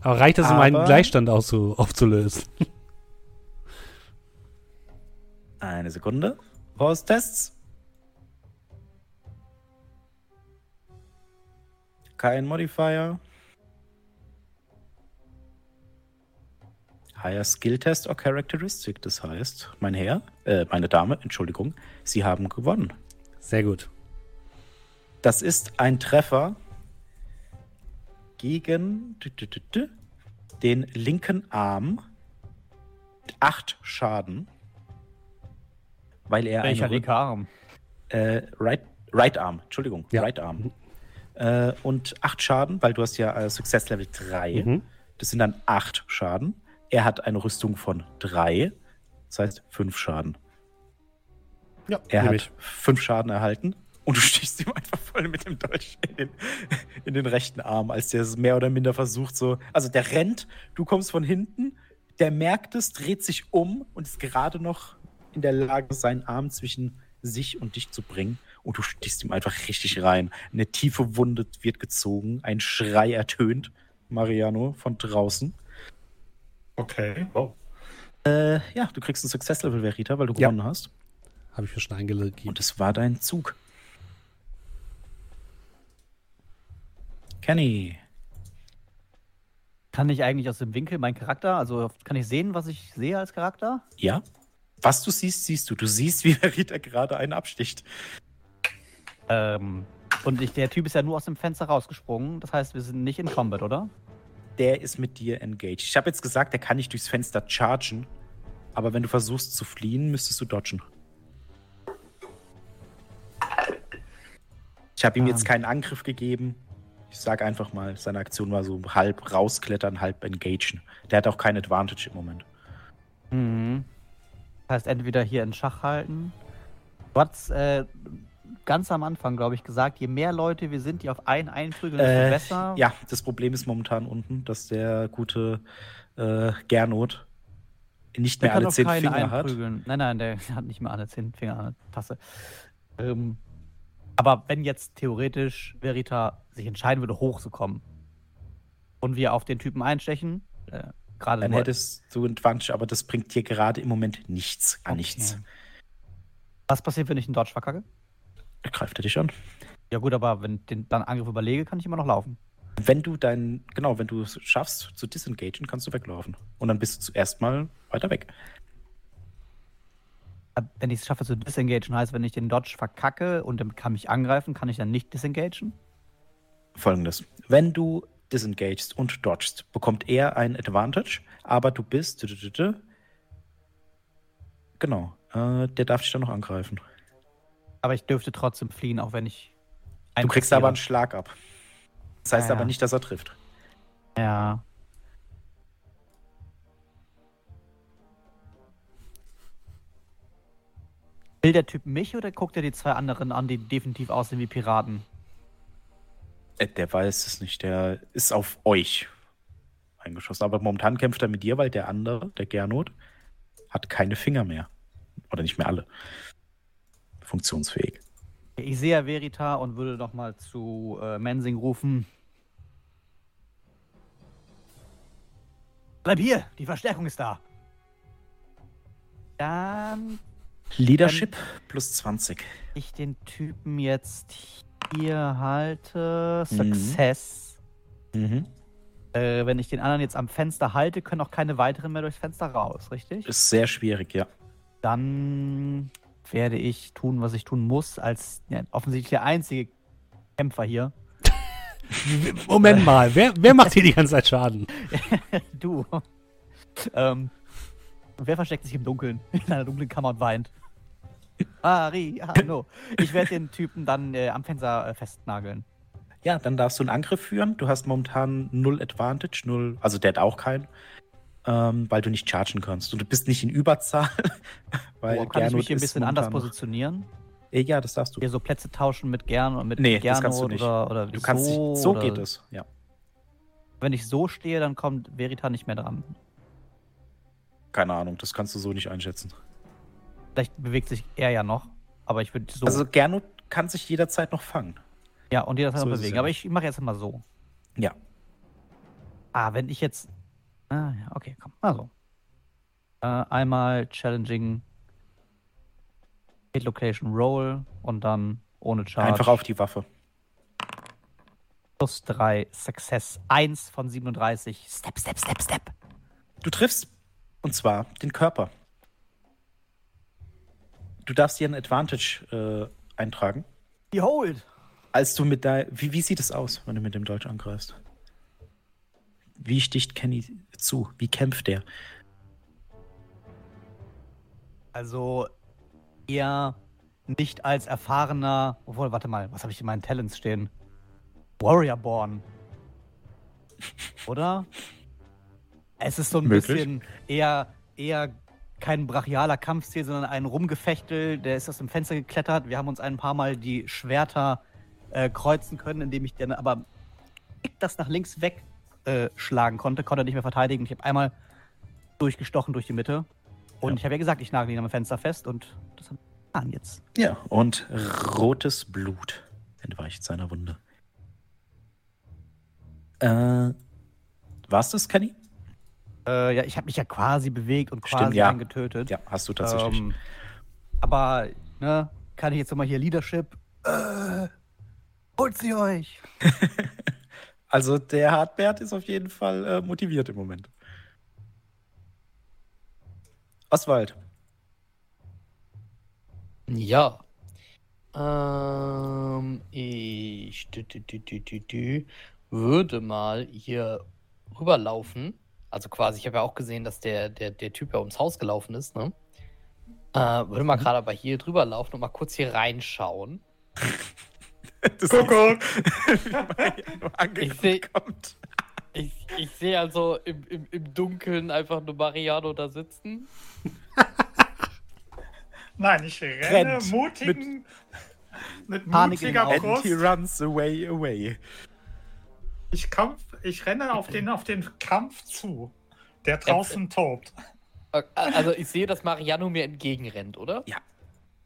Aber reicht das, um einen Gleichstand aufzulösen? Eine Sekunde. Pause-Tests. Kein Modifier. Higher Skill Test or Characteristic. Das heißt, mein Herr, äh, meine Dame, Entschuldigung, Sie haben gewonnen. Sehr gut. Das ist ein Treffer gegen den linken Arm mit acht Schaden. Weil er Welcher linke Arm? äh, right, right Arm, Entschuldigung, Ja. Right Arm. Äh, und acht Schaden, weil du hast ja äh, Success Level 3. Mhm. Das sind dann acht Schaden. Er hat eine Rüstung von drei. Das heißt fünf Schaden. Ja, Er hat ich. fünf Schaden erhalten und du <laughs> stichst ihm einfach voll mit dem Dolch in den, in den rechten Arm, als der es mehr oder minder versucht so. Also der rennt, du kommst von hinten, der merkt es, dreht sich um und ist gerade noch in der Lage, seinen Arm zwischen sich und dich zu bringen. Und du stichst ihm einfach richtig rein. Eine tiefe Wunde wird gezogen, ein Schrei ertönt, Mariano, von draußen. Okay. Wow. Äh, ja, du kriegst ein Success-Level, Verita, weil du Ja. gewonnen hast. Habe ich mir schon eingelegt. Und es war dein Zug. Kenny. Kann ich eigentlich aus dem Winkel meinen Charakter, also kann ich sehen, was ich sehe als Charakter? Ja? Was du siehst, siehst du. Du siehst, wie <laughs> Verita gerade einen absticht. Ähm, und ich, der Typ ist ja nur aus dem Fenster rausgesprungen. Das heißt, wir sind nicht in Combat, oder? Der ist mit dir engaged. Ich habe jetzt gesagt, der kann nicht durchs Fenster chargen. Aber wenn du versuchst zu fliehen, müsstest du dodgen. Ich habe ihm Ah. jetzt keinen Angriff gegeben. Ich sage einfach mal, seine Aktion war so halb rausklettern, halb engagen. Der hat auch kein Advantage im Moment. Mhm. Das heißt, entweder hier in Schach halten. Du hast äh, ganz am Anfang, glaube ich, gesagt, je mehr Leute wir sind, die auf einen einprügeln, desto Äh, besser. Ja, das Problem ist momentan unten, dass der gute äh, Gernot nicht Der mehr alle zehn Finger hat. einprügeln. Nein, nein, der hat nicht mehr alle zehn Finger an der Tasse. Ähm, aber wenn jetzt theoretisch Verita sich entscheiden würde, hochzukommen und wir auf den Typen einstechen, äh, gerade Dann hättest du Advantage, aber das bringt dir gerade im Moment nichts. Gar Okay. nichts. Was passiert, wenn ich einen Dodge verkacke? Greift er dich an. Ja gut, aber wenn ich den dann Angriff überlege, kann ich immer noch laufen. Wenn du dein, genau, wenn du es schaffst zu disengagen, kannst du weglaufen. Und dann bist du zuerst mal weiter weg. Äh, Wenn ich es schaffe zu disengagen, heißt, wenn ich den Dodge verkacke und damit kann mich angreifen, kann ich dann nicht disengagen? Folgendes. Wenn du disengagest und dodgst, bekommt er ein Advantage, aber du bist. Genau. Äh, der darf dich dann noch angreifen. Aber ich dürfte trotzdem fliehen, auch wenn ich. Du kriegst aber einen Schlag ab. Das heißt Ja, aber nicht, dass er trifft. Ja. Will der Typ mich oder guckt er die zwei anderen an, die definitiv aussehen wie Piraten? Äh, Der weiß es nicht. Der ist auf euch eingeschossen. Aber momentan kämpft er mit dir, weil der andere, der Gernot, hat keine Finger mehr. Oder nicht mehr alle. Funktionsfähig. Ich sehe ja Verita und würde noch mal zu äh, Mensing rufen. Bleib hier, die Verstärkung ist da. Dann Leadership plus 20. ich den Typen jetzt hier halte. Mhm. Success. Mhm. Äh, wenn ich den anderen jetzt am Fenster halte, können auch keine weiteren mehr durchs Fenster raus, richtig? Ist sehr schwierig, ja. Dann werde ich tun, was ich tun muss, als ja, offensichtlich der einzige Kämpfer hier. <laughs> Moment mal, wer, wer macht hier die ganze Zeit Schaden? <laughs> du. ähm, und wer versteckt sich im Dunkeln, in einer dunklen Kammer und weint? Ariano. Ich werde den Typen dann äh, am Fenster äh, festnageln. Ja, dann darfst du einen Angriff führen. Du hast momentan null Advantage, null, also der hat auch keinen, ähm, weil du nicht chargen kannst. Und du bist nicht in Überzahl. <laughs> weil Oh, kann ich mich hier ein bisschen anders positionieren? Äh, Ja, das darfst du. Hier so Plätze tauschen mit Gern und mit Nee, das Gernot kannst du nicht. Oder, oder Du kannst so, nicht, so oder geht es, ja. Wenn ich so stehe, dann kommt Verita nicht mehr dran. Keine Ahnung, das kannst du so nicht einschätzen. Vielleicht bewegt sich er ja noch, aber ich würde so. Also Gernot kann sich jederzeit noch fangen. ja, und jederzeit so noch bewegen. ja Aber ich mache jetzt mal so. Ja. Ah, wenn ich jetzt. Ah, ja, okay, komm. Also. Äh, einmal Challenging Hit Location Roll und dann ohne Charge. Einfach auf die Waffe. Plus 3 Success. 1 von 37. Step, step, step, step. Du triffst, und zwar den Körper. Du darfst dir einen Advantage äh, eintragen. Behold! Als du mit dein, wie, wie sieht es aus, wenn du mit dem Deutsch angreifst? Wie sticht Kenny zu? Wie kämpft der? Also eher nicht als erfahrener. Obwohl, warte mal, was habe ich in meinen Talents stehen? Warriorborn. Oder? Es ist so ein Möglich. bisschen eher, eher kein brachialer Kampfstil, sondern ein Rumgefechtel. Der ist aus dem Fenster geklettert. Wir haben uns ein paar Mal die Schwerter äh, kreuzen können, indem ich dann aber das nach links weg äh, konnte, konnte nicht mehr verteidigen. Ich habe einmal durchgestochen durch die Mitte. Und Ja. ich habe ja gesagt, ich nagel ihn am Fenster fest und das haben wir getan jetzt. Ja. Und rotes Blut entweicht seiner Wunde. Äh, war's das, Kenny? Äh, ja, ich habe mich ja quasi bewegt und Stimmt, quasi ja. einen getötet. Ja, hast du tatsächlich. Ähm, aber, ne, kann ich jetzt nochmal hier Leadership. Äh, holt sie euch! Also der Hartbert ist auf jeden Fall äh, motiviert im Moment. Oswald. Ja. Ähm, ich dü, dü, dü, dü, dü, dü, würde mal hier rüberlaufen. Also quasi, ich habe ja auch gesehen, dass der, der, der Typ ja ums Haus gelaufen ist, ne? Äh, würde mal gerade aber hier drüber laufen und mal kurz hier reinschauen. <laughs> Du Kuckuck! <laughs> Ich seh- angekommt. Ich, ich sehe also im, im, im Dunkeln einfach nur Mariano da sitzen. <laughs> Nein, ich renne Rennt mutigen, mit, den mutiger Augen. And he runs away, away. Ich, kampf, ich renne auf den, auf den Kampf zu, der draußen tobt. Äh, Also ich sehe, dass Mariano mir entgegenrennt, oder? Ja.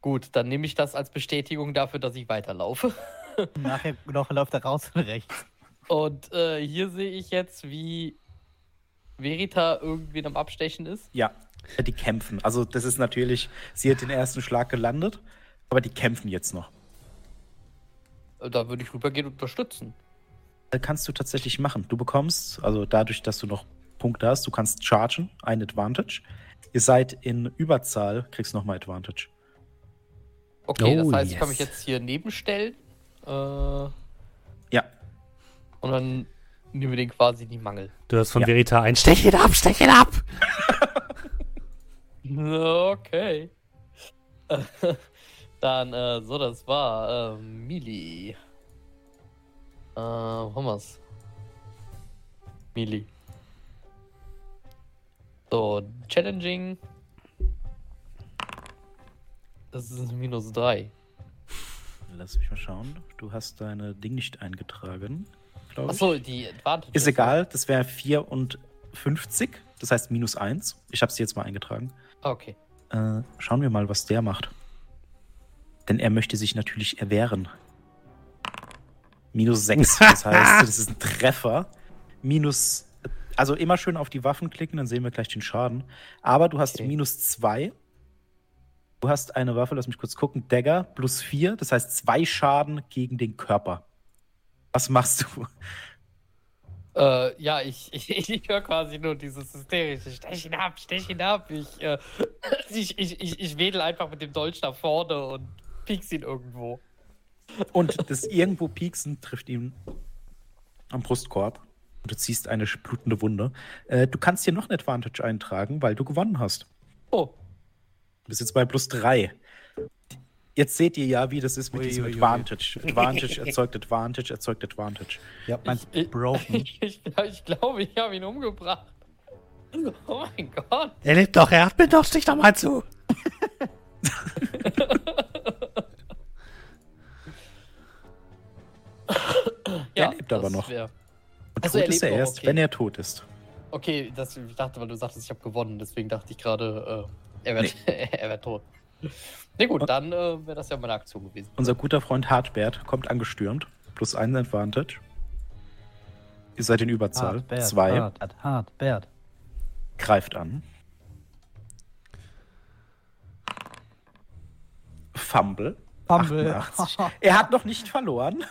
Gut, dann nehme ich das als Bestätigung dafür, dass ich weiterlaufe. <laughs> Nachher noch läuft er raus und rechts. Und äh, hier sehe ich jetzt, wie Verita irgendwen am Abstechen ist. Ja, die kämpfen. Also das ist natürlich, sie hat den ersten Schlag gelandet, aber die kämpfen jetzt noch. Da würde ich rübergehen und unterstützen. Kannst du tatsächlich machen. Du bekommst, also dadurch, dass du noch Punkte hast, du kannst chargen, ein Advantage. Ihr seid in Überzahl, kriegst nochmal Advantage. Okay, Oh, das heißt, ich kann yes. mich jetzt hier nebenstellen. Äh, Ja, und dann nehmen wir den quasi in die Mangel. Du hast von Ja. Verita ein Stech ihn ab, stech ihn ab! <laughs> Okay. <laughs> Dann, äh, so, das war äh, Mili. Äh, wo haben wir's? Mili. So, Challenging. Das ist minus 3. lass mich mal schauen. Du hast deine Ding nicht eingetragen. Achso, die Advantage. Ist egal, das wäre 54, das heißt minus 1. Ich habe sie jetzt mal eingetragen. Okay. Äh, schauen wir mal, was der macht. Denn er möchte sich natürlich erwehren. Minus 6, das <laughs> heißt, das ist ein Treffer. Minus, also immer schön auf die Waffen klicken, dann sehen wir gleich den Schaden. Aber du hast Okay. minus 2. Du hast eine Waffe, lass mich kurz gucken, Dagger plus 4, das heißt zwei Schaden gegen den Körper. Was machst du? Äh, ja, ich, <laughs> ich, ich höre quasi nur dieses hysterische Stech ihn ab, stech ihn ab. Ich, äh, <laughs> ich, ich, ich, ich wedel einfach mit dem Dolch nach vorne und pieks ihn irgendwo. Und das irgendwo pieksen trifft ihn am Brustkorb. Und du ziehst eine blutende Wunde. Äh, du kannst hier noch ein Advantage eintragen, weil du gewonnen hast. Oh, Du bist jetzt bei plus drei. Jetzt seht ihr ja, wie das ist mit Ui, diesem ui, ui. Advantage. Advantage erzeugt Advantage, erzeugt Advantage. Ja, meins ich, broken. ich, <laughs> ich, ich glaube, ich habe ihn umgebracht. Oh mein Gott. Er lebt doch, er atmet doch, stich doch mal zu! <laughs> <coughs> Ja, lebt aber noch. wär- Und Also, tot er ist er erst, okay. wenn er tot ist. Okay, das, ich dachte, weil du sagtest, ich habe gewonnen, deswegen dachte ich gerade, äh, er wird <laughs> er wär tot. Ne gut, dann äh, wäre das ja meine Aktion gewesen. Unser guter Freund Hartbert kommt angestürmt. Plus ein Advantage. Ihr seid in Überzahl. Hart, Bert, Zwei. Hart, hart, hart, Bert. Greift an. Fumble. Fumble. 88. <laughs> Er hat noch nicht verloren.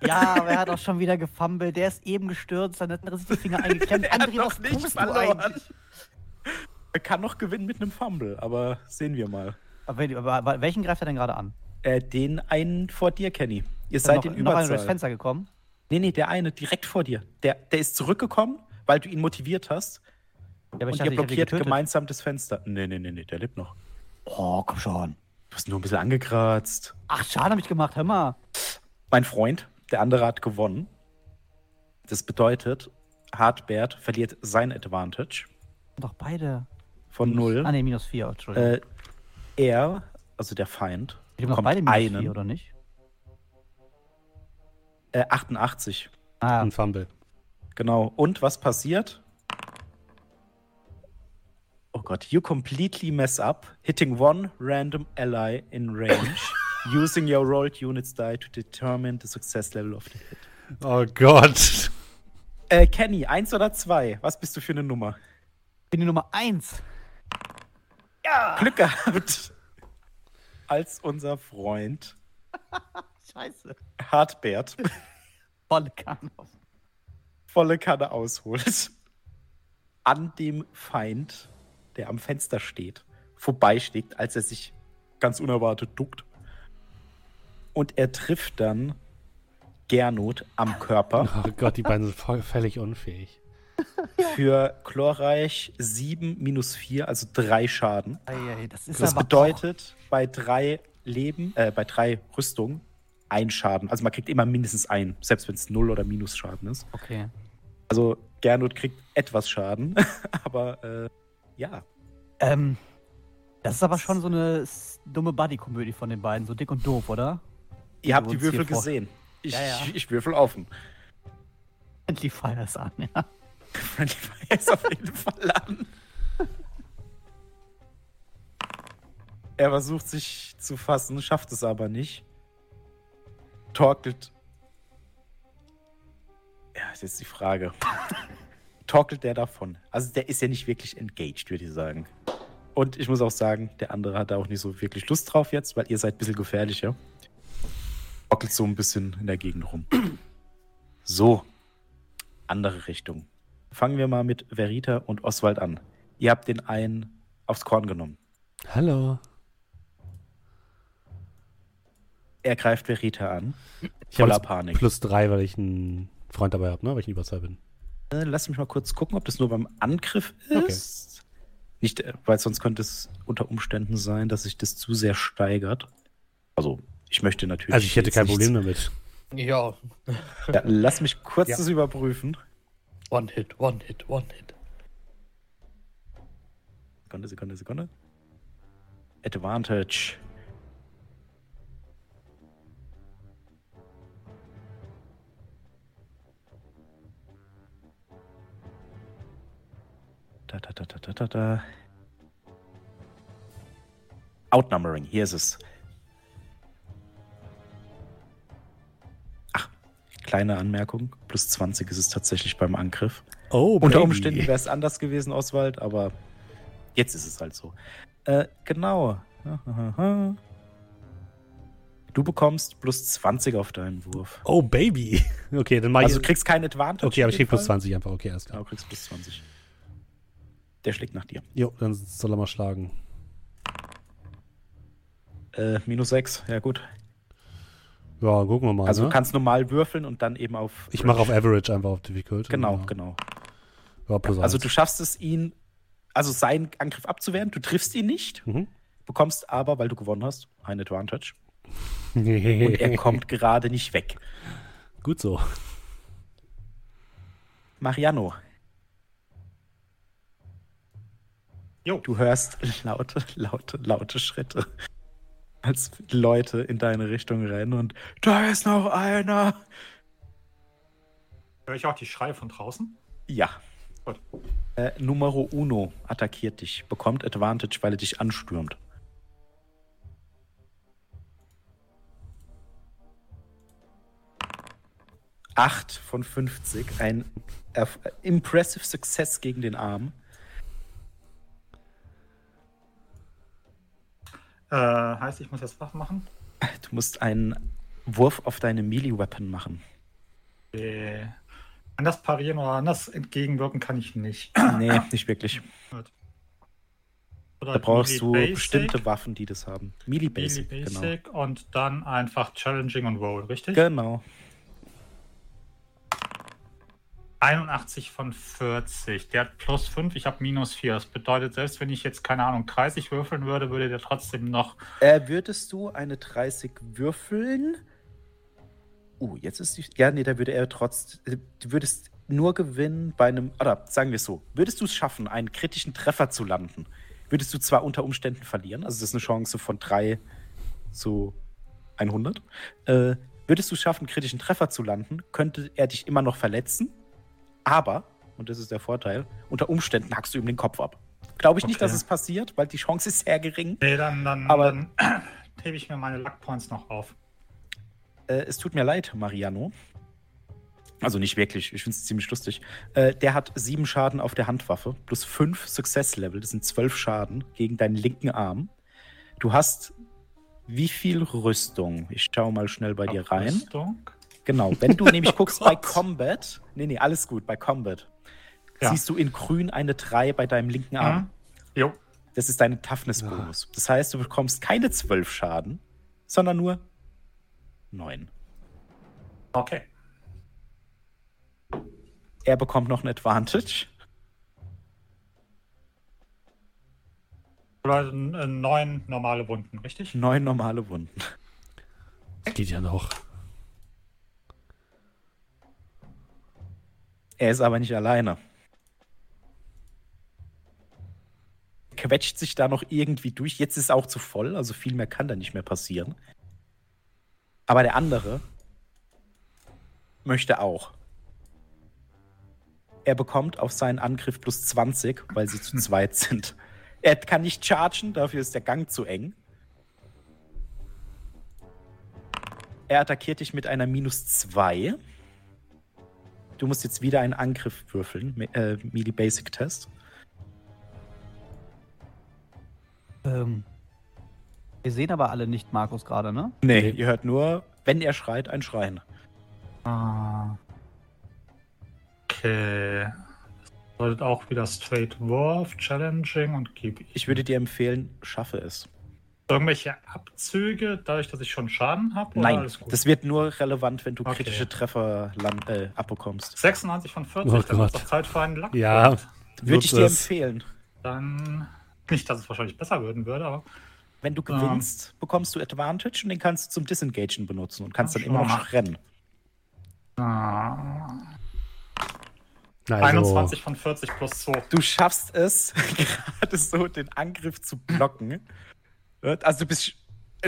<laughs> ja, aber er hat auch schon wieder gefummelt. Der ist eben gestürzt, dann hat er sich die Finger eingeklemmt. <laughs> Er hat André, noch was nicht tust verloren. Er kann noch gewinnen mit einem Fumble, aber sehen wir mal. Aber, wel- aber welchen greift er denn gerade an? Äh, den einen vor dir, Kenny. Ihr Ist seid noch, in noch einer durchs Überzahl. Fenster gekommen? Nee, nee, der eine direkt vor dir. Der, der ist zurückgekommen, weil du ihn motiviert hast. Ja, und ihr dachte, ihn blockiert gemeinsam das Fenster. Nee, nee, nee, nee, der lebt noch. Oh, komm schon. Du hast nur ein bisschen angekratzt. Ach, Schaden habe ich gemacht, hör mal. Mein Freund, der andere hat gewonnen. Das bedeutet, Hartbert verliert sein Advantage Doch beide. von null. Ah, ne, minus 4, Entschuldigung. Äh, er, also der Feind, ich bekommt beide minus einen. 4, oder nicht? Äh, 88. Ah, Ein Fumble. Genau. Und was passiert? Oh Gott, you completely mess up, hitting one random ally in range, <laughs> using your rolled units die to determine the success level of the hit. Oh Gott. Äh, Kenny, eins oder zwei? Was bist du für eine Nummer? bin die Nummer 1. Glück gehabt. Als unser Freund <laughs> Scheiße. Hartbert <laughs> Volle Kanne. volle Kanne ausholt, an dem Feind, der am Fenster steht, vorbeischlägt, als er sich ganz unerwartet duckt. Und er trifft dann Gernot am Körper <laughs> Oh Gott, die beiden sind voll, völlig unfähig. für Chlorreich 7 minus 4, also 3 Schaden. Ei, ei, das ist Das aber bedeutet, bei drei Leben, äh, bei drei Rüstungen ein Schaden. Also man kriegt immer mindestens ein, selbst wenn es Null- oder Minusschaden ist. Okay. Also Gernot kriegt etwas Schaden, <laughs> aber äh, ja. Ähm, das ist aber schon so eine dumme Buddy-Komödie von den beiden, so dick und doof, oder? Ihr habt die Würfel gesehen. Ich, Ja, ja. ich würfel offen. Friendly Fires an, ja. Friendly Fire ist auf jeden Fall an. Er versucht sich zu fassen, schafft es aber nicht. Torkelt. Ja, ist jetzt die Frage. Torkelt der davon? Also der ist ja nicht wirklich engaged, würde ich sagen. Und ich muss auch sagen, der andere hat da auch nicht so wirklich Lust drauf jetzt, weil ihr seid ein bisschen gefährlicher. Torkelt so ein bisschen in der Gegend rum. <clears throat> So. Andere Richtung. Fangen wir mal mit Verita und Oswald an. Ihr habt den einen aufs Korn genommen. Hallo. Er greift Verita an. Ich habe Voller jetzt Panik. plus drei, weil ich einen Freund dabei habe, ne? Weil ich ein Überzahl bin. Äh, Lass mich mal kurz gucken, ob das nur beim Angriff ist. Nicht, äh, weil sonst könnte es unter Umständen sein, dass sich das zu sehr steigert. Also, ich möchte natürlich. Also ich hätte kein Problem damit. Ja, Ja, lass mich kurz Ja. das überprüfen. One Hit, One Hit, One Hit. Sekunde, Sekunde, Sekunde. Advantage. Da, da, da, da, da, da. Outnumbering, hier ist es. Kleine Anmerkung. Plus 20 ist es tatsächlich beim Angriff. Oh, Unter Baby. Umständen wäre es anders gewesen, Oswald, aber jetzt ist es halt so. Äh, genau. Du bekommst plus 20 auf deinen Wurf. Oh, Baby. <laughs> Okay, dann mach ich. Also du kriegst kein Advantage. okay, aber ich krieg plus Fall. 20 einfach. Okay, alles Genau, klar. du kriegst plus 20. Der schlägt nach dir. Jo, dann soll er mal schlagen. Äh, minus 6, ja gut. Ja, gucken wir mal. Also ne? du kannst normal würfeln und dann eben auf. ich mache auf Average einfach auf Difficult. Genau, Ja. genau. Ja, plus Also eins. du schaffst es, ihn, also seinen Angriff abzuwehren. Du triffst ihn nicht, Mhm. bekommst aber, weil du gewonnen hast, ein Advantage. <laughs> Und er kommt gerade nicht weg. Gut so. Mariano, Jo. du hörst laute, laute, laute Schritte, als Leute in deine Richtung rennen und da ist noch einer. Höre ich auch die Schreie von draußen? Ja. Gut. Äh, Numero Uno attackiert dich, bekommt Advantage, weil er dich anstürmt. Acht von 50, ein impressive Success gegen den Arm. Äh, heißt, ich muss jetzt Waffen machen? Du musst einen Wurf auf deine Melee-Weapon machen. Äh, anders parieren oder anders entgegenwirken kann ich nicht. <clears throat> Nee, nicht wirklich. Da brauchst du Basic, bestimmte Waffen, die das haben. Melee Melee Basic, genau. Basic und dann einfach Challenging und Roll, richtig? Genau. 81 von 40. Der hat plus 5, ich habe minus 4. Das bedeutet, selbst wenn ich jetzt, keine Ahnung, 30 würfeln würde, würde der trotzdem noch. Äh, würdest du eine 30 würfeln? Uh, jetzt ist die. Ja, nee, da würde er trotz. Du würdest nur gewinnen bei einem. Oder sagen wir es so. Würdest du es schaffen, einen kritischen Treffer zu landen, würdest du zwar unter Umständen verlieren. Also, das ist eine Chance von 3 zu 100. Äh, würdest du es schaffen, einen kritischen Treffer zu landen, könnte er dich immer noch verletzen. Aber, und das ist der Vorteil, unter Umständen hackst du ihm den Kopf ab. Glaube ich nicht, Okay. dass es passiert, weil die Chance ist sehr gering. Nee, dann, dann, Aber- dann <clears throat> hebe ich mir meine Luck Points noch auf. Äh, es tut mir leid, Mariano. Also nicht wirklich, ich finde es ziemlich lustig. Äh, der hat sieben Schaden auf der Handwaffe, plus fünf Success-Level, das sind zwölf Schaden gegen deinen linken Arm. Du hast wie viel Rüstung? Ich schaue mal schnell bei dir rein. Rüstung. Genau, wenn du <laughs> nämlich Oh guckst bei Gott. Combat, nee, nee, alles gut, bei Combat, Ja. siehst du in grün eine 3 bei deinem linken Arm. Mhm. Jo. Das ist deine Toughness-Bonus. Das heißt, du bekommst keine zwölf Schaden, sondern nur neun. Okay. Er bekommt noch ein Advantage. Oder äh, neun normale Wunden, richtig? Neun normale Wunden. geht ja noch. Er ist aber nicht alleine. Quetscht sich da noch irgendwie durch. Jetzt ist es auch zu voll, also viel mehr kann da nicht mehr passieren. Aber der andere möchte auch. Er bekommt auf seinen Angriff plus 20, weil sie zu <laughs> zweit sind. Er kann nicht chargen, dafür ist der Gang zu eng. Er attackiert dich mit einer minus 2. Du musst jetzt wieder einen Angriff würfeln, äh, Melee Basic Test. Ähm, wir sehen aber alle nicht Markus gerade, ne? Nee, ihr hört nur, wenn er schreit, ein Schreien. Ah. Okay. Solltet auch wieder Straight Wurf, Challenging und gib Ich würde dir empfehlen, schaffe es. Irgendwelche Abzüge, dadurch, dass ich schon Schaden habe? Nein, das wird nur relevant, wenn du Okay. kritische Treffer land, äh, abbekommst. 96 von 40, Oh dann ist doch Zeit für einen Lack. Ja, Würde ich dir empfehlen. Dann nicht, dass es wahrscheinlich besser würden würde, aber Wenn du Ja. gewinnst, bekommst du Advantage und den kannst du zum Disengagen benutzen und kannst dann immer noch rennen. ah, also, 21 von 40 plus 2. Du schaffst es, <laughs> gerade so den Angriff zu blocken. Also du bist sch-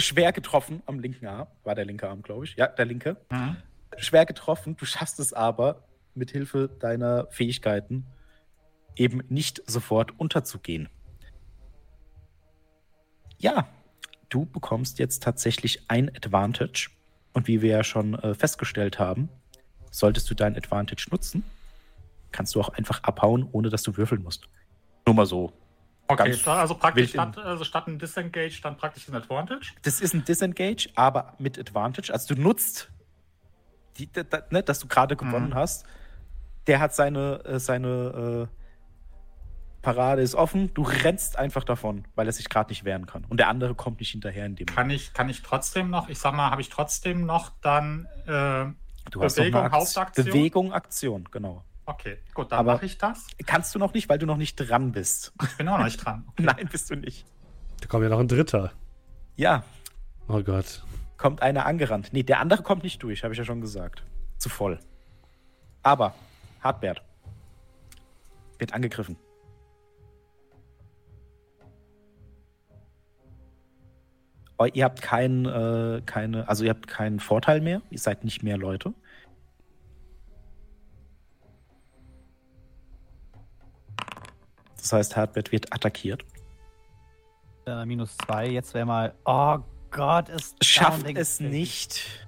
schwer getroffen am linken Arm. War der linke Arm, glaube ich. Ja, der linke. Mhm. Schwer getroffen. Du schaffst es aber, mit Hilfe deiner Fähigkeiten eben nicht sofort unterzugehen. Ja, du bekommst jetzt tatsächlich ein Advantage. Und wie wir ja schon äh, festgestellt haben, solltest du dein Advantage nutzen, kannst du auch einfach abhauen, ohne dass du würfeln musst. Nur mal so. Okay, also praktisch statt, also statt ein Disengage dann praktisch ein Advantage. Das ist ein Disengage, aber mit Advantage. Also du nutzt, die, da, da, ne, dass du gerade gewonnen Mhm. hast. Der hat seine, äh, seine äh, Parade ist offen. Du rennst einfach davon, weil er sich gerade nicht wehren kann. Und der andere kommt nicht hinterher in dem Kann ich, kann ich trotzdem noch, ich sag mal, habe ich trotzdem noch dann, äh, Du hast Bewegung, eine Akt- Hauptaktion? Bewegung, Aktion, genau. Okay, gut, dann mache ich das. Kannst du noch nicht, weil du noch nicht dran bist. Ich bin auch noch nicht dran. <laughs> Okay. Nein, bist du nicht. da kommt ja noch ein Dritter. Ja, Oh Gott. kommt einer angerannt. Nee, der andere kommt nicht durch, habe ich ja schon gesagt. Zu voll. Aber, Hartbert wird angegriffen. Oh, ihr habt keinen, äh, keine, also ihr habt keinen Vorteil mehr. Ihr seid nicht mehr Leute. Das heißt, Hartbert wird attackiert. Äh, minus zwei. Jetzt wäre mal. Oh Gott, es Schafft es nicht.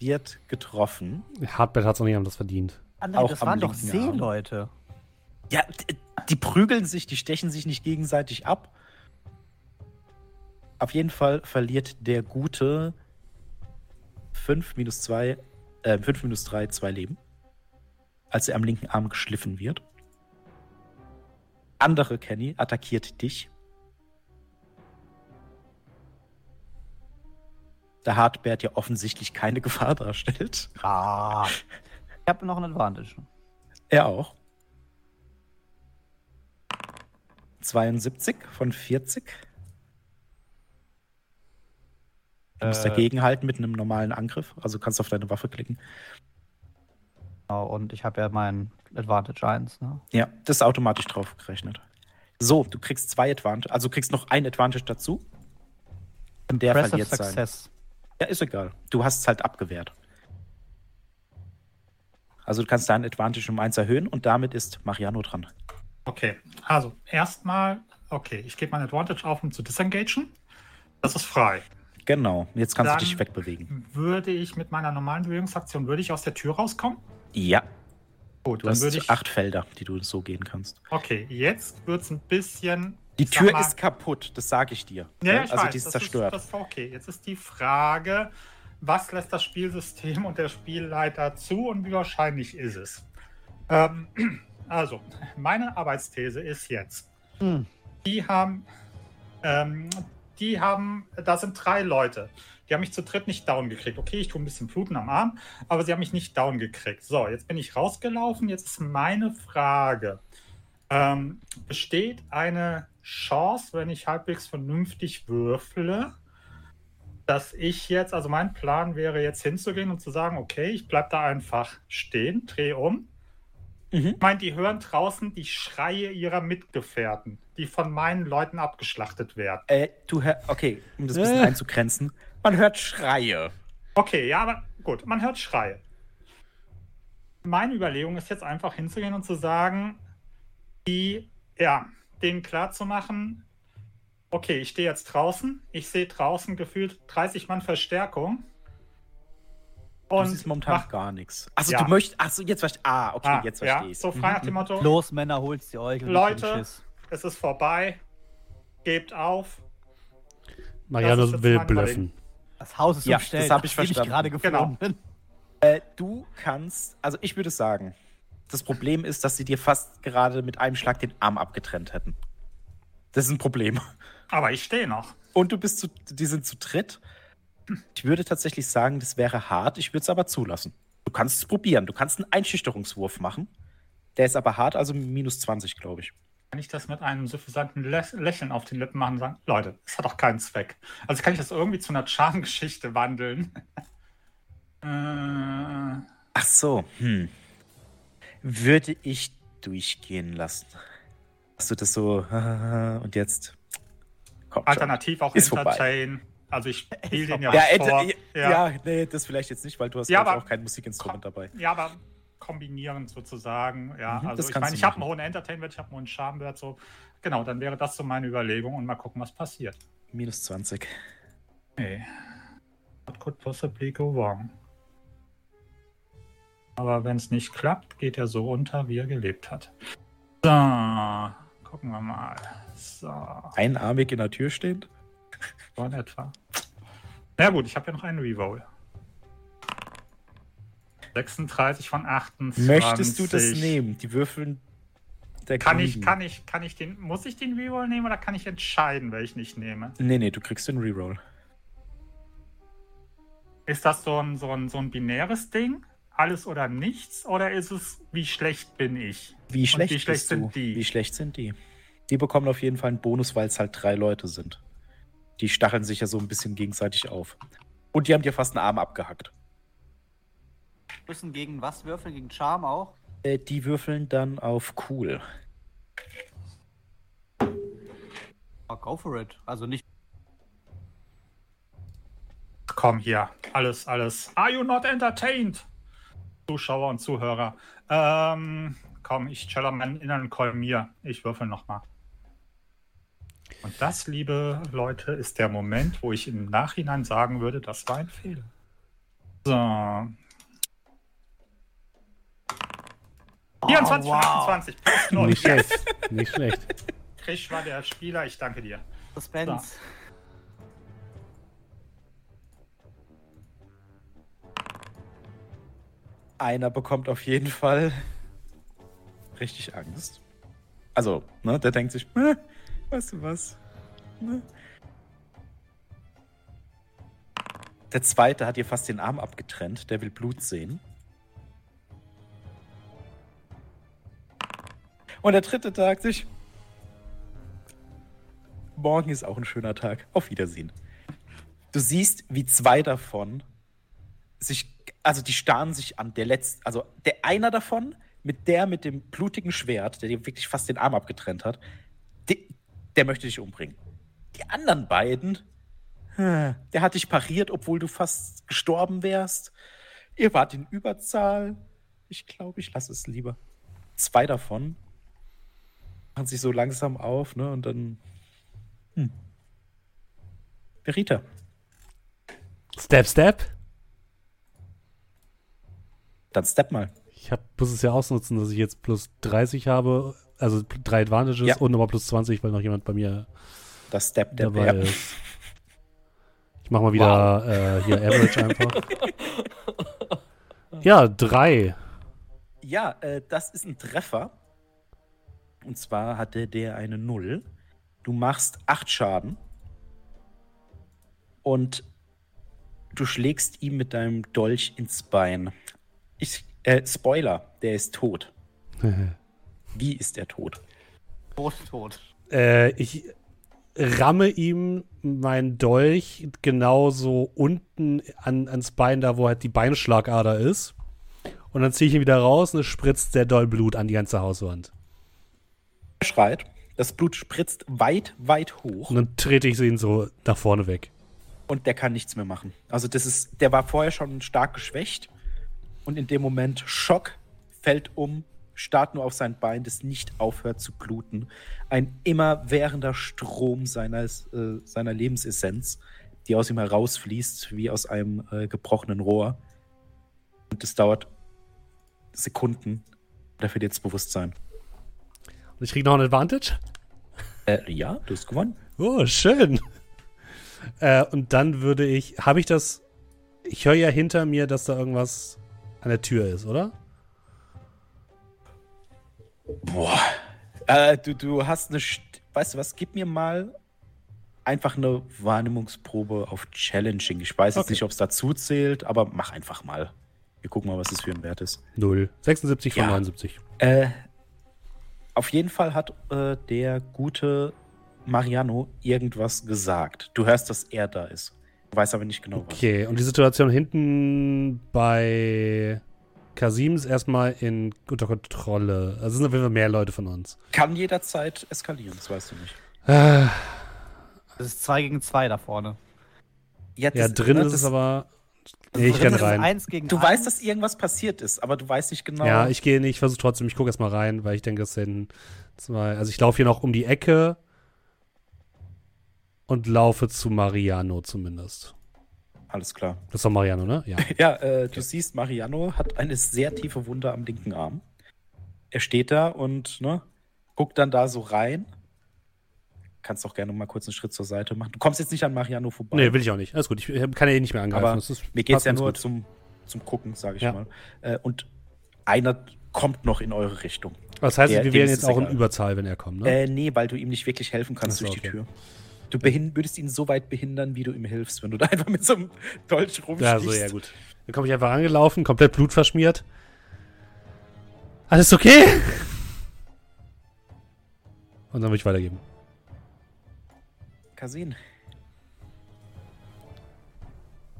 Wird getroffen. Hardbert hat es auch nicht anders verdient. André, Auch das waren doch. Seeleute. Ja, d- die prügeln sich, die stechen sich nicht gegenseitig ab. Auf jeden Fall verliert der Gute 5 minus 2, äh, 5 minus 3, 2 Leben. Als er am linken Arm geschliffen wird. Andere Kenny attackiert dich. Da Hartbert ja offensichtlich keine Gefahr darstellt. Ah. Ich habe noch ein Advantage. Er auch. 72 von 40. Du musst Äh. dagegenhalten mit einem normalen Angriff. Also kannst auf deine Waffe klicken. Genau, und ich habe ja mein Advantage 1. Ne? Ja, das ist automatisch drauf gerechnet. So, du kriegst zwei Advantage, also du kriegst noch ein Advantage dazu. Und der Impressive verliert sein. Success. Ja, ist egal. Du hast es halt abgewehrt. Also du kannst deinen Advantage um eins erhöhen und damit ist Mariano dran. Okay, also erstmal, okay, ich gebe mein Advantage auf, um zu disengagen. Das ist frei. Genau. Jetzt kannst Dann- du dich wegbewegen. Würde ich mit meiner normalen Bewegungsaktion, würde ich aus der Tür rauskommen? Ja. Gut, dann hast würde ich. acht Felder, die du so gehen kannst. Okay, jetzt wird es ein bisschen. Die Tür mal- ist kaputt, das sage ich dir. Ja, Ne? ja, ich also weiß, die ist das zerstört. Ist, das okay. Jetzt ist die Frage, was lässt das Spielsystem und der Spielleiter zu und wie wahrscheinlich ist es? Ähm, <clears throat> also, meine Arbeitsthese ist jetzt, Hm. die haben, ähm, die haben, da sind drei Leute. Die haben mich zu dritt nicht down gekriegt. Okay, ich tue ein bisschen Bluten am Arm, aber sie haben mich nicht down gekriegt. So, jetzt bin ich rausgelaufen. Jetzt ist meine Frage. Ähm, besteht eine Chance, wenn ich halbwegs vernünftig würfle, dass ich jetzt, also mein Plan wäre jetzt hinzugehen und zu sagen, okay, ich bleib da einfach stehen, drehe um. Mhm. Ich meine, die hören draußen die Schreie ihrer Mitgefährten, die von meinen Leuten abgeschlachtet werden. Äh, du hör, okay, um das ein bisschen Äh. einzugrenzen. Man hört Schreie. Okay, ja, aber gut, man hört Schreie. Meine Überlegung ist jetzt einfach hinzugehen und zu sagen, die, ja, denen klarzumachen, okay, ich stehe jetzt draußen, ich sehe draußen gefühlt 30 Mann Verstärkung. Du Und siehst momentan mach- gar nichts. Also Ja. du möchtest. Achso, jetzt verstehe Ah, okay, Ah, jetzt ja, verstehe ich. so frei nach dem Motto, Los, Männer, holt's ihr euch. Leute. es ist vorbei, gebt auf. Mariano Das ist jetzt will blöffen. Das Haus ist Ja, umstellt. das hab ich verstanden. gerade Genau. geflohen bin. Du kannst, also ich würde sagen, das Problem ist, dass sie dir fast gerade mit einem Schlag den Arm abgetrennt hätten. Das ist ein Problem. Aber ich stehe noch. Und du bist zu, die sind zu dritt. Ich würde tatsächlich sagen, das wäre hart. Ich würde es aber zulassen. Du kannst es probieren. Du kannst einen Einschüchterungswurf machen. Der ist aber hart, also minus 20, glaube ich. Kann ich das mit einem suffisanten Lä Lächeln auf den Lippen machen und sagen, Leute, es hat doch keinen Zweck. Also kann ich das irgendwie zu einer Charmgeschichte wandeln. <laughs> äh, Ach so, hm. Würde ich durchgehen lassen. Hast du das so, <laughs> und jetzt? Komm schon. alternativ auch Ist vorbei. Entertain. Also ich <laughs> spiele den ja, Ja, vor. ja. ja, nee, das vielleicht jetzt nicht, weil du hast Ja, aber- auch kein Musikinstrument dabei. Ja, aber kombinierend sozusagen. Ja, Mhm, also ich meine, ich habe einen hohen Entertainment, ich habe einen hohen Charmwert. So. Genau, dann wäre das so meine Überlegung und mal gucken, was passiert. Minus 20. Okay. What could possibly go wrong? Aber wenn es nicht klappt, geht er so unter, wie er gelebt hat. So, gucken wir mal. So, Einarmig in der Tür stehend? so in etwa. Na gut, ich habe ja noch einen Reroll. 36 von 28. Möchtest du das nehmen? Die würfeln der Kann ich, kann ich, kann ich den, muss ich den Reroll nehmen oder kann ich entscheiden, welchen ich nehme? Nee, nee, du kriegst den Reroll. Ist das so ein, so ein, so ein binäres Ding? Alles oder nichts? Oder ist es, wie schlecht bin ich? Wie schlecht, wie schlecht bist du? sind die? Wie schlecht sind die? Die bekommen auf jeden Fall einen Bonus, weil es halt drei Leute sind. Die stacheln sich ja so ein bisschen gegenseitig auf. Und die haben dir fast einen Arm abgehackt. Müssen gegen was würfeln? Gegen Charme auch? Äh, die würfeln dann auf cool. Oh, go for it. Also nicht. Komm hier, alles, alles. Are you not entertained? Zuschauer und Zuhörer. Ähm, komm, ich challenge meinen inneren Kolmir. Ich würfel nochmal. Und das, liebe Leute, ist der Moment, wo ich im Nachhinein sagen würde, das war ein Fehler. So. 24 von 28. Plus null. <laughs> Nicht schlecht. Nicht schlecht. Krisch war der Spieler, ich danke dir. Suspense. Einer bekommt auf jeden Fall richtig Angst. Also, ne, der denkt sich, äh, weißt du was? Ne? Der zweite hat ihr fast den Arm abgetrennt, der will Blut sehen. Und der dritte sagt sich, morgen ist auch ein schöner Tag. Auf Wiedersehen. Du siehst, wie zwei davon sich, also die starren sich an. Der letzte, also der einer davon, mit der mit dem blutigen Schwert, der dir wirklich fast den Arm abgetrennt hat, die, der möchte dich umbringen. Die anderen beiden, hm, der hat dich pariert, obwohl du fast gestorben wärst. Ihr wart in Überzahl. Ich glaube, ich lasse es lieber. Zwei davon machen sich so langsam auf, ne? Und dann. Hm. Berita. Step, Step. Dann step mal. Ich hab, muss es ja ausnutzen, dass ich jetzt plus 30 habe, also drei Advantages Ja. und nochmal plus 20, weil noch jemand bei mir Das Step der dabei Bär. ist. Ich mach mal wieder äh, hier Average einfach. <laughs> Ja, drei. Ja, äh, das ist ein Treffer. Und zwar hatte der eine Null. Du machst acht Schaden. Und du schlägst ihm mit deinem Dolch ins Bein. Ich, äh, Spoiler, der ist tot. <laughs> Wie ist er tot? Tot, tot. äh, ich ramme ihm meinen Dolch genauso unten an, ans Bein, da wo halt die Beinschlagader ist. Und dann ziehe ich ihn wieder raus und es spritzt sehr doll Blut an die ganze Hauswand. Schreit. Das Blut spritzt weit, weit hoch. Und dann trete ich ihn so nach vorne weg. und der kann nichts mehr machen. Also das ist, der war vorher schon stark geschwächt und in dem Moment Schock, fällt um, starrt nur auf sein Bein, das nicht aufhört zu bluten. Ein immerwährender Strom seines, äh, seiner Lebensessenz, die aus ihm herausfließt, wie aus einem äh, gebrochenen Rohr. Und das dauert Sekunden. Der verliert das Bewusstsein. Und ich kriege noch ein Advantage? Äh, ja, du hast gewonnen. Oh, schön. Äh, und dann würde ich. Habe ich das. Ich höre ja hinter mir, dass da irgendwas an der Tür ist, oder? Boah. Äh, du, du hast eine. St weißt du was? Gib mir mal einfach eine Wahrnehmungsprobe auf Challenging. Ich weiß jetzt Okay. nicht, ob es dazu zählt, aber mach einfach mal. Wir gucken mal, was das für ein Wert ist. Null. 76 von Ja. 79. Äh, auf jeden Fall hat äh, der gute Mariano irgendwas gesagt. Du hörst, dass er da ist. Du weißt aber nicht genau was. Okay, und die Situation hinten bei Kasim ist erstmal in unter Kontrolle. Also es sind auf jeden Fall mehr Leute von uns. Kann jederzeit eskalieren, das weißt du nicht. Das ist 2 gegen 2 da vorne. ja, das- drin ne, ist das- es aber. Nee, ich es rein. eins gegen Du eins. weißt, dass irgendwas passiert ist, aber du weißt nicht genau. Ja, ich gehe nicht, ich versuche trotzdem, ich gucke erstmal rein, weil ich denke, es sind zwei. Also ich laufe hier noch um die Ecke und laufe zu Mariano zumindest. Alles klar. Das ist doch Mariano, ne? Ja. <laughs> Ja, äh, du siehst, Mariano hat eine sehr tiefe Wunde am linken Arm. Er steht da und ne, guckt dann da so rein. Kannst auch gerne mal kurz einen Schritt zur Seite machen. Du kommst jetzt nicht an Mariano vorbei. Nee, will ich auch nicht. Alles gut, ich kann ja eh nicht mehr angreifen. Aber ist, Mir geht es ja nur gut. zum, zum Gucken, sage ich Ja. mal. Äh, und einer kommt noch in eure Richtung. Das heißt, der- wir wären jetzt auch in egal. Überzahl, wenn er kommt, ne? Äh, nee, weil du ihm nicht wirklich helfen kannst so, durch die okay. Tür. Du würdest ihn so weit behindern, wie du ihm hilfst, wenn du da <laughs> einfach mit so einem Dolch ja, rumstichst. so, ja, gut. Dann komme ich einfach angelaufen, komplett blutverschmiert. Alles okay? Und dann würde ich weitergeben. Kasin.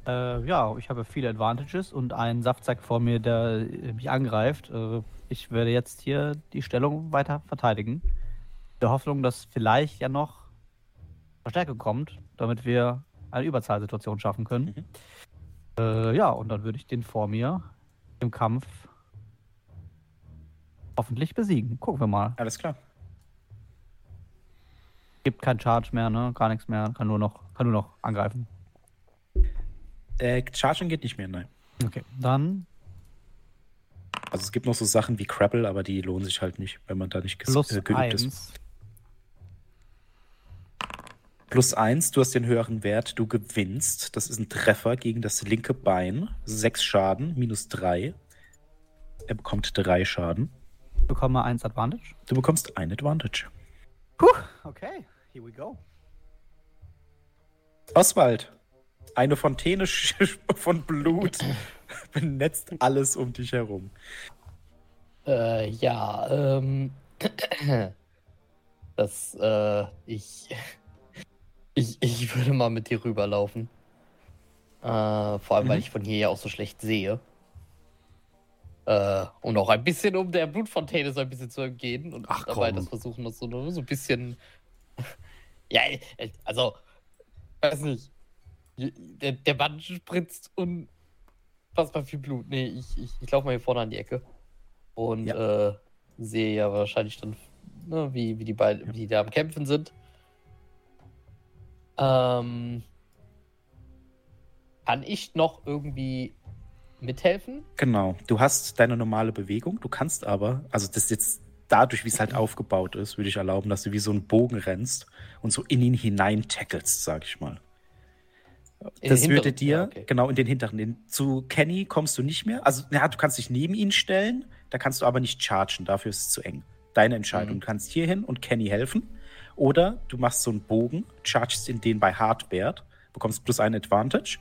Äh, ja, ich habe viele Advantages und einen Saftsack vor mir, der äh, mich angreift. Äh, ich werde jetzt hier die Stellung weiter verteidigen. In Der Hoffnung, dass vielleicht ja noch Verstärkung kommt, damit wir eine Überzahlsituation schaffen können. Mhm. Äh, ja, und dann würde ich den vor mir im Kampf hoffentlich besiegen. Gucken wir mal. Alles klar. Gibt keinen Charge mehr, ne? Gar nichts mehr. Kann nur noch, kann nur noch angreifen. Äh, Charging geht nicht mehr, nein. Okay, dann Also es gibt noch so Sachen wie Crabble, aber die lohnen sich halt nicht, wenn man da nicht plus äh, geübt ist. eins. Plus eins, du hast den höheren Wert, du gewinnst. Das ist ein Treffer gegen das linke Bein. Sechs Schaden, minus drei. Er bekommt drei Schaden. Bekomme eins Advantage. Du bekommst ein Advantage. Puh, okay, here we go. Oswald, eine Fontäne <laughs> von Blut <clears throat> benetzt alles um dich herum. Äh, ja, ähm. <clears throat> Das, äh, ich. <laughs> Ich, ich würde mal mit dir rüberlaufen. Äh, vor allem, weil Mhm. ich von hier ja auch so schlecht sehe. Äh, und auch ein bisschen, um der Blutfontäne so ein bisschen zu entgehen und Ach, dabei komm. das versuchen, das so, so ein bisschen. Ja, äh, also, weiß nicht. Der, der Mann spritzt unfassbar viel Blut. Nee, ich, ich, ich laufe mal hier vorne an die Ecke. Und äh, sehe ja wahrscheinlich dann, ne, wie, wie die beiden, wie die da am Kämpfen sind. Ähm, kann ich noch irgendwie mithelfen? Genau, du hast deine normale Bewegung, du kannst aber, also das ist jetzt dadurch, wie es halt aufgebaut ist, würde ich erlauben, dass du wie so einen Bogen rennst und so in ihn hinein tackelst, sag ich mal. In das würde dir, ja, okay. genau, in den hinteren. Den, zu Kenny kommst du nicht mehr. Also, ja, du kannst dich neben ihn stellen, da kannst du aber nicht chargen, dafür ist es zu eng. Deine Entscheidung. Mhm. Du kannst hier hin und Kenny helfen. Oder du machst so einen Bogen, chargest in den bei Hardbert, bekommst plus ein Advantage.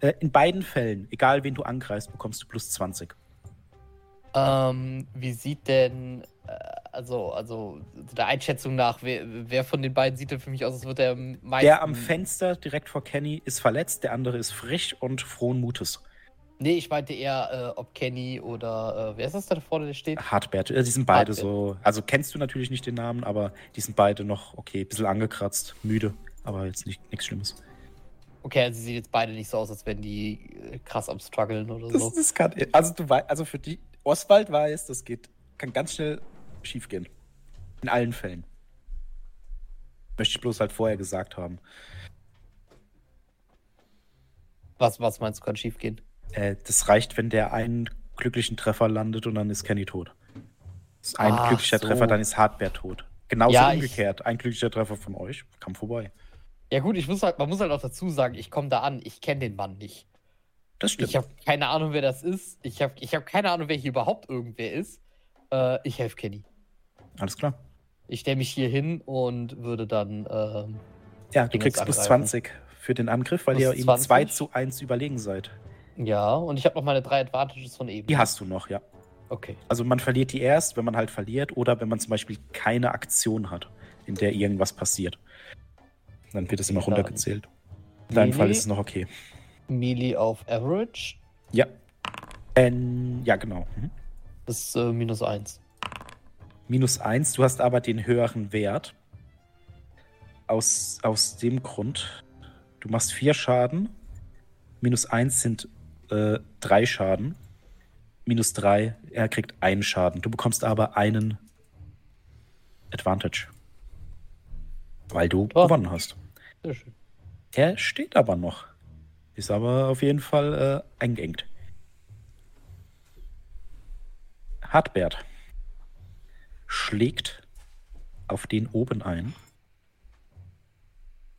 Äh, in beiden Fällen, egal wen du angreifst, bekommst du plus 20. Ähm, wie sieht denn. Äh, also, also der Einschätzung nach, wer, wer von den beiden sieht denn für mich aus, als würde er am meisten. Der am Fenster direkt vor Kenny ist verletzt, der andere ist frisch und frohen Mutes. Nee, ich meinte eher, äh, ob Kenny oder äh, wer ist das da vorne, der steht? Hartbert, äh, die sind beide Hartbert. so. Also kennst du natürlich nicht den Namen, aber die sind beide noch okay, bisschen angekratzt, müde, aber jetzt nicht nichts Schlimmes. Okay, also sie sehen jetzt beide nicht so aus, als wären die äh, krass am struggeln oder Das, so. das kann, also du weißt, also für die Oswald weiß, das geht, kann ganz schnell schief gehen. In allen Fällen. Möchte ich bloß halt vorher gesagt haben. Was, was meinst du, kann schief gehen? Äh, das reicht, wenn der einen glücklichen Treffer landet und dann ist Kenny tot. Ist ein Ach glücklicher so. Treffer, dann ist Hardbert tot. Genauso Ja, ich- umgekehrt. Ein glücklicher Treffer von euch kam vorbei. Ja gut, ich muss halt, man muss halt auch dazu sagen, ich komme da an, ich kenne den Mann nicht. Das stimmt. Ich habe keine Ahnung, wer das ist. Ich habe ich hab keine Ahnung, wer hier überhaupt irgendwer ist. Äh, ich helfe Kenny. Alles klar. Ich stelle mich hier hin und würde dann. Ähm, Ja, du kriegst plus angreifen. 20 für den Angriff, weil Plus ihr ihm 20? 2 zu 1 überlegen seid. ja, und ich habe noch meine drei Advantages von eben. Die hast du noch, ja. Okay. Also man verliert die erst, wenn man halt verliert oder wenn man zum Beispiel keine Aktion hat, in der irgendwas passiert. Dann wird es immer runtergezählt. In deinem Fall ist es noch okay. Melee auf Average Ja. Ähm, ja, genau. Mhm. ist äh, minus eins. Minus 1, du hast aber den höheren Wert. Aus, aus dem Grund, du machst 4 Schaden. Minus 1 sind 3 Schaden. Minus 3, er kriegt einen Schaden. Du bekommst aber einen Advantage. Weil du Oh. gewonnen hast. Sehr schön. Er steht aber noch. Ist aber auf jeden Fall äh, eingeengt. Hartbert schlägt auf den oben ein,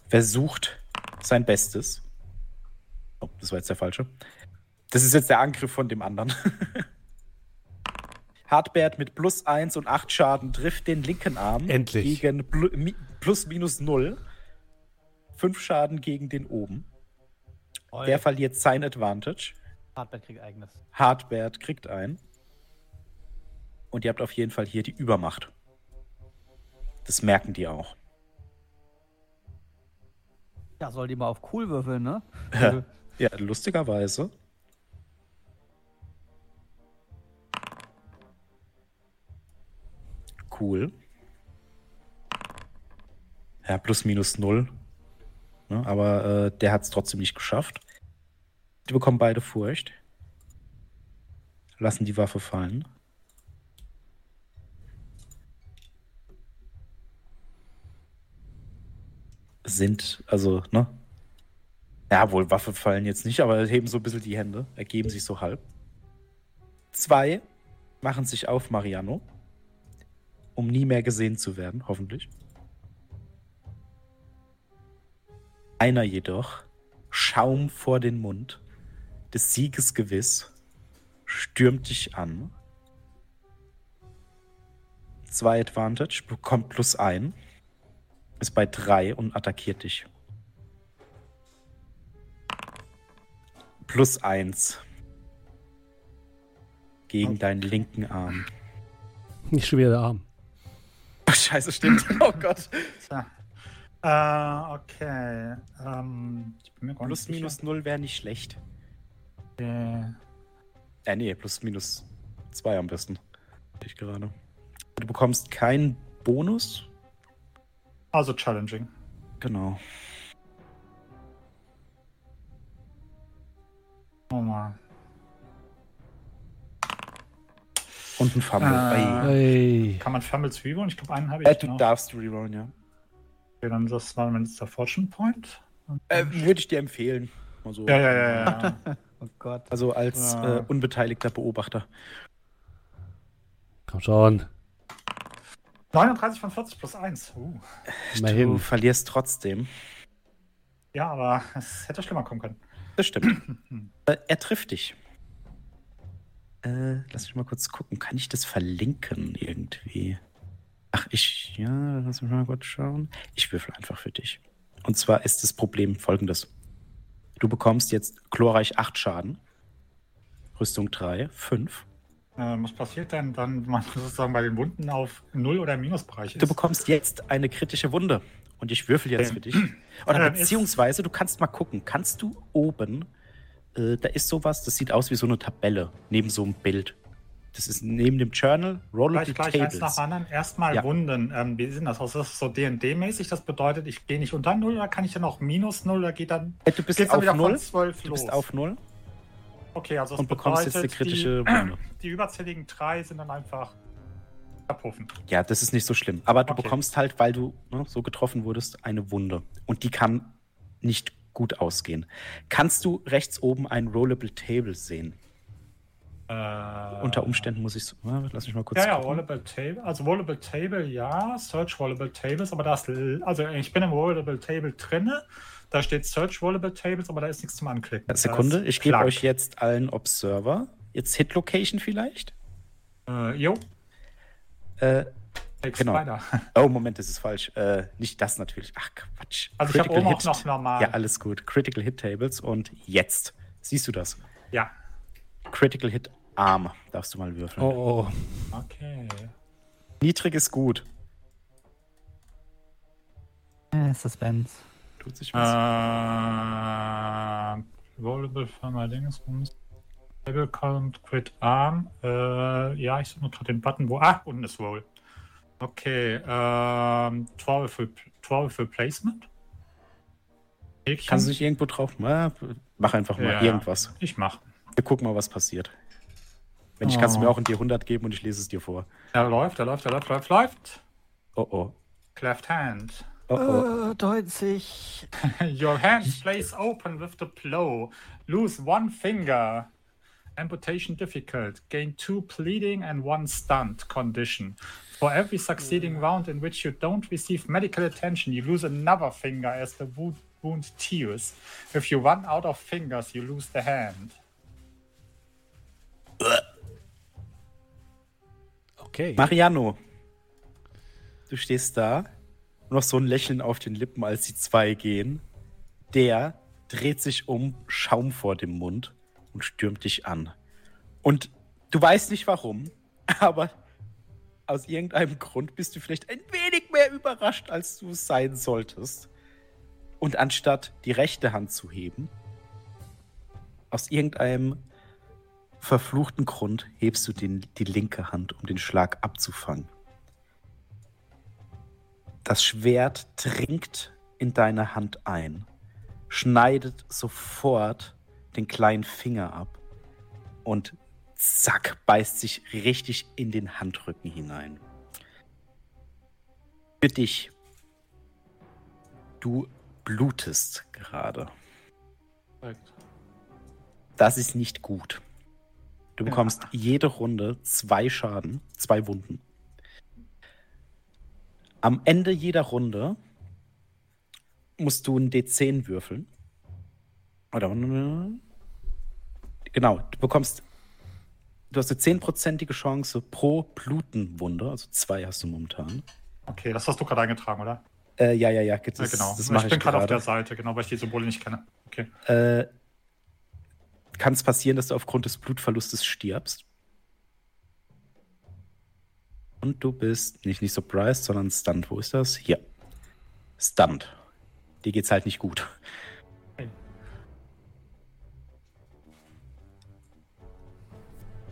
versucht sein Bestes. Oh, das war jetzt der falsche. Das ist jetzt der Angriff von dem anderen. <laughs> Hartbert mit plus 1 und 8 Schaden trifft den linken Arm. Endlich. Gegen plus minus 0. 5 Schaden gegen den oben. Der verliert sein Advantage. Hardbert kriegt eigenes. Hartbert kriegt ein. Und ihr habt auf jeden Fall hier die Übermacht. Das merken die auch. Ja, soll die mal auf cool würfeln, ne? Ja. <laughs> Ja, lustigerweise. Cool. Ja, plus minus null. Ne, aber äh, der hat es trotzdem nicht geschafft. Die bekommen beide Furcht. Lassen die Waffe fallen. Sind, also, ne? Ja, wohl, Waffe fallen jetzt nicht, aber heben so ein bisschen die Hände, ergeben sich so halb. Zwei machen sich auf Mariano, um nie mehr gesehen zu werden, hoffentlich. Einer jedoch, Schaum vor den Mund, des Sieges gewiss, stürmt dich an. Zwei Advantage, bekommt plus ein, ist bei drei und attackiert dich. Plus eins. Gegen deinen linken Arm. Nicht schon wieder der Arm. Oh, <laughs> scheiße, stimmt. Oh Gott. So. Äh, okay. Ähm, ich bin mir gar Plus nicht minus null wäre nicht schlecht. sicher. Äh, nee, plus minus zwei am besten. Ich gerade. Du bekommst keinen Bonus. Also challenging. Genau. Oh mal. Und ein Fumble. Ah. Ey. Kann man Fumbles rerollen? Ich glaube, einen habe ich Äh, du noch. darfst rerollen, ja. Okay, dann das war jetzt der Fortune Point. Äh, Würde ich dir empfehlen. Mal so. Ja, ja, ja, ja. ja. <laughs> Oh Gott. Also als Ja. äh, unbeteiligter Beobachter. Komm schon. 39 von 40 plus 1. Uh. Du Immerhin. verlierst trotzdem. Ja, aber es hätte schlimmer kommen können. Das stimmt. <clears throat> äh, er trifft dich. Äh, lass mich mal kurz gucken. Kann ich das verlinken irgendwie? Ach, ich, ja, lass mich mal kurz schauen. Ich würfel einfach für dich. Und zwar ist das Problem folgendes. Du bekommst jetzt chlorreich 8 Schaden. Rüstung 3, 5. Ähm, was passiert denn dann, wenn man <laughs> sozusagen bei den Wunden auf Null- oder Minusbereich ist? Du bekommst jetzt eine kritische Wunde. Und ich würfel jetzt Ähm, für dich. Oder ähm, ist- beziehungsweise, du kannst mal gucken. Kannst du oben, äh, da ist sowas, das sieht aus wie so eine Tabelle neben so einem Bild. Das ist neben dem Journal, Rollable Gleich, gleich eins Tables. nach anderen. Erstmal Ja. Wunden. Ähm, wie sieht denn das aus? Ist das so D&D-mäßig? Das bedeutet, ich gehe nicht unter Null oder kann ich dann auch minus Null oder geht dann, Äh, Du bist auf null. von 12 Du bist auf null okay, also das und bekommst jetzt eine kritische die, Wunde. <clears throat> die überzähligen drei sind dann einfach abrufen. Ja, das ist nicht so schlimm. Aber du Okay. bekommst halt, weil du ne, so getroffen wurdest, eine Wunde. Und die kann nicht gut ausgehen. Kannst du rechts oben ein Rollable Table sehen? Äh, Unter Umständen muss ich. Äh, lass mich mal kurz. Ja, ja. Rollable Table. Also Rollable Table, ja. Search Rollable Tables, aber da ist. Also ich bin im Rollable Table drinne. Da steht Search Rollable Tables, aber da ist nichts zum Anklicken. Sekunde, ich gebe euch jetzt allen Observer. Jetzt Hit Location vielleicht? Äh, jo, Äh, Genau. Spider. <laughs> oh, Moment, das ist falsch. Äh, nicht das natürlich. Ach, Quatsch. Also ich habe oben auch noch normal. Ja, alles gut. Critical Hit Tables und jetzt. Siehst du das? Ja. Critical Hit Arm darfst du mal würfeln. Oh, oh. Okay. Niedrig ist gut. Äh, Suspense. Tut sich Äh, was. Rollable Firma Dingsbums. Table Count Crit Arm. Äh, ja, ich suche gerade den Button, wo. Ah, unten ist Roll. Okay. Ähm, Powerful, Powerful Placement. Häkchen. Kannst du nicht irgendwo drauf? Na, mach einfach mal Ja, irgendwas. Ich mach. Wir gucken mal, was passiert. Wenn nicht, kannst du mir auch ein D100 geben und ich lese es dir vor. Er läuft, er läuft, er läuft, läuft, läuft. Oh oh. Cleft hand. Oh oh. Äh, 90. <laughs> Your hand plays open with the blow. Lose one finger. Amputation difficult. Gain two bleeding and one stunned condition. For every succeeding round in which you don't receive medical attention, you lose another finger as the wound, wound tears. If you run out of fingers, you lose the hand. Okay. Mariano, du stehst da, noch so ein Lächeln auf den Lippen, als die zwei gehen. Der dreht sich um, Schaum vor dem Mund und stürmt dich an. Und du weißt nicht warum, <laughs> aber aus irgendeinem Grund bist du vielleicht ein wenig mehr überrascht, als du sein solltest. Und anstatt die rechte Hand zu heben, aus irgendeinem verfluchten Grund hebst du den, die linke Hand, um den Schlag abzufangen. Das Schwert dringt in deine Hand ein, schneidet sofort den kleinen Finger ab und zack, beißt sich richtig in den Handrücken hinein. Für dich. Du blutest gerade. Das ist nicht gut. Du Ja. bekommst jede Runde zwei Schaden, zwei Wunden. Am Ende jeder Runde musst du einen D10 würfeln. Oder genau, du bekommst du hast eine zehnprozentige Chance pro Blutenwunde, also zwei hast du momentan. Okay, das hast du gerade eingetragen, oder? Äh, ja, ja, ja, das, ja, genau. das ich bin gerade auf der. Seite, genau, weil ich die Symbole nicht kenne. Okay. Äh, Kann es passieren, dass du aufgrund des Blutverlustes stirbst? Und du bist nicht, nicht surprised, sondern stunned. Wo ist das? Hier. Stunned. Dir geht's halt nicht gut.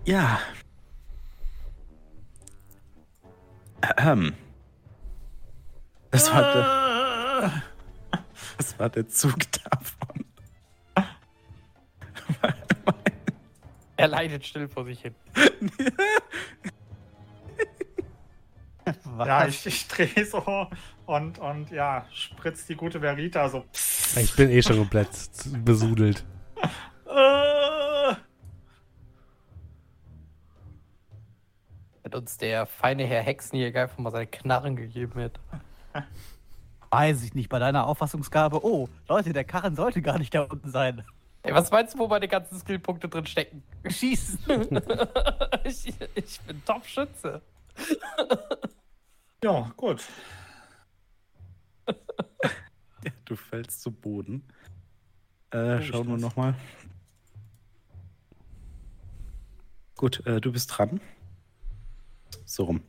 Ja. Ahem. Das war der, das war der Zug <laughs> davon. Er leidet still vor sich hin. <laughs> Was? Ja, ich, ich drehe so und, und ja, spritzt die gute Verita so. Ich bin eh schon komplett besudelt. Äh, Wenn uns der feine Herr Hexenjäger einfach mal seine Knarren gegeben hätte. Weiß ich nicht, bei deiner Auffassungsgabe. Oh, Leute, der Karren sollte gar nicht da unten sein. Ey, was meinst du, wo meine ganzen Skillpunkte drin stecken? Schießen. <laughs> ich, ich bin Top-Schütze. Ja, gut. <laughs> Du fällst zu Boden. Äh, schauen wir nochmal. Gut, äh, du bist dran. So rum.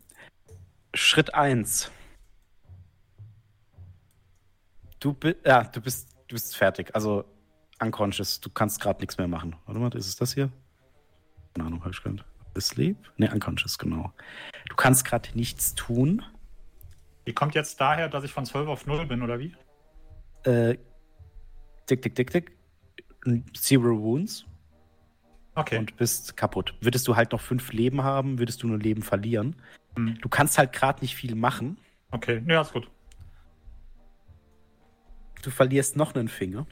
Schritt 1. Du, bi ja, du, bist, du bist fertig. Also unconscious. Du kannst gerade nichts mehr machen. Warte mal, ist es das hier? Keine Ahnung, habe ich gehört. Asleep? Ne, unconscious, genau. Du kannst gerade nichts tun. Die kommt jetzt daher, dass ich von 12 auf 0 bin, oder wie? Äh, tick, tick, tick, tick. Zero Wounds Okay. und bist kaputt. Würdest du halt noch fünf Leben haben, würdest du nur Leben verlieren. Hm. Du kannst halt gerade nicht viel machen. Okay, ja, ist gut. Du verlierst noch einen Finger.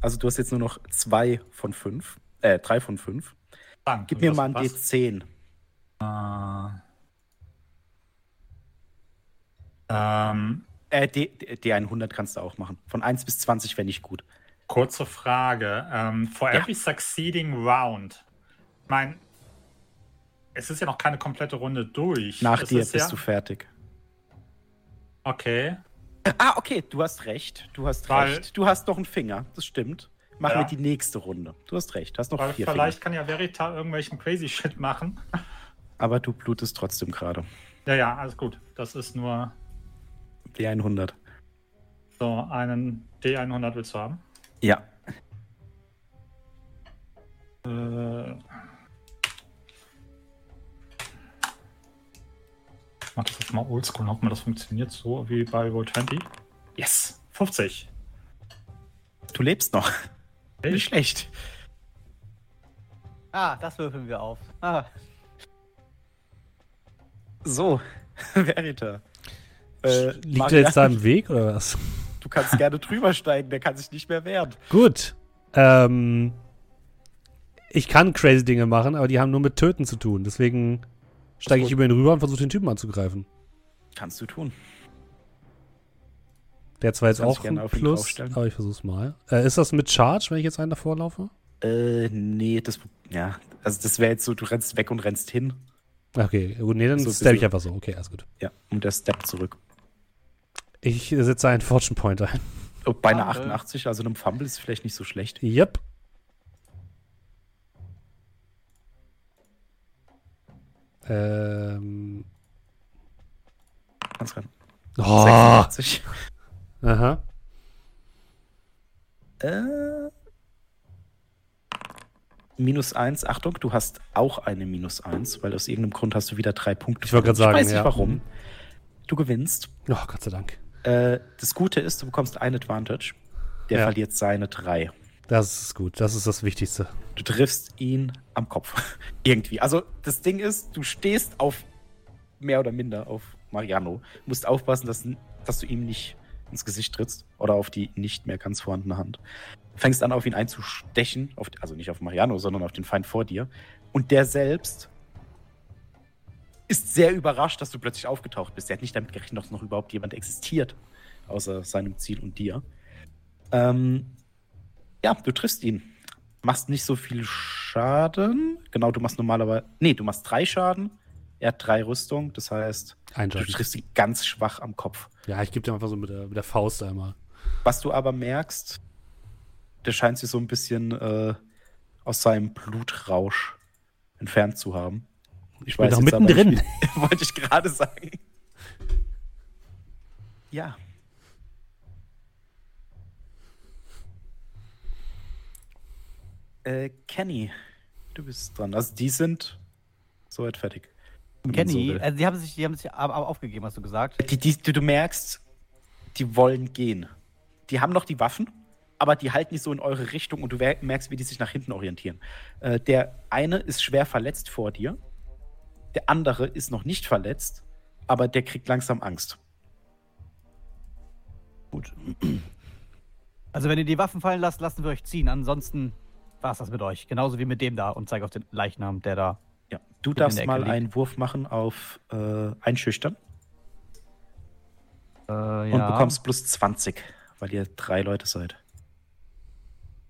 Also du hast jetzt nur noch zwei von fünf. Äh, drei von fünf. Danke. Gib mir mal ein was? D10. Äh, ähm, Äh, D, D, D100 kannst du auch machen. Von 1 bis 20 wäre nicht gut. kurze Frage. Ähm, for Ja. every succeeding round. Ich meine, es ist ja noch keine komplette Runde durch. Nach Es dir ist bist ja, du fertig. Okay. Ah, okay, du hast recht. Du hast Weil- recht. Du hast noch einen Finger. Das stimmt. Machen Ja. wir die nächste Runde. Du hast recht. Du hast noch Weil vier vielleicht Finger. kann ja Verita irgendwelchen crazy Shit machen. Aber du blutest trotzdem gerade. Ja, ja, alles gut. Das ist nur D100. so einen D100 willst du haben. Ja. Äh, ich mach das jetzt mal oldschool, ob mir das funktioniert, so wie bei Roll20. Yes! 50. Du lebst noch. Hey. Nicht schlecht. Ah, das würfeln wir auf. Ah, So, <laughs> Verita. Äh, Liegt er jetzt da im Weg oder was? <laughs> Du kannst gerne drüber steigen, der kann sich nicht mehr wehren. Gut. Ähm, ich kann crazy Dinge machen, aber die haben nur mit Töten zu tun. Deswegen steige ich über ihn rüber und versuche den Typen anzugreifen. Kannst du tun. Der hat zwar jetzt auch gerne ein auf ihn Plus, aber ich versuch's mal. Äh, ist das mit Charge, wenn ich jetzt einen davor laufe? Äh, nee, das, ja, also das wäre jetzt so, du rennst weg und rennst hin. Okay, gut, nee, dann So stab ich einfach so. Okay, alles gut. Ja, und der Step zurück. Ich setze einen Fortune Point ein. Oh, bei einer Fumble. 88, also einem Fumble ist vielleicht nicht so schlecht. Yep. Ähm. Ganz rein. Oh, 86. aha. Äh, minus 1, Achtung, du hast auch eine minus 1, weil aus irgendeinem Grund hast du wieder drei Punkte. Ich wollte gerade sagen, Ich weiß nicht ja. warum. Du gewinnst. Oh, Gott sei Dank. Äh, das Gute ist, du bekommst ein Advantage. Der Ja. verliert seine drei. Das ist gut. Das ist das Wichtigste. Du triffst ihn am Kopf. <laughs> Irgendwie. Also das Ding ist, du stehst auf mehr oder minder auf Mariano. Du musst aufpassen, dass, dass du ihm nicht ins Gesicht trittst oder auf die nicht mehr ganz vorhandene Hand. Fängst an, auf ihn einzustechen, auf, also nicht auf Mariano, sondern auf den Feind vor dir. Und der selbst ist sehr überrascht, dass du plötzlich aufgetaucht bist. Er hat nicht damit gerechnet, dass noch überhaupt jemand existiert, außer seinem Ziel und dir. Ähm, ja, du triffst ihn. Machst nicht so viel Schaden. Genau, du machst normalerweise. Nee, du machst drei Schaden. Er hat drei Rüstung. Das heißt, du triffst ihn ganz schwach am Kopf. Ja, ich gebe dir einfach so mit der, mit der Faust einmal. Was du aber merkst, der scheint sich so ein bisschen äh, aus seinem Blutrausch entfernt zu haben. Ich bin aber mittendrin. <laughs> Wollte ich gerade sagen. Ja. Äh, Kenny, du bist dran. Also die sind soweit fertig. so Kenny, will. also die haben sich, die haben sich aufgegeben, hast du gesagt. Die, die, du, merkst, die wollen gehen. Die haben noch die Waffen, aber die halten nicht so in eure Richtung und du merkst, wie die sich nach hinten orientieren. Äh, der eine ist schwer verletzt vor dir. Der andere ist noch nicht verletzt, aber der kriegt langsam Angst. Gut. Also wenn ihr die Waffen fallen lasst, lassen wir euch ziehen. Ansonsten war es das mit euch. Genauso wie mit dem da und zeig auf den Leichnam, der da. Ja. Du darfst mal liegt. einen Wurf machen auf äh, Einschüchtern Äh, und ja. bekommst plus 20, weil ihr drei Leute seid.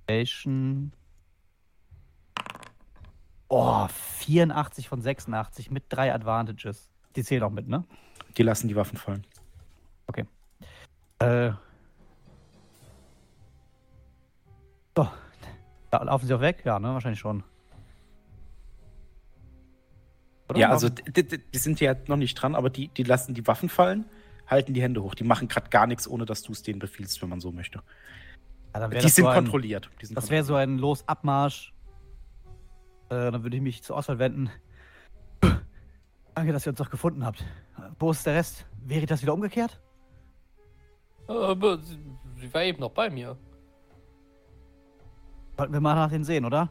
Station. Oh, 84 von 86 mit drei Advantages. Die zählen auch mit, ne? Die lassen die Waffen fallen. Äh. So. Da laufen sie auch weg? Ja, ne? Wahrscheinlich schon. oder? Ja, also die, die, sind ja noch nicht dran, aber die, die lassen die Waffen fallen, halten die Hände hoch. Die machen gerade gar nichts, ohne dass du es denen befiehlst, wenn man so möchte. Ja, Die sind ein, kontrolliert. Die sind Das wäre so ein Los-Abmarsch. Äh, dann würde ich mich zur Auswahl wenden. <clears throat> Danke, dass ihr uns doch gefunden habt. Wo ist der Rest? Wäre das wieder umgekehrt? Aber sie, sie war eben noch bei mir. Sollten wir mal nach denen sehen, oder?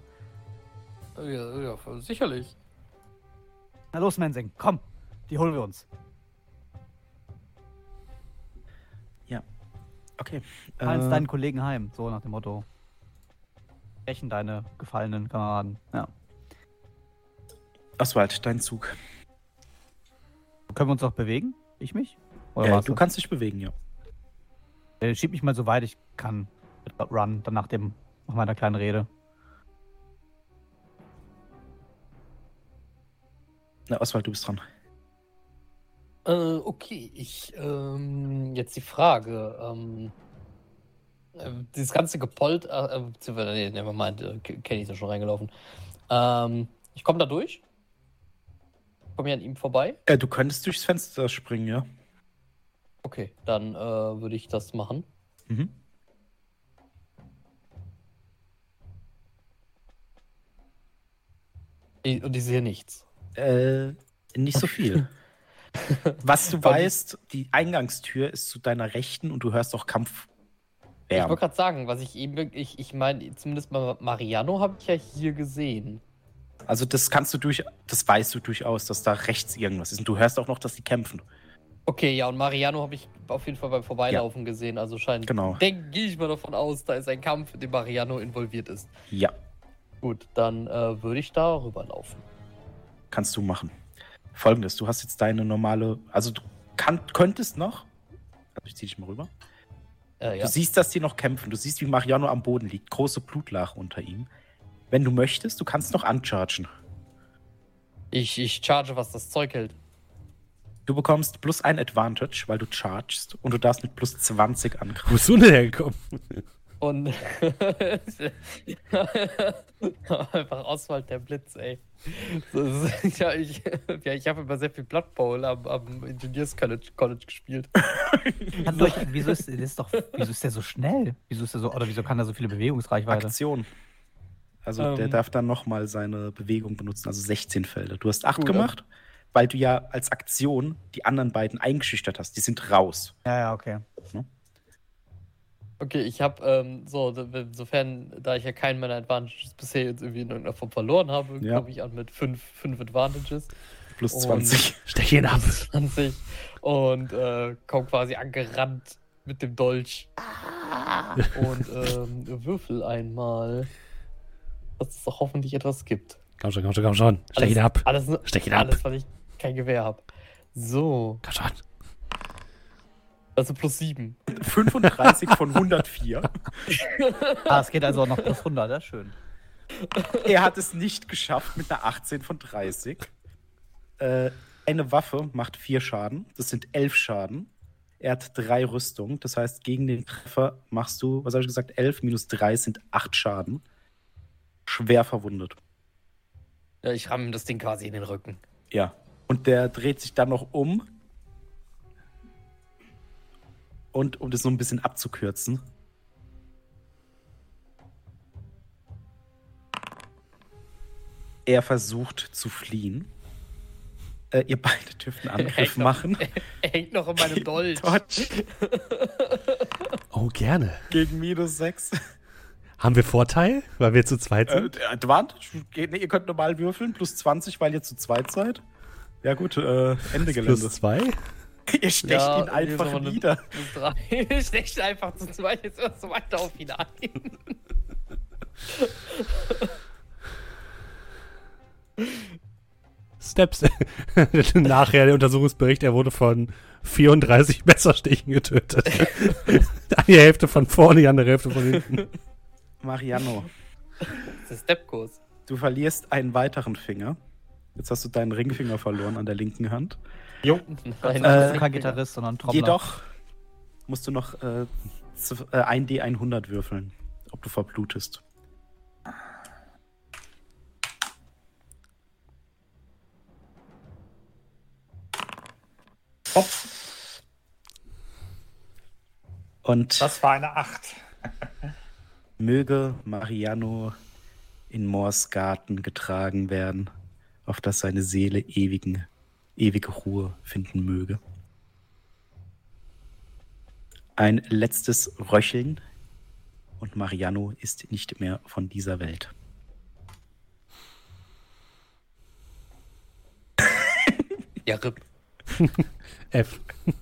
Ja, ja sicherlich. Na los, Mensing, komm. Die holen wir uns. Okay. Fahren Äh, deinen Kollegen heim. So nach dem Motto. Rächen deine gefallenen Kameraden. Ja. Oswald, dein Zug. Können wir uns auch bewegen? Ich mich? Oder Äh, du das? kannst dich bewegen, ja. Äh, Schieb mich mal so weit ich kann. Mit Run, dann nach dem, nach meiner kleinen Rede. Na, Oswald, du bist dran. Äh, okay, ich, ähm, jetzt die Frage, ähm, äh, dieses ganze Gepolt, äh, äh, beziehungsweise, nee, nevermind, äh, Ke- Kenny ist ja schon reingelaufen. Ähm, ich komme da durch. Komme hier an ihm vorbei. Äh, du könntest durchs Fenster springen, ja. Okay, dann äh, würde ich das machen. Mhm. Ich, und ich sehe nichts. Äh, nicht so viel. <laughs> Was du weißt, die Eingangstür ist zu deiner Rechten und du hörst auch Kampf. Ich wollte gerade sagen, was ich eben, ich, ich meine, zumindest mal Mariano habe ich ja hier gesehen. Also das kannst du durch, das weißt du durchaus, dass da rechts irgendwas ist. Und du hörst auch noch, dass die kämpfen. Okay, ja, und Mariano habe ich auf jeden Fall beim Vorbeilaufen gesehen, also scheint. Genau. Denke gehe ich mal davon aus, da ist ein Kampf, in dem Mariano involviert ist. Ja, Gut, dann äh, würde ich da rüberlaufen. kannst du machen. Folgendes, du hast jetzt deine normale, also du kann, könntest noch, also ich zieh dich mal rüber. Äh, ja. Du siehst, dass die noch kämpfen. Du siehst, wie Mariano am Boden liegt. Große Blutlache unter ihm. Wenn du möchtest, du kannst noch unchargen. Ich, ich charge, was das Zeug hält. Du bekommst plus ein Advantage, weil du chargst und du darfst mit plus 20 angreifen. Wo bist du denn hergekommen? Und <laughs> einfach Oswald der Blitz, ey. Ist, ja, ich, ja, ich habe immer sehr viel Blood Bowl am, am Engineers College, College gespielt. <laughs> Kann durch, wieso, ist, das ist doch, wieso ist der so schnell? Wieso ist der so, oder wieso kann er so viele Bewegungsreichweite? Aktion. Also der Ähm. darf dann nochmal seine Bewegung benutzen, also 16 Felder. Du hast 8 Gut, gemacht, weil du ja als Aktion die anderen beiden eingeschüchtert hast. Die sind raus. Ja, ja, okay. Okay, ich habe, ähm, so, insofern, da ich ja keinen meiner Advantages bisher jetzt irgendwie in irgendeiner Form verloren habe, Ja. komme ich an mit 5 fünf, fünf Advantages. Plus Und- 20. Stech ihn ab. 20 und äh, komme quasi angerannt mit dem Dolch. und ähm, würfel einmal, dass es doch hoffentlich etwas gibt. Komm schon, komm schon, komm schon. Stech ihn ab. Alles, Stech ihn ab. alles, weil ich kein Gewehr habe. So, Komm schon. also plus 7. 35 von <laughs> 104. <laughs> Ah, es geht also auch noch plus 100, ja, schön. Er hat es nicht geschafft mit einer 18 von 30. Äh, eine Waffe macht 4 Schaden. Das sind 11 Schaden. Er hat 3 Rüstung. Das heißt, gegen den Treffer machst du, was habe ich gesagt, 11 minus 3 sind 8 Schaden. Schwer verwundet. Ja, ich ramme das Ding quasi in den Rücken. Ja. Und der dreht sich dann noch um. Und um das so ein bisschen abzukürzen. Er versucht zu fliehen. Äh, ihr beide dürft einen <laughs> Angriff Hängt noch- machen. Er <laughs> hängt noch in meinem <laughs> Dolch. Dodge Oh, gerne. gegen minus 6. Haben wir Vorteil, weil wir zu zweit Äh, sind? der Advantage, geht- nee, ihr könnt normal würfeln, plus 20, weil ihr zu zweit seid. Ja gut, äh, Ende Gelände. Plus zwei? <laughs> Ihr stecht Ja, ihn einfach nieder. <laughs> Plus 3. Stecht einfach zu zweit jetzt immer so weiter auf ihn ein. <laughs> Steps. Nachher der Untersuchungsbericht, er wurde von 34 Messerstichen getötet. die Hälfte von vorne, die andere Hälfte von hinten. Mariano, Das ist der Stepkurs. du verlierst einen weiteren Finger. Jetzt hast du deinen Ringfinger verloren an der linken Hand. Jo. Nein, Du Äh, bist kein Gitarrist, sondern Trommler. Jedoch musst du noch äh, zu- äh, ein D100 würfeln, ob du verblutest. Hops, Und das war eine 8. möge Mariano in Moors Garten getragen werden, auf dass seine Seele ewigen, ewige Ruhe finden möge. Ein letztes Röcheln und Mariano ist nicht mehr von dieser Welt. <laughs> Ja, RIP. <laughs> F. <laughs>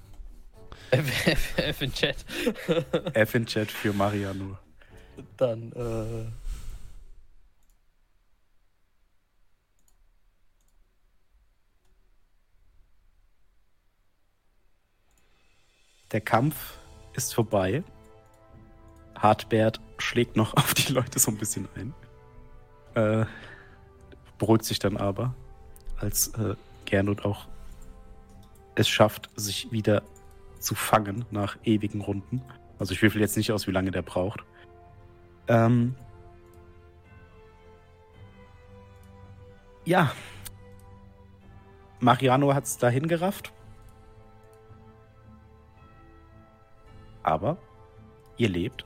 F, F, F in Chat. F in Chat für Mariano. Dann, äh. Der Kampf ist vorbei. Hartbert schlägt noch <laughs> auf die Leute so ein bisschen ein. Äh, beruhigt sich dann aber, als äh, Gernot auch es schafft, sich wieder zu fangen nach ewigen Runden. Also ich würfel jetzt nicht aus, wie lange der braucht. Ähm, ja. Mariano hat es dahin gerafft. Aber ihr lebt.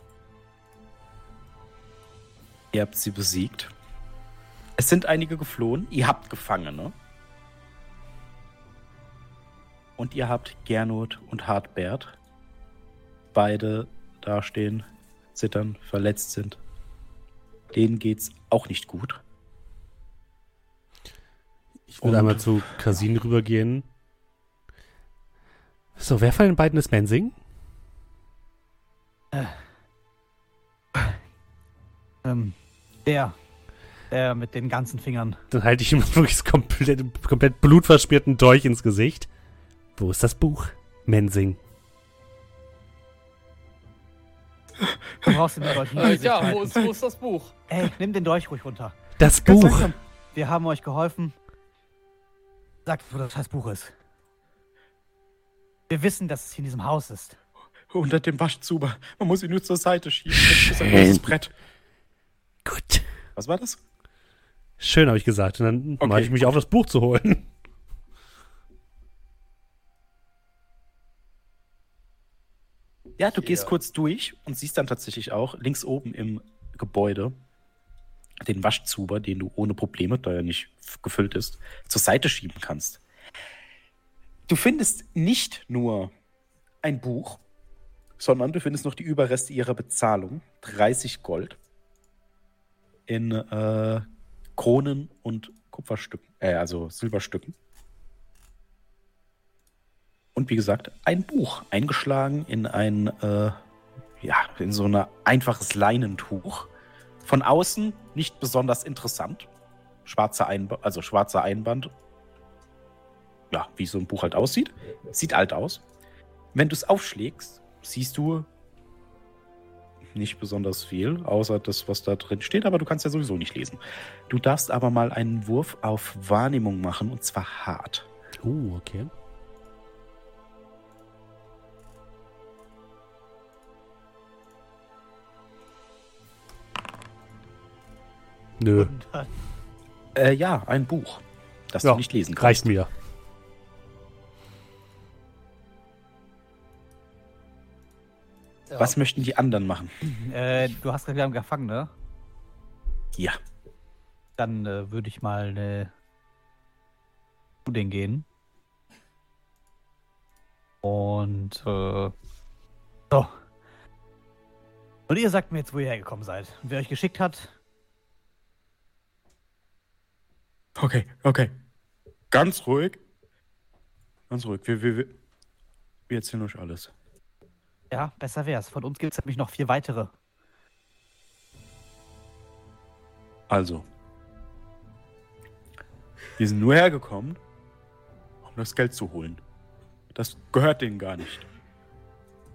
Ihr habt sie besiegt. Es sind einige geflohen. Ihr habt Gefangene. Und ihr habt Gernot und Hartbert. Beide dastehen, zittern, verletzt sind. Denen geht's auch nicht gut. Ich würde einmal zu Casin rübergehen. So, wer von den beiden ist Mensing? Ähm, der. Der mit den ganzen Fingern. Dann halte ich ihm <laughs> wirklich das komplett, komplett blutverschmierten Dolch ins Gesicht. Wo ist das Buch? Mensing. Du brauchst den Dolch nicht. ja, wo ist, wo ist das Buch? Ey, nimm den Dolch ruhig runter. Das Ganz Buch! langsam. Wir haben euch geholfen. Sagt, wo das scheiß Buch ist. Wir wissen, dass es hier in diesem Haus ist. Unter dem Waschzuber. Man muss ihn nur zur Seite schieben. Das ist ein großes Brett. Gut. Was war das? Schön, habe ich gesagt. Und dann Okay. mache ich mich auf, das Buch zu holen. Ja, du gehst kurz durch und siehst dann tatsächlich auch links oben im Gebäude den Waschzuber, den du ohne Probleme, da er nicht gefüllt ist, zur Seite schieben kannst. Du findest nicht nur ein Buch, sondern du findest noch die Überreste ihrer Bezahlung, 30 Gold, in äh, Kronen und Kupferstücken, äh, also Silberstücken. Und wie gesagt, ein Buch eingeschlagen in ein, äh, ja, in so ein einfaches Leinentuch. Von außen nicht besonders interessant. Schwarzer Einband, also schwarzer Einband. Ja, wie so ein Buch halt aussieht. Sieht alt aus. Wenn du es aufschlägst, siehst du nicht besonders viel, außer das, was da drin steht, aber du kannst ja sowieso nicht lesen. Du darfst aber mal einen Wurf auf Wahrnehmung machen und zwar hart. Uh, okay. Nö, Und, äh, Äh, ja, ein Buch, das Ja, du nicht lesen kannst. reicht mir. Ja. Was möchten die anderen machen? äh, du hast gerade wieder einen Gefangene. Ja. Dann äh, würde ich mal äh, zu denen gehen. Und äh, so. Und ihr sagt mir jetzt, wo ihr hergekommen seid. Und wer euch geschickt hat, Okay, okay. Ganz ruhig. Ganz ruhig. Wir, wir, wir, wir erzählen euch alles. ja, besser wär's. Von uns gibt es nämlich noch vier weitere. Also. Wir sind nur hergekommen, um das Geld zu holen. Das gehört denen gar nicht.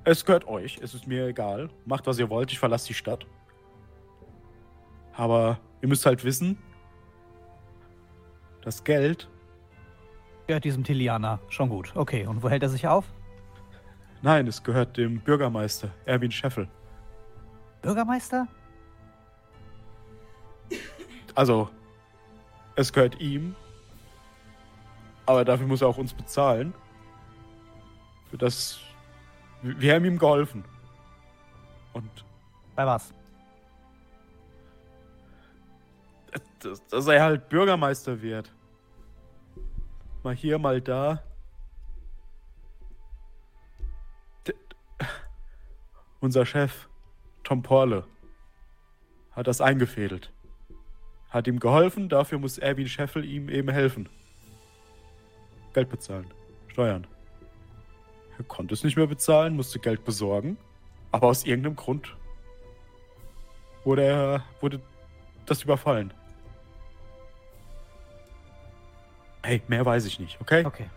Es gehört euch. Es ist mir egal. Macht, was ihr wollt. Ich verlasse die Stadt. Aber ihr müsst halt wissen, das Geld, Gehört diesem Tilianer. Schon gut. Okay, und wo hält er sich auf? nein, es gehört dem Bürgermeister, Erwin Scheffel. Bürgermeister? Also, es gehört ihm. Aber dafür muss er auch uns bezahlen. Für das. Wir haben ihm geholfen. Und Bei was? Dass, dass er halt Bürgermeister wird. Mal hier, mal da. D unser Chef, Tom Porle, hat das eingefädelt. Hat ihm geholfen, dafür muss Erwin Scheffel ihm eben helfen. Geld bezahlen, Steuern. Er konnte es nicht mehr bezahlen, musste Geld besorgen, aber aus irgendeinem Grund wurde er, wurde das überfallen. Hey, mehr weiß ich nicht, okay? Okay.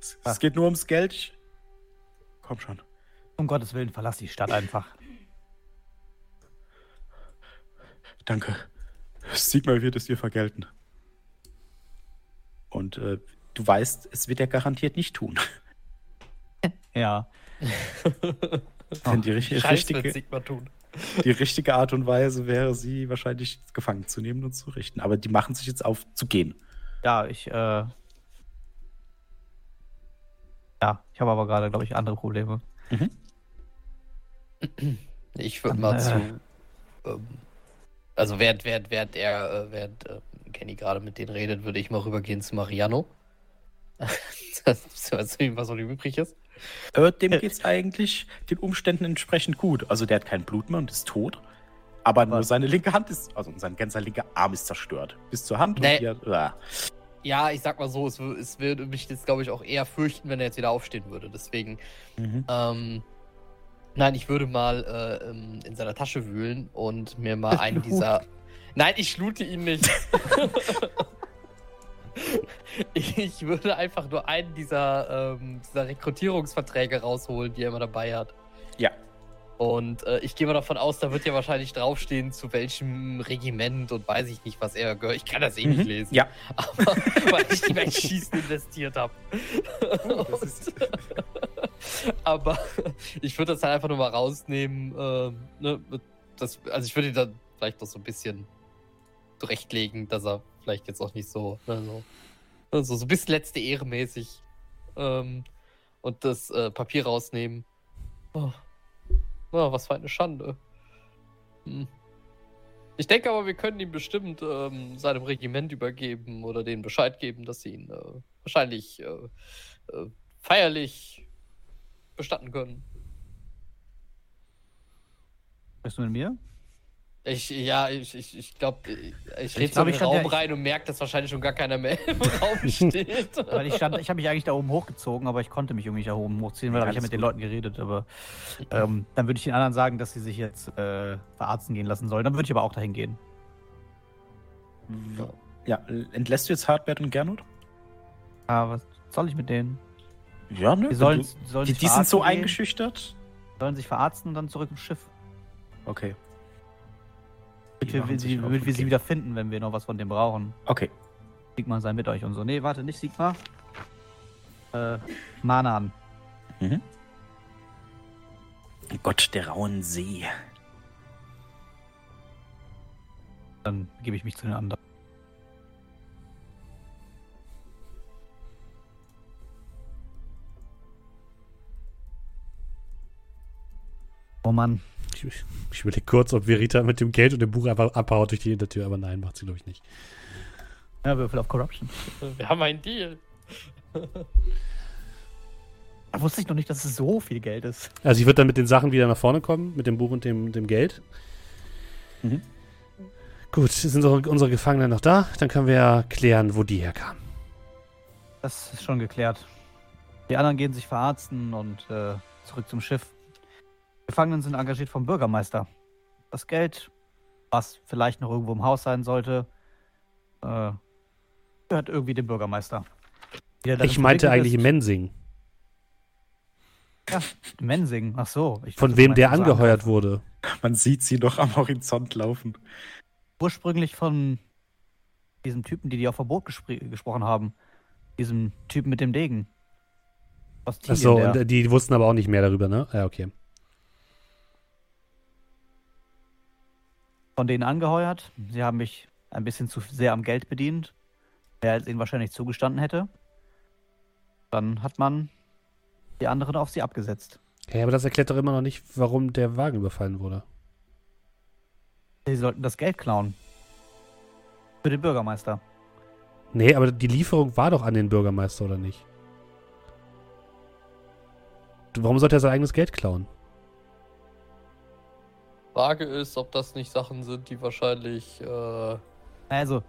Es, es geht nur ums Geld. Ich... Komm schon. Um Gottes Willen, verlass die Stadt einfach. Danke. Sigmar wird es dir vergelten. Und äh, du weißt, es wird er garantiert nicht tun. Ja. Denn die, ri- Scheiß wird richtige, Sigma tun. Die richtige Art und Weise wäre, sie wahrscheinlich gefangen zu nehmen und zu richten. Aber die machen sich jetzt auf zu gehen. Ja, ich, äh. Ja, ich habe aber gerade, glaube ich, andere Probleme. Ich würde mal äh, zu. Ähm, also während, während, während er, äh, während äh, Kenny gerade mit denen redet, würde ich mal rübergehen zu Mariano. <laughs> das ist was, was noch übrig ist. Äh, dem geht's eigentlich den Umständen entsprechend gut. Also der hat kein Blut mehr und ist tot. Aber nur seine linke Hand ist, also sein ganzer linker Arm ist zerstört. Bis zur Hand Nee. hat, ah. Ja, ich sag mal so, es, es würde mich jetzt, glaube ich, auch eher fürchten, wenn er jetzt wieder aufstehen würde. Deswegen, Mhm. ähm, nein, ich würde mal äh, ähm, in seiner Tasche wühlen und mir mal einen <laughs> dieser. Nein, ich loote ihn nicht. <laughs> <laughs> ich würde einfach nur einen dieser, ähm, dieser Rekrutierungsverträge rausholen, die er immer dabei hat. Ja. Und äh, ich gehe mal davon aus, da wird ja wahrscheinlich draufstehen, zu welchem Regiment und weiß ich nicht, was er gehört. Ich kann das eh nicht Mhm. lesen. Ja. <laughs> Aber weil ich die beim Schießen investiert habe. ist- <laughs> Aber ich würde das halt einfach nur mal rausnehmen. Ähm, ne, das, also ich würde ihn dann vielleicht noch so ein bisschen zurechtlegen, dass er vielleicht jetzt auch nicht so, ne, so, also so bisschen letzte Ehre mäßig ähm, und das äh, Papier rausnehmen. Oh. Oh, was für eine Schande. Hm. Ich denke aber, wir können ihm bestimmt ähm, seinem Regiment übergeben oder denen Bescheid geben, dass sie ihn äh, wahrscheinlich äh, äh, feierlich bestatten können. Bist du mit mir? Ich, ja, ich, ich, ich glaube, ich, ich rede so glaub, in den stand ja- Raum rein und merke, dass wahrscheinlich schon gar keiner mehr im <laughs> Raum steht. <laughs> Weil ich stand, ich habe mich eigentlich da oben hochgezogen, aber ich konnte mich irgendwie da oben hochziehen, weil Ja, ich habe alles mit den. Leuten geredet. Aber ähm, dann würde ich den anderen sagen, dass sie sich jetzt äh, verarzten gehen lassen sollen. Dann würde ich aber auch dahin gehen. Ja, entlässt du jetzt Hartbert und Gernot? Ah, was soll ich mit denen? Ja, ne? Die sollen, die sollen, die, die sind so gehen, eingeschüchtert. sollen sich verarzten und dann zurück ins Schiff. Okay. Damit wir, sie, wir sie wieder finden, wenn wir noch was von dem brauchen. Okay. Sigmar sei mit euch und so. Nee, warte, nicht Sigmar. Äh, Manan. Mhm. Gott der rauen See. Dann gebe ich mich zu den anderen. Oh Mann. Ich, ich überlege kurz, ob Verita mit dem Geld und dem Buch einfach abhaut durch die Hintertür, aber nein, macht sie, glaube ich, nicht. Ja, Würfel auf Corruption. Wir haben einen Deal. Da wusste ich noch nicht, dass es so viel Geld ist. Also ich würde dann mit den Sachen wieder nach vorne kommen, mit dem Buch und dem, dem Geld. Mhm. Gut, sind unsere, unsere Gefangenen noch da? Dann können wir ja klären, wo die herkamen. Das ist schon geklärt. Die anderen gehen sich verarzten und äh, zurück zum Schiff. Die Gefangenen sind engagiert vom Bürgermeister. Das Geld, was vielleicht noch irgendwo im Haus sein sollte, äh, gehört irgendwie dem Bürgermeister. Ich meinte eigentlich ist- Mensing, Ja, Mensing. Ach so. Ich von wem der angeheuert wurde. Man sieht sie noch am Horizont laufen. Ursprünglich von diesem Typen, die die auf Verbot gespr gesprochen haben. Diesem Typen mit dem Degen. Aus Ach so, und die wussten aber auch nicht mehr darüber, ne? Ja, okay. Von denen angeheuert. Sie haben mich ein bisschen zu sehr am Geld bedient. Mehr als ihnen wahrscheinlich zugestanden hätte. Dann hat man die anderen auf sie abgesetzt. Ja, aber das erklärt doch immer noch nicht, warum der Wagen überfallen wurde. Sie sollten das Geld klauen. Für den Bürgermeister. Nee, aber die Lieferung war doch an den Bürgermeister, oder nicht? Warum sollte er sein eigenes Geld klauen? Frage ist, ob das nicht Sachen sind, die wahrscheinlich. Äh, Also,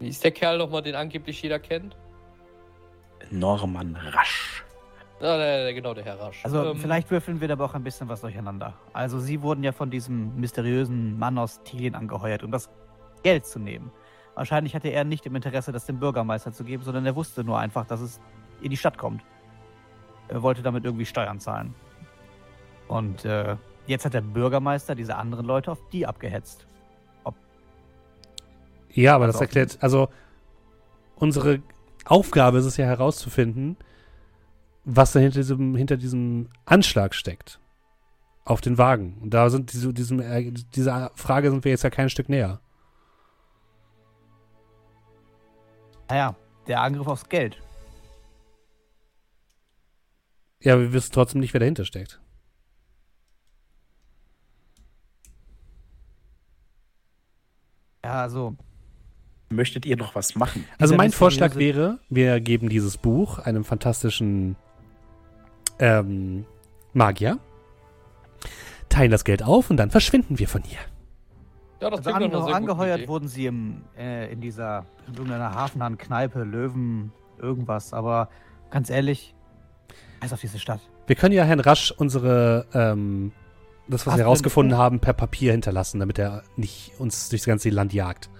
wie ist der Kerl nochmal, den angeblich jeder kennt? Norman Rasch. Ja, der, der, genau, der Herr Rasch. also Ähm, vielleicht würfeln wir da aber auch ein bisschen was durcheinander. Also sie wurden ja von diesem mysteriösen Mann aus Tilien angeheuert, um das Geld zu nehmen. Wahrscheinlich hatte er nicht im Interesse, das dem Bürgermeister zu geben, sondern er wusste nur einfach, dass es in die Stadt kommt. Er wollte damit irgendwie Steuern zahlen. Und äh, jetzt hat der Bürgermeister diese anderen Leute auf die abgehetzt. Ja, aber das Also- erklärt, also unsere Aufgabe ist es ja herauszufinden, was da hinter diesem, hinter diesem Anschlag steckt. Auf den Wagen. Und da sind diese, diesem, äh, dieser Frage sind wir jetzt ja kein Stück näher. Naja, der Angriff aufs Geld. Ja, wir wissen trotzdem nicht, wer dahinter steckt. Ja, also, Möchtet ihr noch was machen? Also mein Vorschlag mysteriöse- wäre, wir geben dieses Buch einem fantastischen ähm, Magier, teilen das Geld auf und dann verschwinden wir von hier. ja, das also sehr guten angeheuert Idee. wurden sie im, äh, in dieser in irgendeiner Hafenhahn-Kneipe, Löwen, irgendwas. Aber ganz ehrlich, scheiß auf diese Stadt. Wir können ja Herrn Rasch unsere, ähm, das, was Hast wir herausgefunden haben, per Papier hinterlassen, damit er nicht uns durchs ganze Land jagt.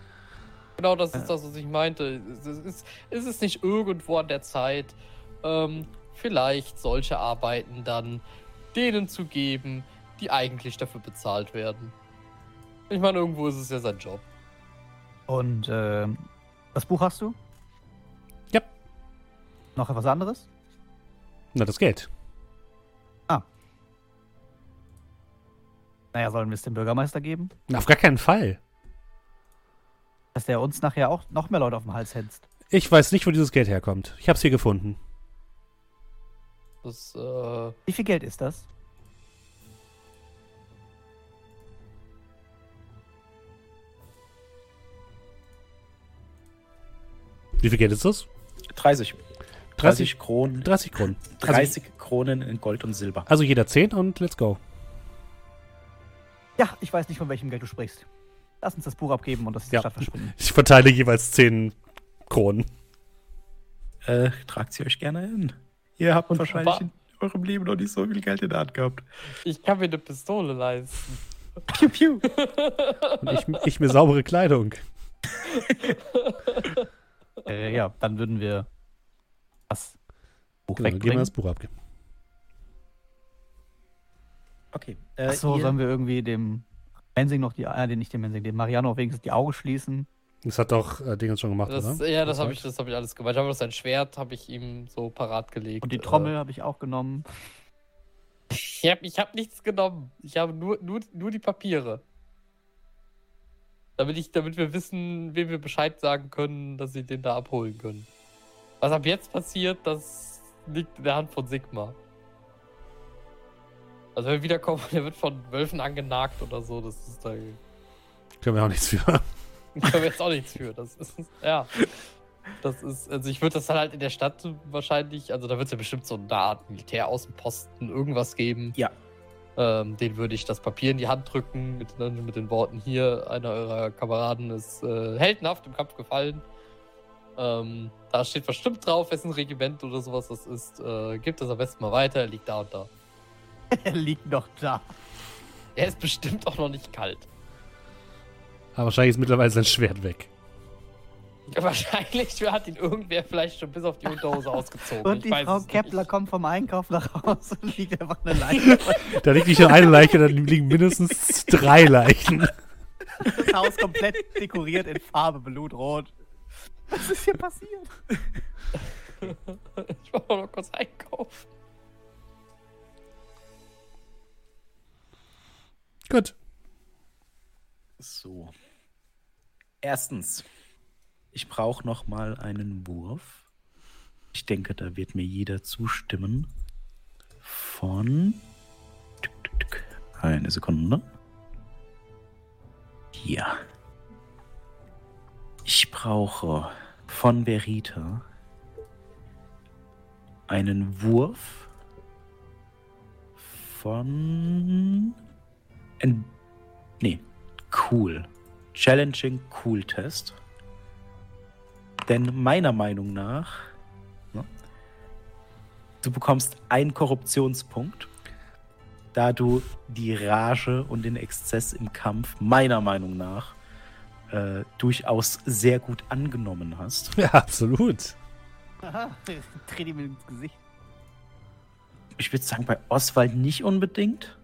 Genau, das ist das, was ich meinte. Es ist, ist es nicht irgendwo an der Zeit, ähm, vielleicht solche Arbeiten dann denen zu geben, die eigentlich dafür bezahlt werden. Ich meine, irgendwo ist es ja sein Job. Und äh, das Buch hast du? Ja. Noch etwas anderes? Na, das Geld. Naja, sollen wir es dem Bürgermeister geben? Na, auf gar keinen Fall. Dass der uns nachher auch noch mehr Leute auf den Hals hetzt. Ich weiß nicht, wo dieses Geld herkommt. Ich habe es hier gefunden. Das, äh, Wie viel Geld ist das? Wie viel Geld ist das? 30. 30 Kronen. 30 Kronen. Also, 30 Kronen in Gold und Silber. also jeder 10 und let's go. Ja, ich weiß nicht, von welchem Geld du sprichst. Lass uns das Buch abgeben und das Ja. Stadt verschwinden. Ich verteile jeweils 10 Kronen. Äh, tragt sie euch gerne hin. Ihr habt Und wahrscheinlich wa- in eurem Leben noch nicht so viel Geld in der Hand gehabt. ich kann mir eine Pistole leisten. Piu, piu. <laughs> Und ich, ich mir saubere Kleidung. Äh, ja, dann würden wir das Buch Genau, gehen wir wegbringen. das Buch ab. Okay. Äh, Achso, sollen wir irgendwie dem Mensing noch die, äh, den- nicht dem Mensing, dem Mariano wenigstens die Augen schließen? Das hat doch äh, Dingens schon gemacht, Das, oder? ja, das habe ich, das hab ich alles gemacht. Aber sein Schwert habe ich ihm so parat gelegt. Und die Äh, Trommel habe ich auch genommen. Ich habe ich hab nichts genommen. Ich habe nur, nur, nur die Papiere. Damit, ich, damit wir wissen, wem wir Bescheid sagen können, dass sie den da abholen können. Was ab jetzt passiert, das liegt in der Hand von Sigma. Also wenn wir wiederkommen, <laughs> der wird von Wölfen angenagt oder so, das ist da. Können wir auch nichts für. <laughs> können wir jetzt auch nichts für. Das ist, ja. Das ist, also ich würde das dann halt in der Stadt wahrscheinlich, also da wird es ja bestimmt so eine Art Militäraußenposten, irgendwas geben. Ja. Ähm, den würde ich das Papier in die Hand drücken mit, den- mit den Worten hier, einer eurer Kameraden ist äh, heldenhaft im Kampf gefallen. Ähm, da steht bestimmt drauf, wessen Regiment oder sowas das ist. Äh, gibt das am besten mal weiter, er liegt da und da. <laughs> er liegt noch da. Er ist bestimmt auch noch nicht kalt. Aber wahrscheinlich ist mittlerweile sein Schwert weg. Wahrscheinlich <laughs> hat ihn irgendwer vielleicht schon bis auf die Unterhose ausgezogen. Und Ich die weiß Frau Kepler nicht. kommt vom Einkauf nach Hause und liegt einfach eine <laughs> Leiche. Da liegt nicht nur eine Leiche, da liegen mindestens drei Leichen. das Haus komplett dekoriert in Farbe Blutrot. Was ist hier passiert? Ich war noch kurz einkaufen. Gut. So. Erstens, ich brauche noch mal einen Wurf. Ich denke, da wird mir jeder zustimmen. Von. Eine Sekunde. Ja. Ich brauche von Verita einen Wurf von. Ein, nee, cool. Challenging Cool Test. Denn meiner Meinung nach, ne, du bekommst einen Korruptionspunkt, da du die Rage und den Exzess im Kampf meiner Meinung nach äh, durchaus sehr gut angenommen hast. Ja, absolut. Aha, <laughs> dreh die mir ins Gesicht. Ich würde sagen, bei Oswald nicht unbedingt.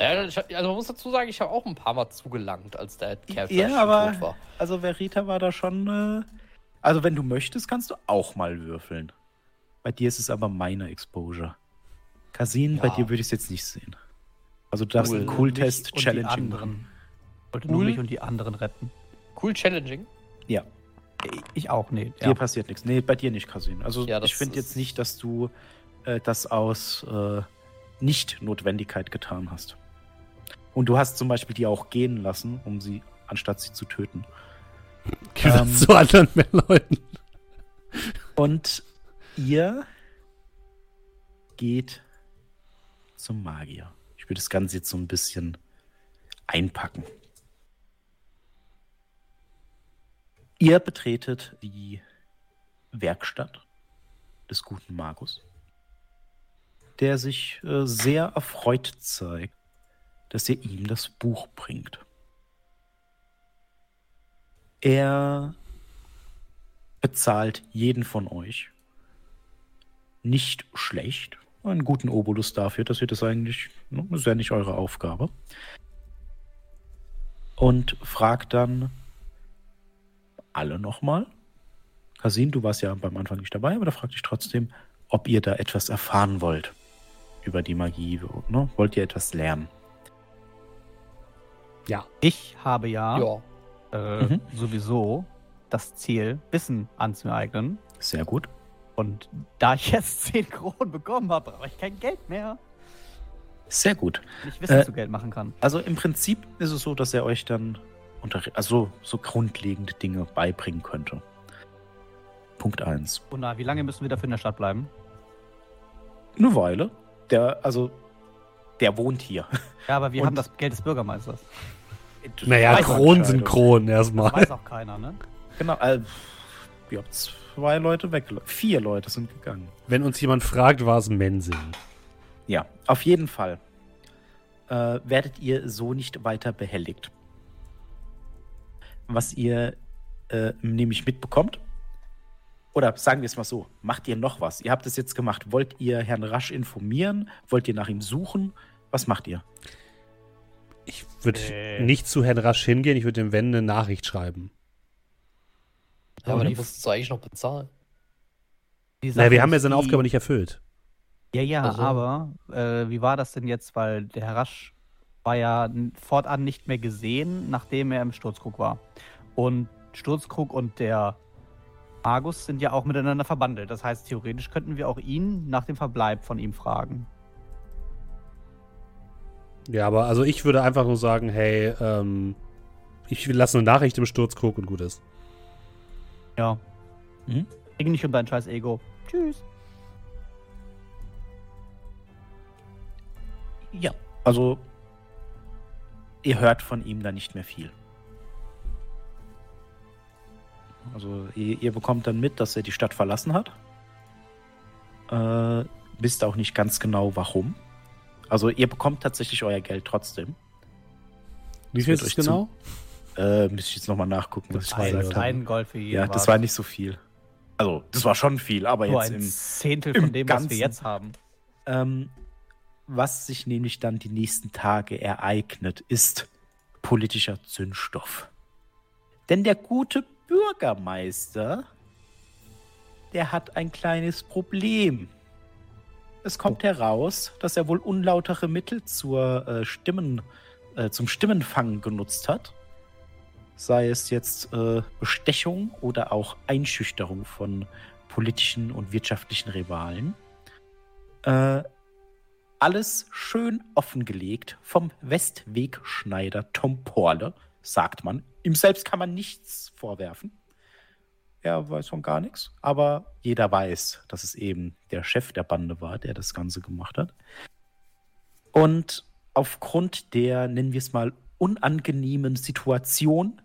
Ja, ich, also man muss dazu sagen, ich habe auch ein paar Mal zugelangt, als der Kerl Ja, aber- tot war. Also Verita war da schon. Äh, also wenn du möchtest, kannst du auch mal würfeln. Bei dir ist es aber meine Exposure. Kasin, bei Ja. dir würde ich es jetzt nicht sehen. Also du darfst Cool. einen Cool-Test und die challenging machen. Ich wollte nur Cool. mich und die anderen retten. Cool challenging. Ja, Ich auch, nee. dir Ja. passiert nichts. Nee, bei dir nicht, Kasin. Also Ja, ich finde jetzt nicht, dass du äh, das aus äh, Nicht-Notwendigkeit getan hast. Und du hast zum Beispiel die auch gehen lassen, um sie, anstatt sie zu töten. <laughs> Das Ähm. zu anderen mehr <laughs> Leuten. Und ihr geht zum Magier. Ich würde das Ganze jetzt so ein bisschen einpacken. Ihr betretet die Werkstatt des guten Magus, der sich äh, sehr erfreut zeigt, dass ihr ihm das Buch bringt. Er bezahlt jeden von euch nicht schlecht. Einen guten Obolus dafür, dass ihr das eigentlich, ne, das ist ja nicht eure Aufgabe. Und fragt dann alle nochmal. Kasin, du warst ja beim Anfang nicht dabei, aber da fragt ich trotzdem, ob ihr da etwas erfahren wollt über die Magie. Ne? Wollt ihr etwas lernen? Ja. Ich habe ja, Ja. Äh, Mhm. sowieso das Ziel, Wissen anzueignen. Sehr gut. Und da ich jetzt <laughs> 10 Kronen bekommen habe, brauche ich kein Geld mehr. Sehr gut. Wenn ich Wissen Äh, zu Geld machen kann. Also im Prinzip ist es so, dass er euch dann unter, also so grundlegende Dinge beibringen könnte. Punkt 1. Und na, wie lange müssen wir dafür in der Stadt bleiben? Eine Weile. Der, also, der wohnt hier. Ja, aber wir Und- haben das Geld des Bürgermeisters. Naja, Weiß Kronen sind. Kronen Das erstmal. weiß auch keiner, ne? Genau. Äh, ihr habt zwei Leute weggelaufen. Vier Leute sind gegangen. Wenn uns jemand fragt, war es Mensing. Ja, auf jeden Fall äh, werdet ihr so nicht weiter behelligt. Was ihr äh, nämlich mitbekommt, oder sagen wir es mal so, macht ihr noch was? Ihr habt es jetzt gemacht. Wollt ihr Herrn Rasch informieren? Wollt ihr nach ihm suchen? Was macht ihr? Ich würde Äh. nicht zu Herrn Rasch hingehen, ich würde dem Wenn eine Nachricht schreiben. Ja, aber die- dann musst du eigentlich noch bezahlen. Naja, wir haben ja seine die- Aufgabe nicht erfüllt. Ja, ja, Also- aber äh, wie war das denn jetzt? Weil der Herr Rasch war ja fortan nicht mehr gesehen, nachdem er im Sturzkrug war. Und Sturzkrug und der Magus sind ja auch miteinander verbandelt. Das heißt, theoretisch könnten wir auch ihn nach dem Verbleib von ihm fragen. Ja, aber also ich würde einfach nur sagen, hey, ähm, ich lasse eine Nachricht im Sturzkrug und gut ist. Ja. Mhm. Nicht um dein scheiß Ego. Tschüss. Ja. Also, ihr hört von ihm da nicht mehr viel. Also, ihr, ihr bekommt dann mit, dass er die Stadt verlassen hat. Äh, wisst auch nicht ganz genau, warum. Also, ihr bekommt tatsächlich euer Geld trotzdem. Wie viel ist es euch zu- genau? Äh, müsste ich jetzt nochmal nachgucken, was ich Zwei gesagt habe. Ein Gold für jeden. Ja, das war nicht so viel. Also, das war schon viel, aber nur jetzt ein im, Zehntel im von dem, was Ganzen. wir jetzt haben. Ähm, was sich nämlich dann die nächsten Tage ereignet, ist politischer Zündstoff. Denn der gute Bürgermeister, der hat ein kleines Problem. Es kommt heraus, dass er wohl unlautere Mittel zur äh, Stimmen, äh, zum Stimmenfangen genutzt hat. Sei es jetzt äh, Bestechung oder auch Einschüchterung von politischen und wirtschaftlichen Rivalen. Äh, alles schön offengelegt vom Westwegschneider Tom Porle, sagt man. Ihm selbst kann man nichts vorwerfen. Er weiß von gar nichts, aber jeder weiß, dass es eben der Chef der Bande war, der das Ganze gemacht hat. Und aufgrund der, nennen wir es mal, unangenehmen Situation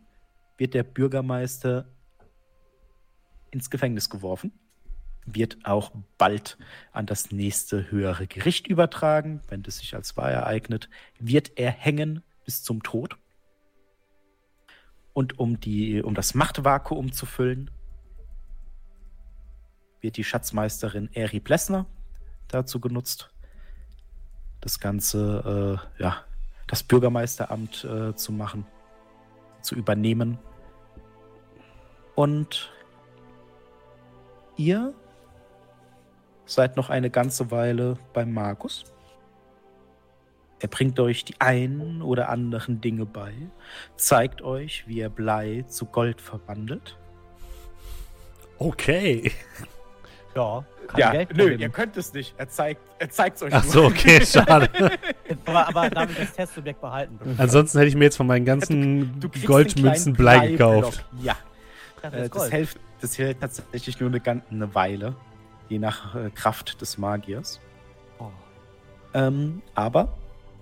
wird der Bürgermeister ins Gefängnis geworfen, wird auch bald an das nächste höhere Gericht übertragen, wenn das sich als wahr ereignet, wird er hängen bis zum Tod. Und um, die, um das Machtvakuum zu füllen, wird die Schatzmeisterin Eri Plessner dazu genutzt, das Ganze, äh, ja, das Bürgermeisteramt äh, zu machen, zu übernehmen. Und ihr seid noch eine ganze Weile beim Markus. Er bringt euch die ein oder anderen Dinge bei, zeigt euch, wie er Blei zu Gold verwandelt. Okay. Ja, kein ja, Geld nö, ihr könnt es nicht. Er zeigt er zeigt's euch Ach nur. so, okay, <laughs> schade. aber, aber darf ich das Testsubjekt behalten? <laughs> Ansonsten hätte ich mir jetzt von meinen ganzen Du kriegst Goldmünzen Blei gekauft. Ja, Das äh, das, hält, das hält tatsächlich nur eine, eine Weile, je nach äh, Kraft des Magiers. Oh. Ähm, aber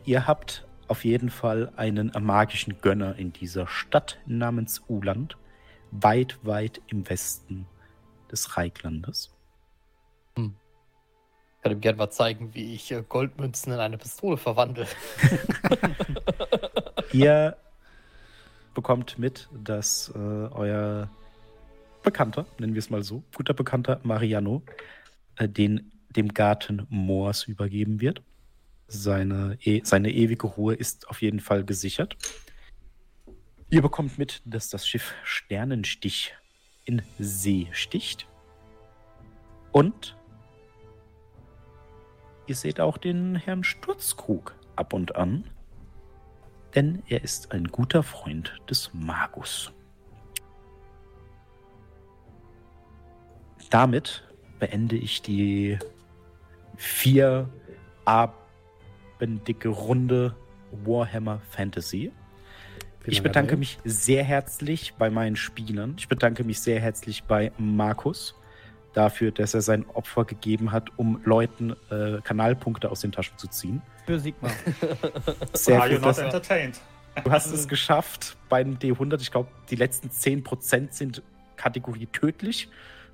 ihr habt auf jeden Fall einen magischen Gönner in dieser Stadt namens Uland, weit, weit im Westen des Reiklandes. Ich kann ihm gerne mal zeigen, wie ich äh, Goldmünzen in eine Pistole verwandle. <laughs> Ihr bekommt mit, dass äh, euer Bekannter, nennen wir es mal so, guter Bekannter Mariano, äh, den, dem Garten Moors übergeben wird. Seine, e seine ewige Ruhe ist auf jeden Fall gesichert. Ihr bekommt mit, dass das Schiff Sternenstich in See sticht. Und ihr seht auch den Herrn Sturzkrug ab und an denn er ist ein guter Freund des Magus. Damit beende ich die vier abenddicke Runde Warhammer Fantasy. Ich bedanke mich sehr herzlich bei meinen Spielern. Ich bedanke mich sehr herzlich bei Markus dafür, dass er sein Opfer gegeben hat, um Leuten äh, Kanalpunkte aus den Taschen zu ziehen. Für Sigma. <laughs> Sehr Are you gut, not dass, entertained? Du hast es geschafft beim D100. Ich glaube, die letzten 10% sind Kategorie tödlich.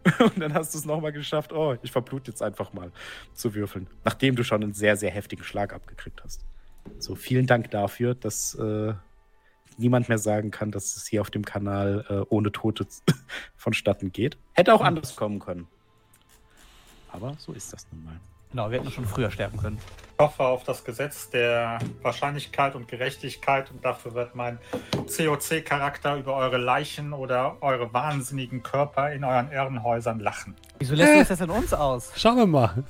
<laughs> Und dann hast du es nochmal geschafft, oh, ich verblute jetzt einfach mal zu würfeln. Nachdem du schon einen sehr, sehr heftigen Schlag abgekriegt hast. So, vielen Dank dafür, dass äh, niemand mehr sagen kann, dass es hier auf dem Kanal äh, ohne Tote <laughs> vonstatten geht. Hätte auch anders kommen können. Aber so ist das nun mal. Genau, wir hätten schon früher sterben können. Ich hoffe auf das Gesetz der Wahrscheinlichkeit und Gerechtigkeit und dafür wird mein COC-Charakter über eure Leichen oder eure wahnsinnigen Körper in euren Irrenhäusern lachen. Wieso lässt du das in uns aus? Schauen wir mal.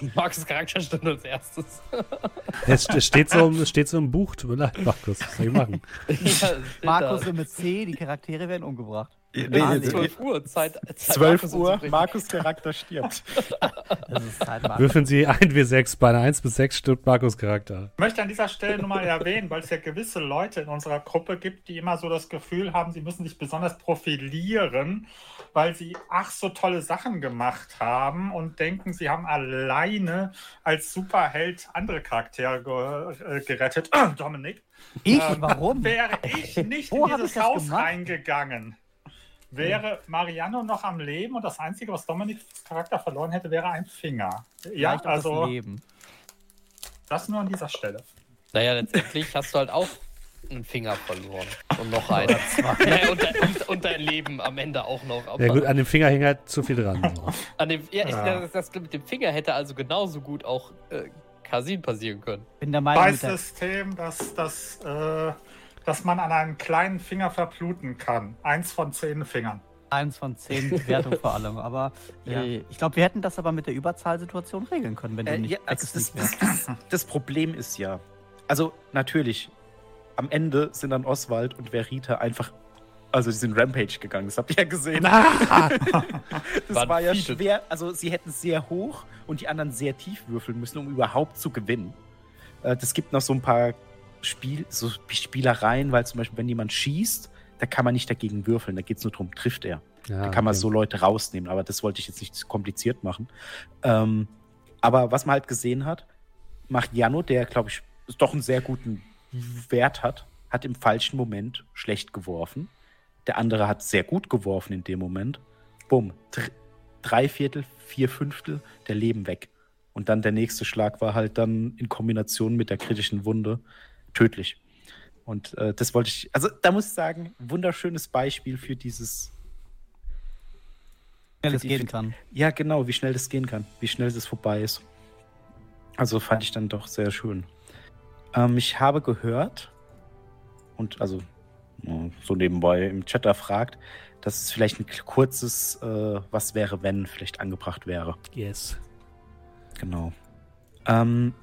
<laughs> Markus Charakter stand als erstes. <laughs> Es, es, steht so, im- es steht so im Buch. Tut mir leid, Markus. Was soll ich machen? <laughs> Ja, Markus da. mit C, die Charaktere werden umgebracht. Nee, nee, nee. 12 Uhr, Zeit. Zeit 12 Markus Uhr. Markus Charakter stirbt. <laughs> Das ist Zeit, Markus. Würfeln Sie 1W6 bei einer 1 bis 6 stirbt Markus Charakter. Ich möchte an dieser Stelle nur mal erwähnen, weil es ja gewisse Leute in unserer Gruppe gibt, die immer so das Gefühl haben, sie müssen sich besonders profilieren, weil sie ach so tolle Sachen gemacht haben und denken, sie haben alleine als Superheld andere Charaktere ge äh, gerettet. <clears throat> Dominik, Ich? Ähm, Warum? wäre ich nicht Wo in dieses Haus gemacht? reingegangen, wäre Mariano noch am Leben und das Einzige, was Dominiks Charakter verloren hätte, wäre ein Finger. Ja, Vielleicht auch das also Leben. das nur an dieser Stelle. Naja, letztendlich hast du halt auch einen Finger verloren. Und noch einen. naja, und, dein, und, und dein Leben am Ende auch noch. Aber Ja gut, an dem Finger hing halt zu viel dran. <laughs> An dem, ja, ich, Ja. das, das mit dem Finger hätte also genauso gut auch äh, Kasin passieren können. Bin der Meinung, mit Weiß der, System, dass, dass, äh, dass man an einem kleinen Finger verbluten kann. Eins von zehn Fingern. 1 von 10 Bewertung vor allem. Aber Ja. äh, ich glaube, wir hätten das aber mit der Überzahlsituation regeln können, wenn du Äh, nicht ja, also das, das, das, Problem ist ja, also natürlich, am Ende sind dann Oswald und Verita einfach Also die sind Rampage gegangen, das habt ihr ja gesehen. Ah! <laughs> Das Waren war ja viele. schwer. Also sie hätten sehr hoch und die anderen sehr tief würfeln müssen, um überhaupt zu gewinnen. Äh, Das gibt noch so ein paar Spiel, so Spielereien, weil zum Beispiel, wenn jemand schießt, da kann man nicht dagegen würfeln. Da geht es nur darum, trifft er. Ja, Da kann man okay. so Leute rausnehmen, aber das wollte ich jetzt nicht kompliziert machen. Ähm, aber was man halt gesehen hat, macht Jano, der, glaube ich, doch einen sehr guten Wert hat, hat im falschen Moment schlecht geworfen. Der andere hat sehr gut geworfen in dem Moment. Bumm. Dr drei Viertel, vier Fünftel der Leben weg. Und dann der nächste Schlag war halt dann in Kombination mit der kritischen Wunde tödlich. Und äh, das wollte ich, also da muss ich sagen, wunderschönes Beispiel für dieses Schnell es gehen kann. ja, genau, wie schnell das gehen kann, wie schnell das vorbei ist. Also fand ich dann doch sehr schön. Ähm, ich habe gehört, und also äh, so nebenbei im Chat erfragt, dass es vielleicht ein kurzes äh, Was wäre, wenn vielleicht angebracht wäre. Yes. Genau. Ähm,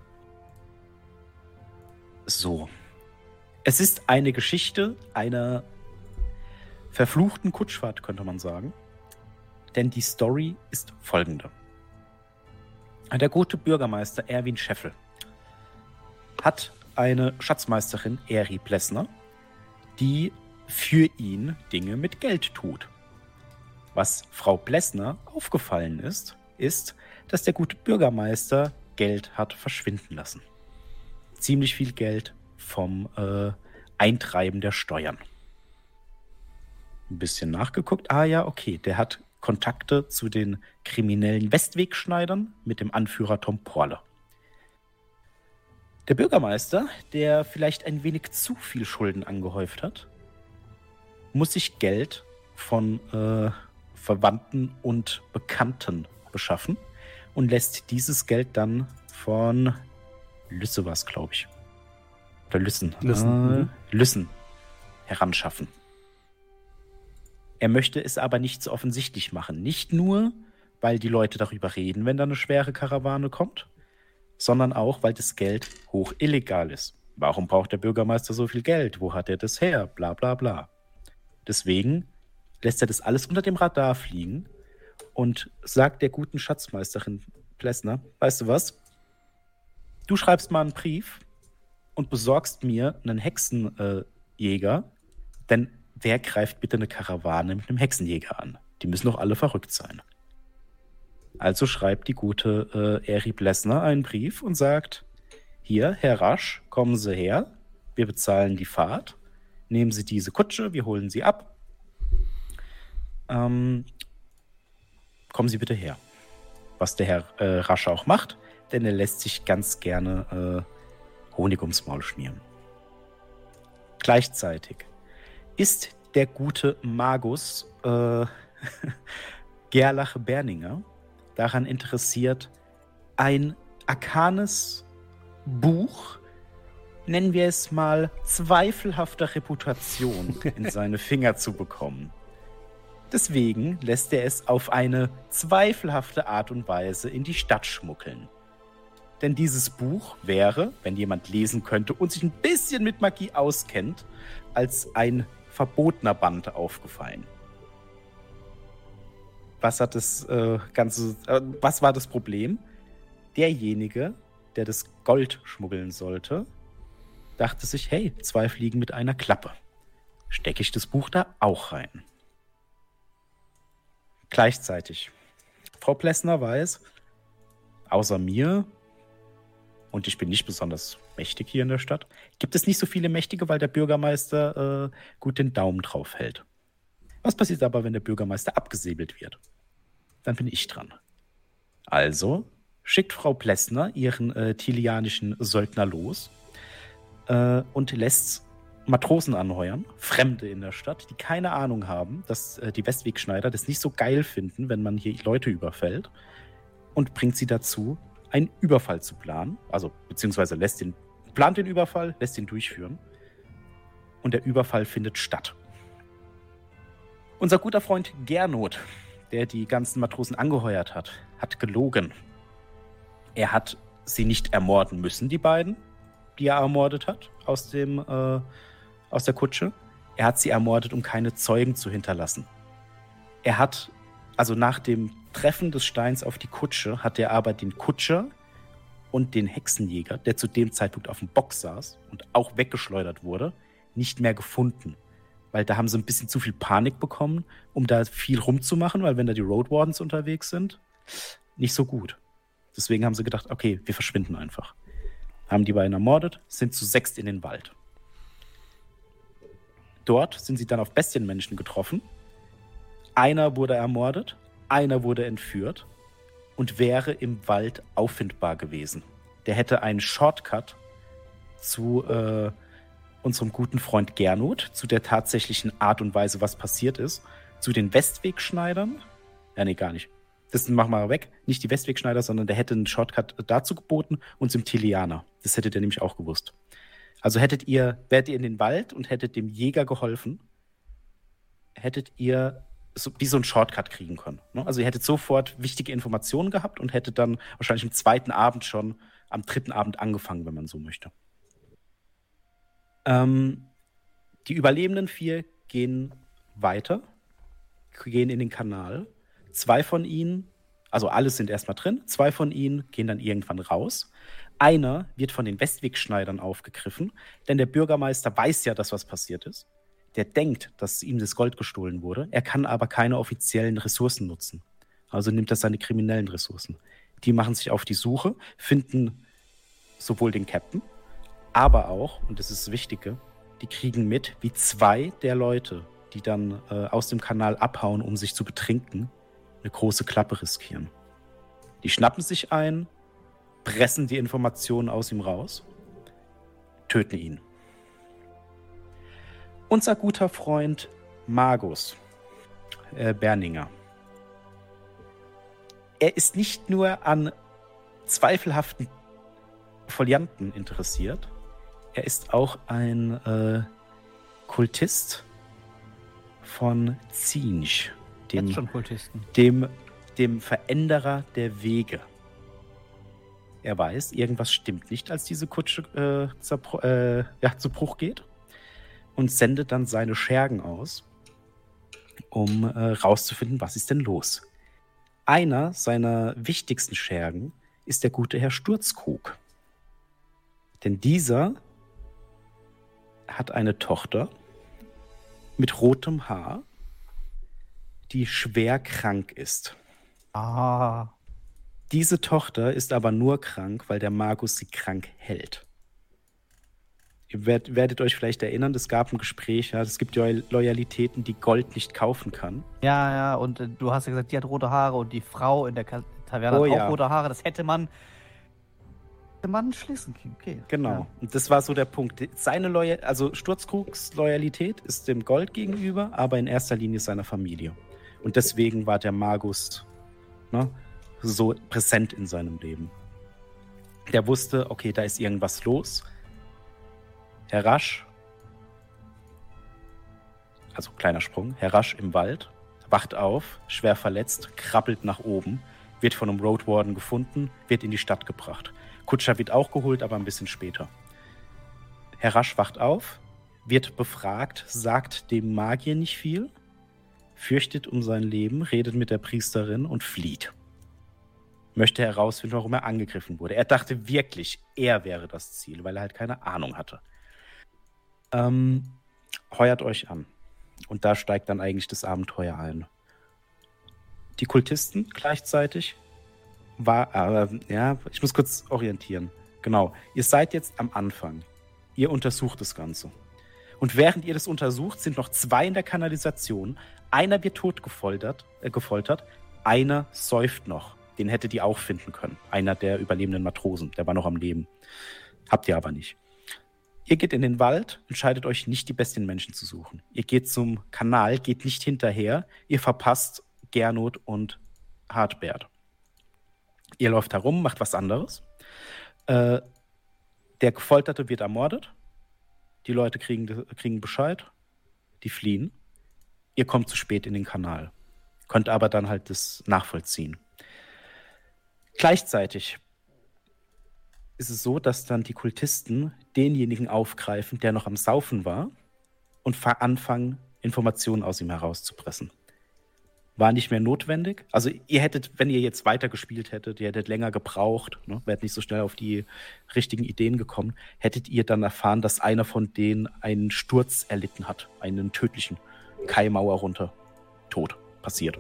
so. Es ist eine Geschichte einer verfluchten Kutschfahrt, könnte man sagen. Denn die Story ist folgende. Der gute Bürgermeister Erwin Scheffel hat eine Schatzmeisterin, Eri Plessner, die für ihn Dinge mit Geld tut. Was Frau Plessner aufgefallen ist, ist, dass der gute Bürgermeister Geld hat verschwinden lassen. Ziemlich viel Geld vom äh, Eintreiben der Steuern. Ein bisschen nachgeguckt. Ah ja, okay, der hat Kontakte zu den kriminellen Westwegschneidern mit dem Anführer Tom Porle. Der Bürgermeister, der vielleicht ein wenig zu viel Schulden angehäuft hat, muss sich Geld von äh, Verwandten und Bekannten beschaffen und lässt dieses Geld dann von Lüsse was, glaube ich. Oder Lüssen. Lüssen, Äh, mhm. Lüssen heranschaffen. Er möchte es aber nicht so offensichtlich machen. Nicht nur, weil die Leute darüber reden, wenn da eine schwere Karawane kommt, sondern auch, weil das Geld hoch illegal ist. Warum braucht der Bürgermeister so viel Geld? Wo hat er das her? Bla bla bla. Deswegen lässt er das alles unter dem Radar fliegen und sagt der guten Schatzmeisterin Plessner, weißt du was? Du schreibst mal einen Brief und besorgst mir einen Hexenjäger, äh, denn wer greift bitte eine Karawane mit einem Hexenjäger an? Die müssen doch alle verrückt sein. Also schreibt die gute äh, Eri Plessner einen Brief und sagt, hier, Herr Rasch, kommen Sie her, wir bezahlen die Fahrt, nehmen Sie diese Kutsche, wir holen sie ab. Ähm, kommen Sie bitte her. Was der Herr äh, Rasch auch macht, denn er lässt sich ganz gerne äh, Honig ums Maul schmieren. Gleichzeitig ist der gute Magus äh, <laughs> Gerlach Berninger daran interessiert, ein arkanes Buch, nennen wir es mal, zweifelhafter Reputation <laughs> in seine Finger zu bekommen. Deswegen lässt er es auf eine zweifelhafte Art und Weise in die Stadt schmuggeln. Denn dieses Buch wäre, wenn jemand lesen könnte und sich ein bisschen mit Magie auskennt, als ein verbotener Band aufgefallen. Was hat das äh, Ganze, äh, was war das Problem? Derjenige, der das Gold schmuggeln sollte, dachte sich, hey, zwei Fliegen mit einer Klappe. Stecke ich das Buch da auch rein. Gleichzeitig. Frau Plessner weiß, außer mir, und ich bin nicht besonders mächtig hier in der Stadt, gibt es nicht so viele Mächtige, weil der Bürgermeister äh, gut den Daumen drauf hält. Was passiert aber, wenn der Bürgermeister abgesäbelt wird? Dann bin ich dran. Also schickt Frau Plessner ihren äh, tilianischen Söldner los äh, und lässt Matrosen anheuern, Fremde in der Stadt, die keine Ahnung haben, dass äh, die Westwegschneider das nicht so geil finden, wenn man hier Leute überfällt, und bringt sie dazu, einen Überfall zu planen. Also, beziehungsweise lässt den, plant den Überfall, lässt ihn durchführen. Und der Überfall findet statt. Unser guter Freund Gernot, der die ganzen Matrosen angeheuert hat, hat gelogen. Er hat sie nicht ermorden müssen, die beiden, die er ermordet hat, aus, dem, äh, aus der Kutsche. Er hat sie ermordet, um keine Zeugen zu hinterlassen. Er hat, also nach dem Treffen des Steins auf die Kutsche, hat er aber den Kutscher und den Hexenjäger, der zu dem Zeitpunkt auf dem Bock saß und auch weggeschleudert wurde, nicht mehr gefunden. Weil da haben sie ein bisschen zu viel Panik bekommen, um da viel rumzumachen, weil wenn da die Road Wardens unterwegs sind, nicht so gut. Deswegen haben sie gedacht, okay, wir verschwinden einfach. Haben die beiden ermordet, sind zu sechst in den Wald. Dort sind sie dann auf Bestienmenschen getroffen. Einer wurde ermordet, einer wurde entführt und wäre im Wald auffindbar gewesen. Der hätte einen Shortcut zu äh, unserem guten Freund Gernot, zu der tatsächlichen Art und Weise, was passiert ist, zu den Westwegschneidern. Ja, nee, gar nicht. Das machen wir weg. Nicht die Westwegschneider, sondern der hätte einen Shortcut dazu geboten und zum Tilianer. Das hättet ihr nämlich auch gewusst. Also hättet ihr, wärt ihr in den Wald und hättet dem Jäger geholfen, hättet ihr so, wie so einen Shortcut kriegen können. Ne? Also ihr hättet sofort wichtige Informationen gehabt und hättet dann wahrscheinlich am zweiten Abend schon, am dritten Abend angefangen, wenn man so möchte. Ähm, die überlebenden vier gehen weiter, gehen in den Kanal. Zwei von ihnen, also alle sind erstmal drin, zwei von ihnen gehen dann irgendwann raus. Einer wird von den Westwegschneidern aufgegriffen, denn der Bürgermeister weiß ja, dass was passiert ist. Der denkt, dass ihm das Gold gestohlen wurde. Er kann aber keine offiziellen Ressourcen nutzen. Also nimmt er seine kriminellen Ressourcen. Die machen sich auf die Suche, finden sowohl den Captain, aber auch, und das ist das Wichtige, die kriegen mit, wie zwei der Leute, die dann äh, aus dem Kanal abhauen, um sich zu betrinken, eine große Klappe riskieren. Die schnappen sich ein, pressen die Informationen aus ihm raus, töten ihn. Unser guter Freund Magus äh, Berninger. Er ist nicht nur an zweifelhaften Folianten interessiert, er ist auch ein äh, Kultist von Zinj, dem, dem, dem Veränderer der Wege. Er weiß, irgendwas stimmt nicht, als diese Kutsche äh, äh, ja, zu Bruch geht und sendet dann seine Schergen aus, um äh, rauszufinden, was ist denn los. Einer seiner wichtigsten Schergen ist der gute Herr Sturzkrug. Denn dieser hat eine Tochter mit rotem Haar, die schwer krank ist. Ah. Diese Tochter ist aber nur krank, weil der Magus sie krank hält. Ihr werdet, werdet euch vielleicht erinnern, es gab ein Gespräch, ja, es gibt Loyalitäten, die Gold nicht kaufen kann. Ja, ja, und äh, du hast ja gesagt, die hat rote Haare und die Frau in der Taverne oh, hat auch ja. rote Haare. Das hätte man man schließen können. Okay. Genau. Ja. Und das war so der Punkt. Seine Loyal also Sturzkrugs Loyalität ist dem Gold gegenüber, aber in erster Linie seiner Familie. Und deswegen war der Magus ne, so präsent in seinem Leben. Der wusste, okay, da ist irgendwas los. Herr Rasch, also kleiner Sprung, Herr Rasch im Wald, wacht auf, schwer verletzt, krabbelt nach oben, wird von einem Road Warden gefunden, wird in die Stadt gebracht. Kutscher wird auch geholt, aber ein bisschen später. Herr Rasch wacht auf, wird befragt, sagt dem Magier nicht viel, fürchtet um sein Leben, redet mit der Priesterin und flieht. Möchte herausfinden, warum er angegriffen wurde. Er dachte wirklich, er wäre das Ziel, weil er halt keine Ahnung hatte. Ähm, heuert euch an. Und da steigt dann eigentlich das Abenteuer ein. Die Kultisten gleichzeitig war, äh, ja, ich muss kurz orientieren. Genau. Ihr seid jetzt am Anfang. Ihr untersucht das Ganze. Und während ihr das untersucht, sind noch zwei in der Kanalisation. Einer wird tot gefoltert, äh, gefoltert, einer säuft noch. Den hättet ihr auch finden können. Einer der überlebenden Matrosen, der war noch am Leben. Habt ihr aber nicht. Ihr geht in den Wald, entscheidet euch nicht, die besten Menschen zu suchen. Ihr geht zum Kanal, geht nicht hinterher. Ihr verpasst Gernot und Hartbert. Ihr läuft herum, macht was anderes. Äh, der Gefolterte wird ermordet. Die Leute kriegen, kriegen Bescheid. Die fliehen. Ihr kommt zu spät in den Kanal. Könnt aber dann halt das nachvollziehen. Gleichzeitig ist es so, dass dann die Kultisten denjenigen aufgreifen, der noch am Saufen war und anfangen, Informationen aus ihm herauszupressen. War nicht mehr notwendig. Also ihr hättet, wenn ihr jetzt weitergespielt hättet, ihr hättet länger gebraucht, ne, wärt nicht so schnell auf die richtigen Ideen gekommen, hättet ihr dann erfahren, dass einer von denen einen Sturz erlitten hat, einen tödlichen Kaimauer runter, tot, passiert.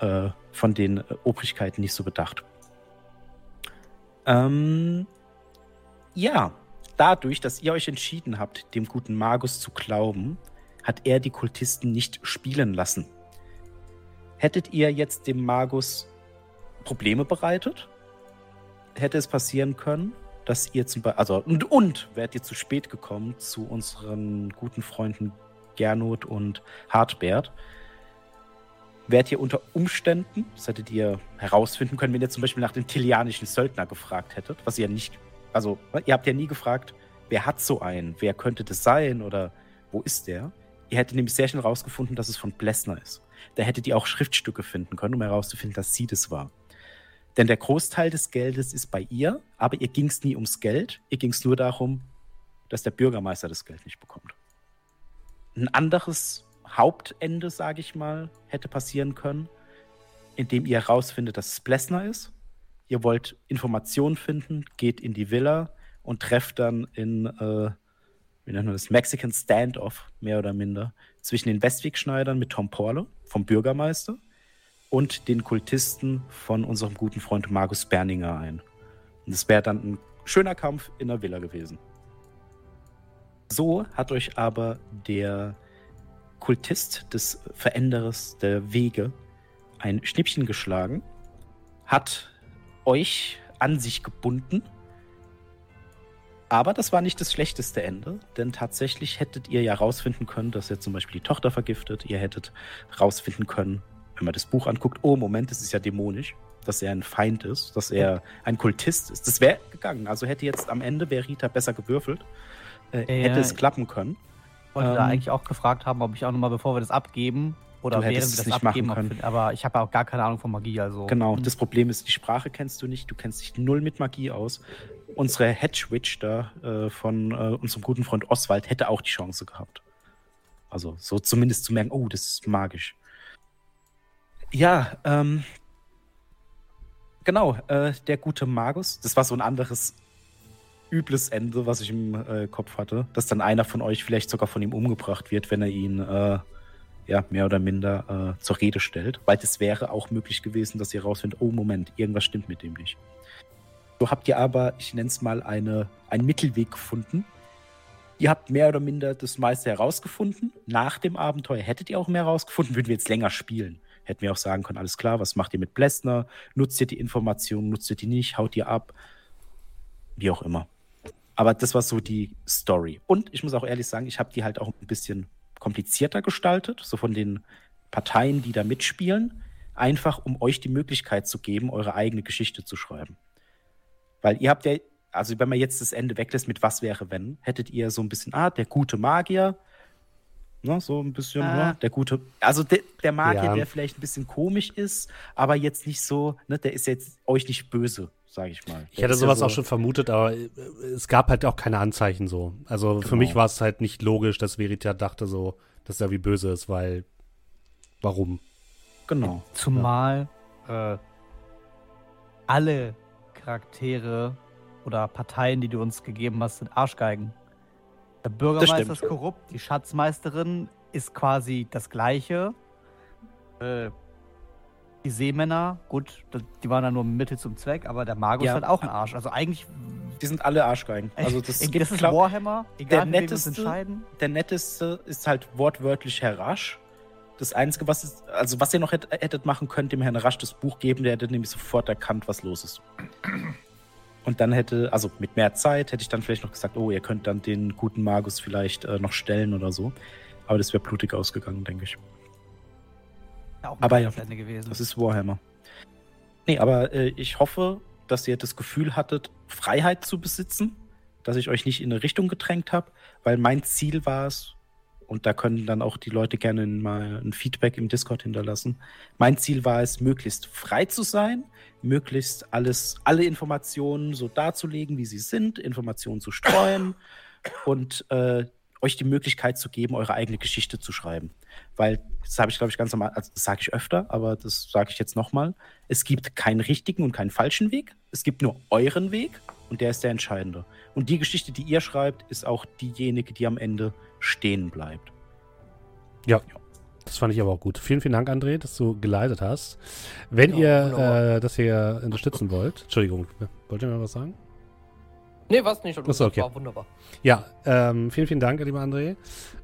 Äh, von den äh, Obrigkeiten nicht so bedacht. Ähm, ja, dadurch, dass ihr euch entschieden habt, dem guten Magus zu glauben, hat er die Kultisten nicht spielen lassen. Hättet ihr jetzt dem Magus Probleme bereitet, hätte es passieren können, dass ihr zum Beispiel, also und, und wärt ihr zu spät gekommen zu unseren guten Freunden Gernot und Hartbert, wärt ihr unter Umständen, das hättet ihr herausfinden können, wenn ihr zum Beispiel nach dem tilianischen Söldner gefragt hättet, was ihr nicht, also ihr habt ja nie gefragt, wer hat so einen, wer könnte das sein oder wo ist der? Ihr hättet nämlich sehr schnell herausgefunden, dass es von Blessner ist. Da hättet ihr auch Schriftstücke finden können, um herauszufinden, dass sie das war. Denn der Großteil des Geldes ist bei ihr, aber ihr ging es nie ums Geld, ihr ging es nur darum, dass der Bürgermeister das Geld nicht bekommt. Ein anderes Hauptende, sage ich mal, hätte passieren können, indem ihr herausfindet, dass es Blessner ist. Ihr wollt Informationen finden, geht in die Villa und trefft dann in, äh, wie nennt man das, Mexican Standoff, mehr oder minder, zwischen den Westwegschneidern mit Tom Porlo vom Bürgermeister und den Kultisten von unserem guten Freund Markus Berninger ein. Und es wäre dann ein schöner Kampf in der Villa gewesen. So hat euch aber der Kultist des Veränderers der Wege ein Schnippchen geschlagen, hat euch an sich gebunden. Aber das war nicht das schlechteste Ende, denn tatsächlich hättet ihr ja rausfinden können, dass er zum Beispiel die Tochter vergiftet. Ihr hättet rausfinden können, wenn man das Buch anguckt, oh Moment, es ist ja dämonisch, dass er ein Feind ist, dass er ein Kultist ist. Das wäre gegangen. Also hätte jetzt am Ende, wäre Rita besser gewürfelt, äh, ja, hätte es klappen können. Ich wollte ähm, da eigentlich auch gefragt haben, ob ich auch nochmal, bevor wir das abgeben, oder während wir das nicht abgeben, machen können. aber ich habe auch gar keine Ahnung von Magie, also. Genau, das Problem ist, die Sprache kennst du nicht, du kennst dich null mit Magie aus. Unsere Hedgewitch da äh, von äh, unserem guten Freund Oswald hätte auch die Chance gehabt. Also so zumindest zu merken, oh, das ist magisch. Ja, ähm, genau, äh, der gute Magus, das war so ein anderes übles Ende, was ich im äh, Kopf hatte, dass dann einer von euch vielleicht sogar von ihm umgebracht wird, wenn er ihn äh, ja, mehr oder minder äh, zur Rede stellt, weil das wäre auch möglich gewesen, dass ihr rausfindet, oh Moment, irgendwas stimmt mit dem nicht. So habt ihr aber, ich nenne es mal, eine, einen Mittelweg gefunden. Ihr habt mehr oder minder das meiste herausgefunden. Nach dem Abenteuer hättet ihr auch mehr herausgefunden, würden wir jetzt länger spielen. Hätten wir auch sagen können, alles klar, was macht ihr mit Blessner? Nutzt ihr die Informationen, nutzt ihr die nicht, haut ihr ab? Wie auch immer. Aber das war so die Story. Und ich muss auch ehrlich sagen, ich habe die halt auch ein bisschen komplizierter gestaltet, so von den Parteien, die da mitspielen, einfach um euch die Möglichkeit zu geben, eure eigene Geschichte zu schreiben. Weil ihr habt ja, also wenn man jetzt das Ende weglässt mit was wäre wenn, hättet ihr so ein bisschen, ah, der gute Magier, ne, so ein bisschen, ah. ne, der gute, also de, der Magier, ja. der vielleicht ein bisschen komisch ist, aber jetzt nicht so, ne, der ist jetzt euch nicht böse, sage ich mal. Ich hätte sowas ja so auch schon vermutet, aber äh, es gab halt auch keine Anzeichen so. Also genau. für mich war es halt nicht logisch, dass Verita dachte so, dass er wie böse ist, weil warum? Genau. Zumal ja. äh, alle Charaktere oder Parteien, die du uns gegeben hast, sind Arschgeigen. Der Bürgermeister ist korrupt, die Schatzmeisterin ist quasi das Gleiche. Äh, die Seemänner, gut, die waren dann nur Mittel zum Zweck, aber der Magus ja. ist halt auch ein Arsch. Also eigentlich. Die sind alle Arschgeigen. Also das, das ist glaub, Warhammer, egal der netteste, entscheiden. Der netteste ist halt wortwörtlich Herr Rasch. Das Einzige, was ist, also was ihr noch hätt, hättet machen können, dem Herrn Rasch das Buch geben, der hätte nämlich sofort erkannt, was los ist. Und dann hätte, also mit mehr Zeit, hätte ich dann vielleicht noch gesagt, oh, ihr könnt dann den guten Magus vielleicht äh, noch stellen oder so. Aber das wäre blutig ausgegangen, denke ich. Ja, aber ja, gewesen. das ist Warhammer. Nee, aber äh, ich hoffe, dass ihr das Gefühl hattet, Freiheit zu besitzen, dass ich euch nicht in eine Richtung gedrängt habe, weil mein Ziel war es, und da können dann auch die Leute gerne mal ein Feedback im Discord hinterlassen. Mein Ziel war es, möglichst frei zu sein, möglichst alles, alle Informationen so darzulegen, wie sie sind, Informationen zu streuen und äh, euch die Möglichkeit zu geben, eure eigene Geschichte zu schreiben. Weil, das habe ich, glaube ich, ganz normal, also das sage ich öfter, aber das sage ich jetzt nochmal. Es gibt keinen richtigen und keinen falschen Weg. Es gibt nur euren Weg und der ist der entscheidende. Und die Geschichte, die ihr schreibt, ist auch diejenige, die am Ende stehen bleibt. Ja. Das fand ich aber auch gut. Vielen, vielen Dank, André, dass du geleitet hast. Wenn Ja, ihr äh, das hier unterstützen wollt, Entschuldigung, wollt ihr mir was sagen? Nee, was nicht. So, okay. Das war wunderbar. Ja, ähm, vielen, vielen Dank, lieber André,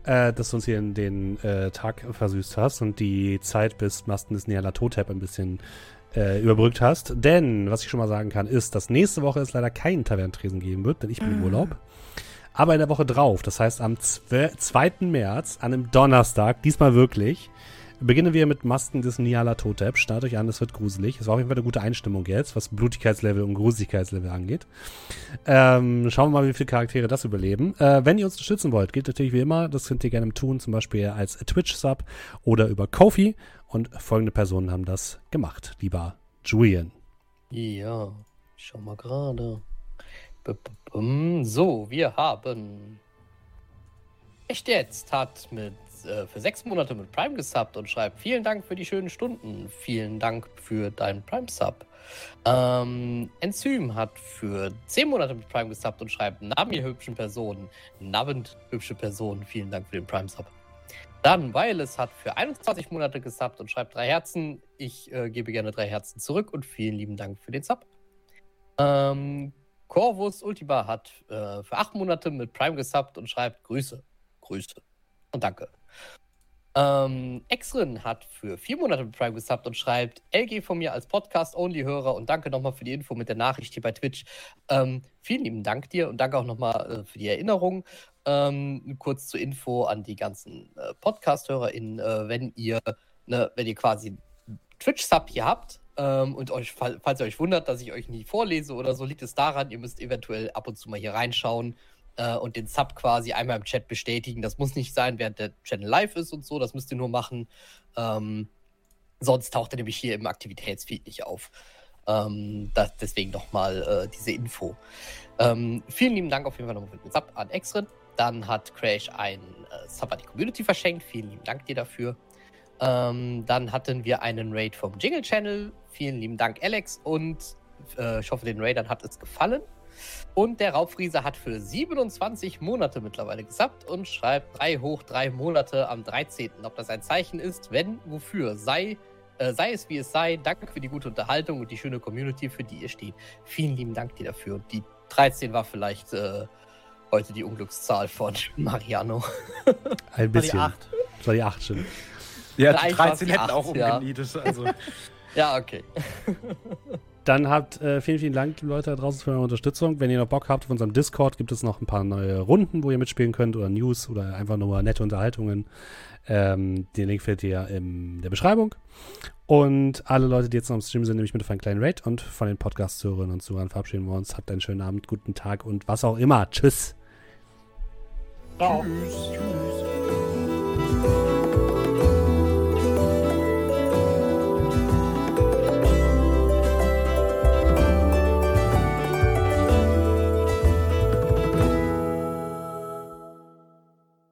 äh, dass du uns hier in den äh, Tag versüßt hast und die Zeit bis Masten des Niala Totep ein bisschen äh, überbrückt hast. Denn, was ich schon mal sagen kann, ist, dass nächste Woche es leider keinen Tavernentresen geben wird, denn ich bin im Urlaub. Aber in der Woche drauf, das heißt am 2. 2. März, an einem Donnerstag, diesmal wirklich, beginnen wir mit Masken des Niala Totep. Startet euch an, es wird gruselig. Es war auf jeden Fall eine gute Einstimmung jetzt, was Blutigkeitslevel und Gruseligkeitslevel angeht. Ähm, schauen wir mal, wie viele Charaktere das überleben. Äh, wenn ihr uns unterstützen wollt, geht natürlich wie immer, das könnt ihr gerne tun, zum Beispiel als Twitch-Sub oder über Kofi. Und folgende Personen haben das gemacht. Lieber Julian, Ja, schau mal gerade. So, wir haben. Echt jetzt hat mit äh, für sechs Monate mit Prime gesubbt und schreibt vielen Dank für die schönen Stunden. Vielen Dank für deinen Prime-Sub. Ähm, Enzym hat für zehn Monate mit Prime gesubbt und schreibt Namen ihr hübschen Personen. Nabend hübsche Personen. Vielen Dank für den Prime-Sub. Dann Wireless hat für 21 Monate gesubbt und schreibt drei Herzen. Ich äh, gebe gerne drei Herzen zurück und vielen lieben Dank für den Sub. Ähm, Corvus Ultima hat äh, für acht Monate mit Prime gesubbt und schreibt Grüße. Grüße. Und danke. Ähm, Exrin hat für vier Monate mit Prime gesubbt und schreibt LG von mir als Podcast-Only-Hörer und danke nochmal für die Info mit der Nachricht hier bei Twitch. Ähm, vielen lieben Dank dir und danke auch nochmal äh, für die Erinnerung. Ähm, kurz zur Info an die ganzen äh, Podcast-HörerInnen, äh, wenn ihr, ne, wenn ihr quasi Twitch-Sub hier habt ähm, und euch, fall- falls ihr euch wundert, dass ich euch nie vorlese oder so, liegt es daran, ihr müsst eventuell ab und zu mal hier reinschauen äh, und den Sub quasi einmal im Chat bestätigen. Das muss nicht sein, während der Channel live ist und so, das müsst ihr nur machen. Ähm, sonst taucht er nämlich hier im Aktivitätsfeed nicht auf. Ähm, das, deswegen nochmal äh, diese Info. Ähm, vielen lieben Dank auf jeden Fall nochmal für den Sub an Exrin. Dann hat Crash einen äh, Sub an die Community verschenkt. Vielen lieben Dank dir dafür. Ähm, dann hatten wir einen Raid vom Jingle Channel. Vielen lieben Dank, Alex. Und äh, ich hoffe, den Raidern hat es gefallen. Und der Raubfriese hat für 27 Monate mittlerweile gesubbt und schreibt 3 hoch 3 Monate am 13. Ob das ein Zeichen ist, wenn, wofür, sei, äh, sei es wie es sei. Danke für die gute Unterhaltung und die schöne Community, für die ihr steht. Vielen lieben Dank dir dafür. Und die 13 war vielleicht äh, heute die Unglückszahl von <laughs> Mariano. ein War die bisschen. acht. Das war die 8 schon. Ja, die war's 13 die hätten acht, auch ja. umgenietet. Also. <laughs> Ja, okay. Dann habt äh, vielen, vielen Dank, Leute da draußen, für eure Unterstützung. Wenn ihr noch Bock habt, auf unserem Discord gibt es noch ein paar neue Runden, wo ihr mitspielen könnt oder News oder einfach nur nette Unterhaltungen. Ähm, den Link findet ihr in der Beschreibung. Und alle Leute, die jetzt noch im Stream sind, nehme ich mit auf einen kleinen Raid und von den Podcast-Hörerinnen und Zuhörern verabschieden wir uns. Habt einen schönen Abend, guten Tag und was auch immer. Tschüss. Ciao. Tschüss.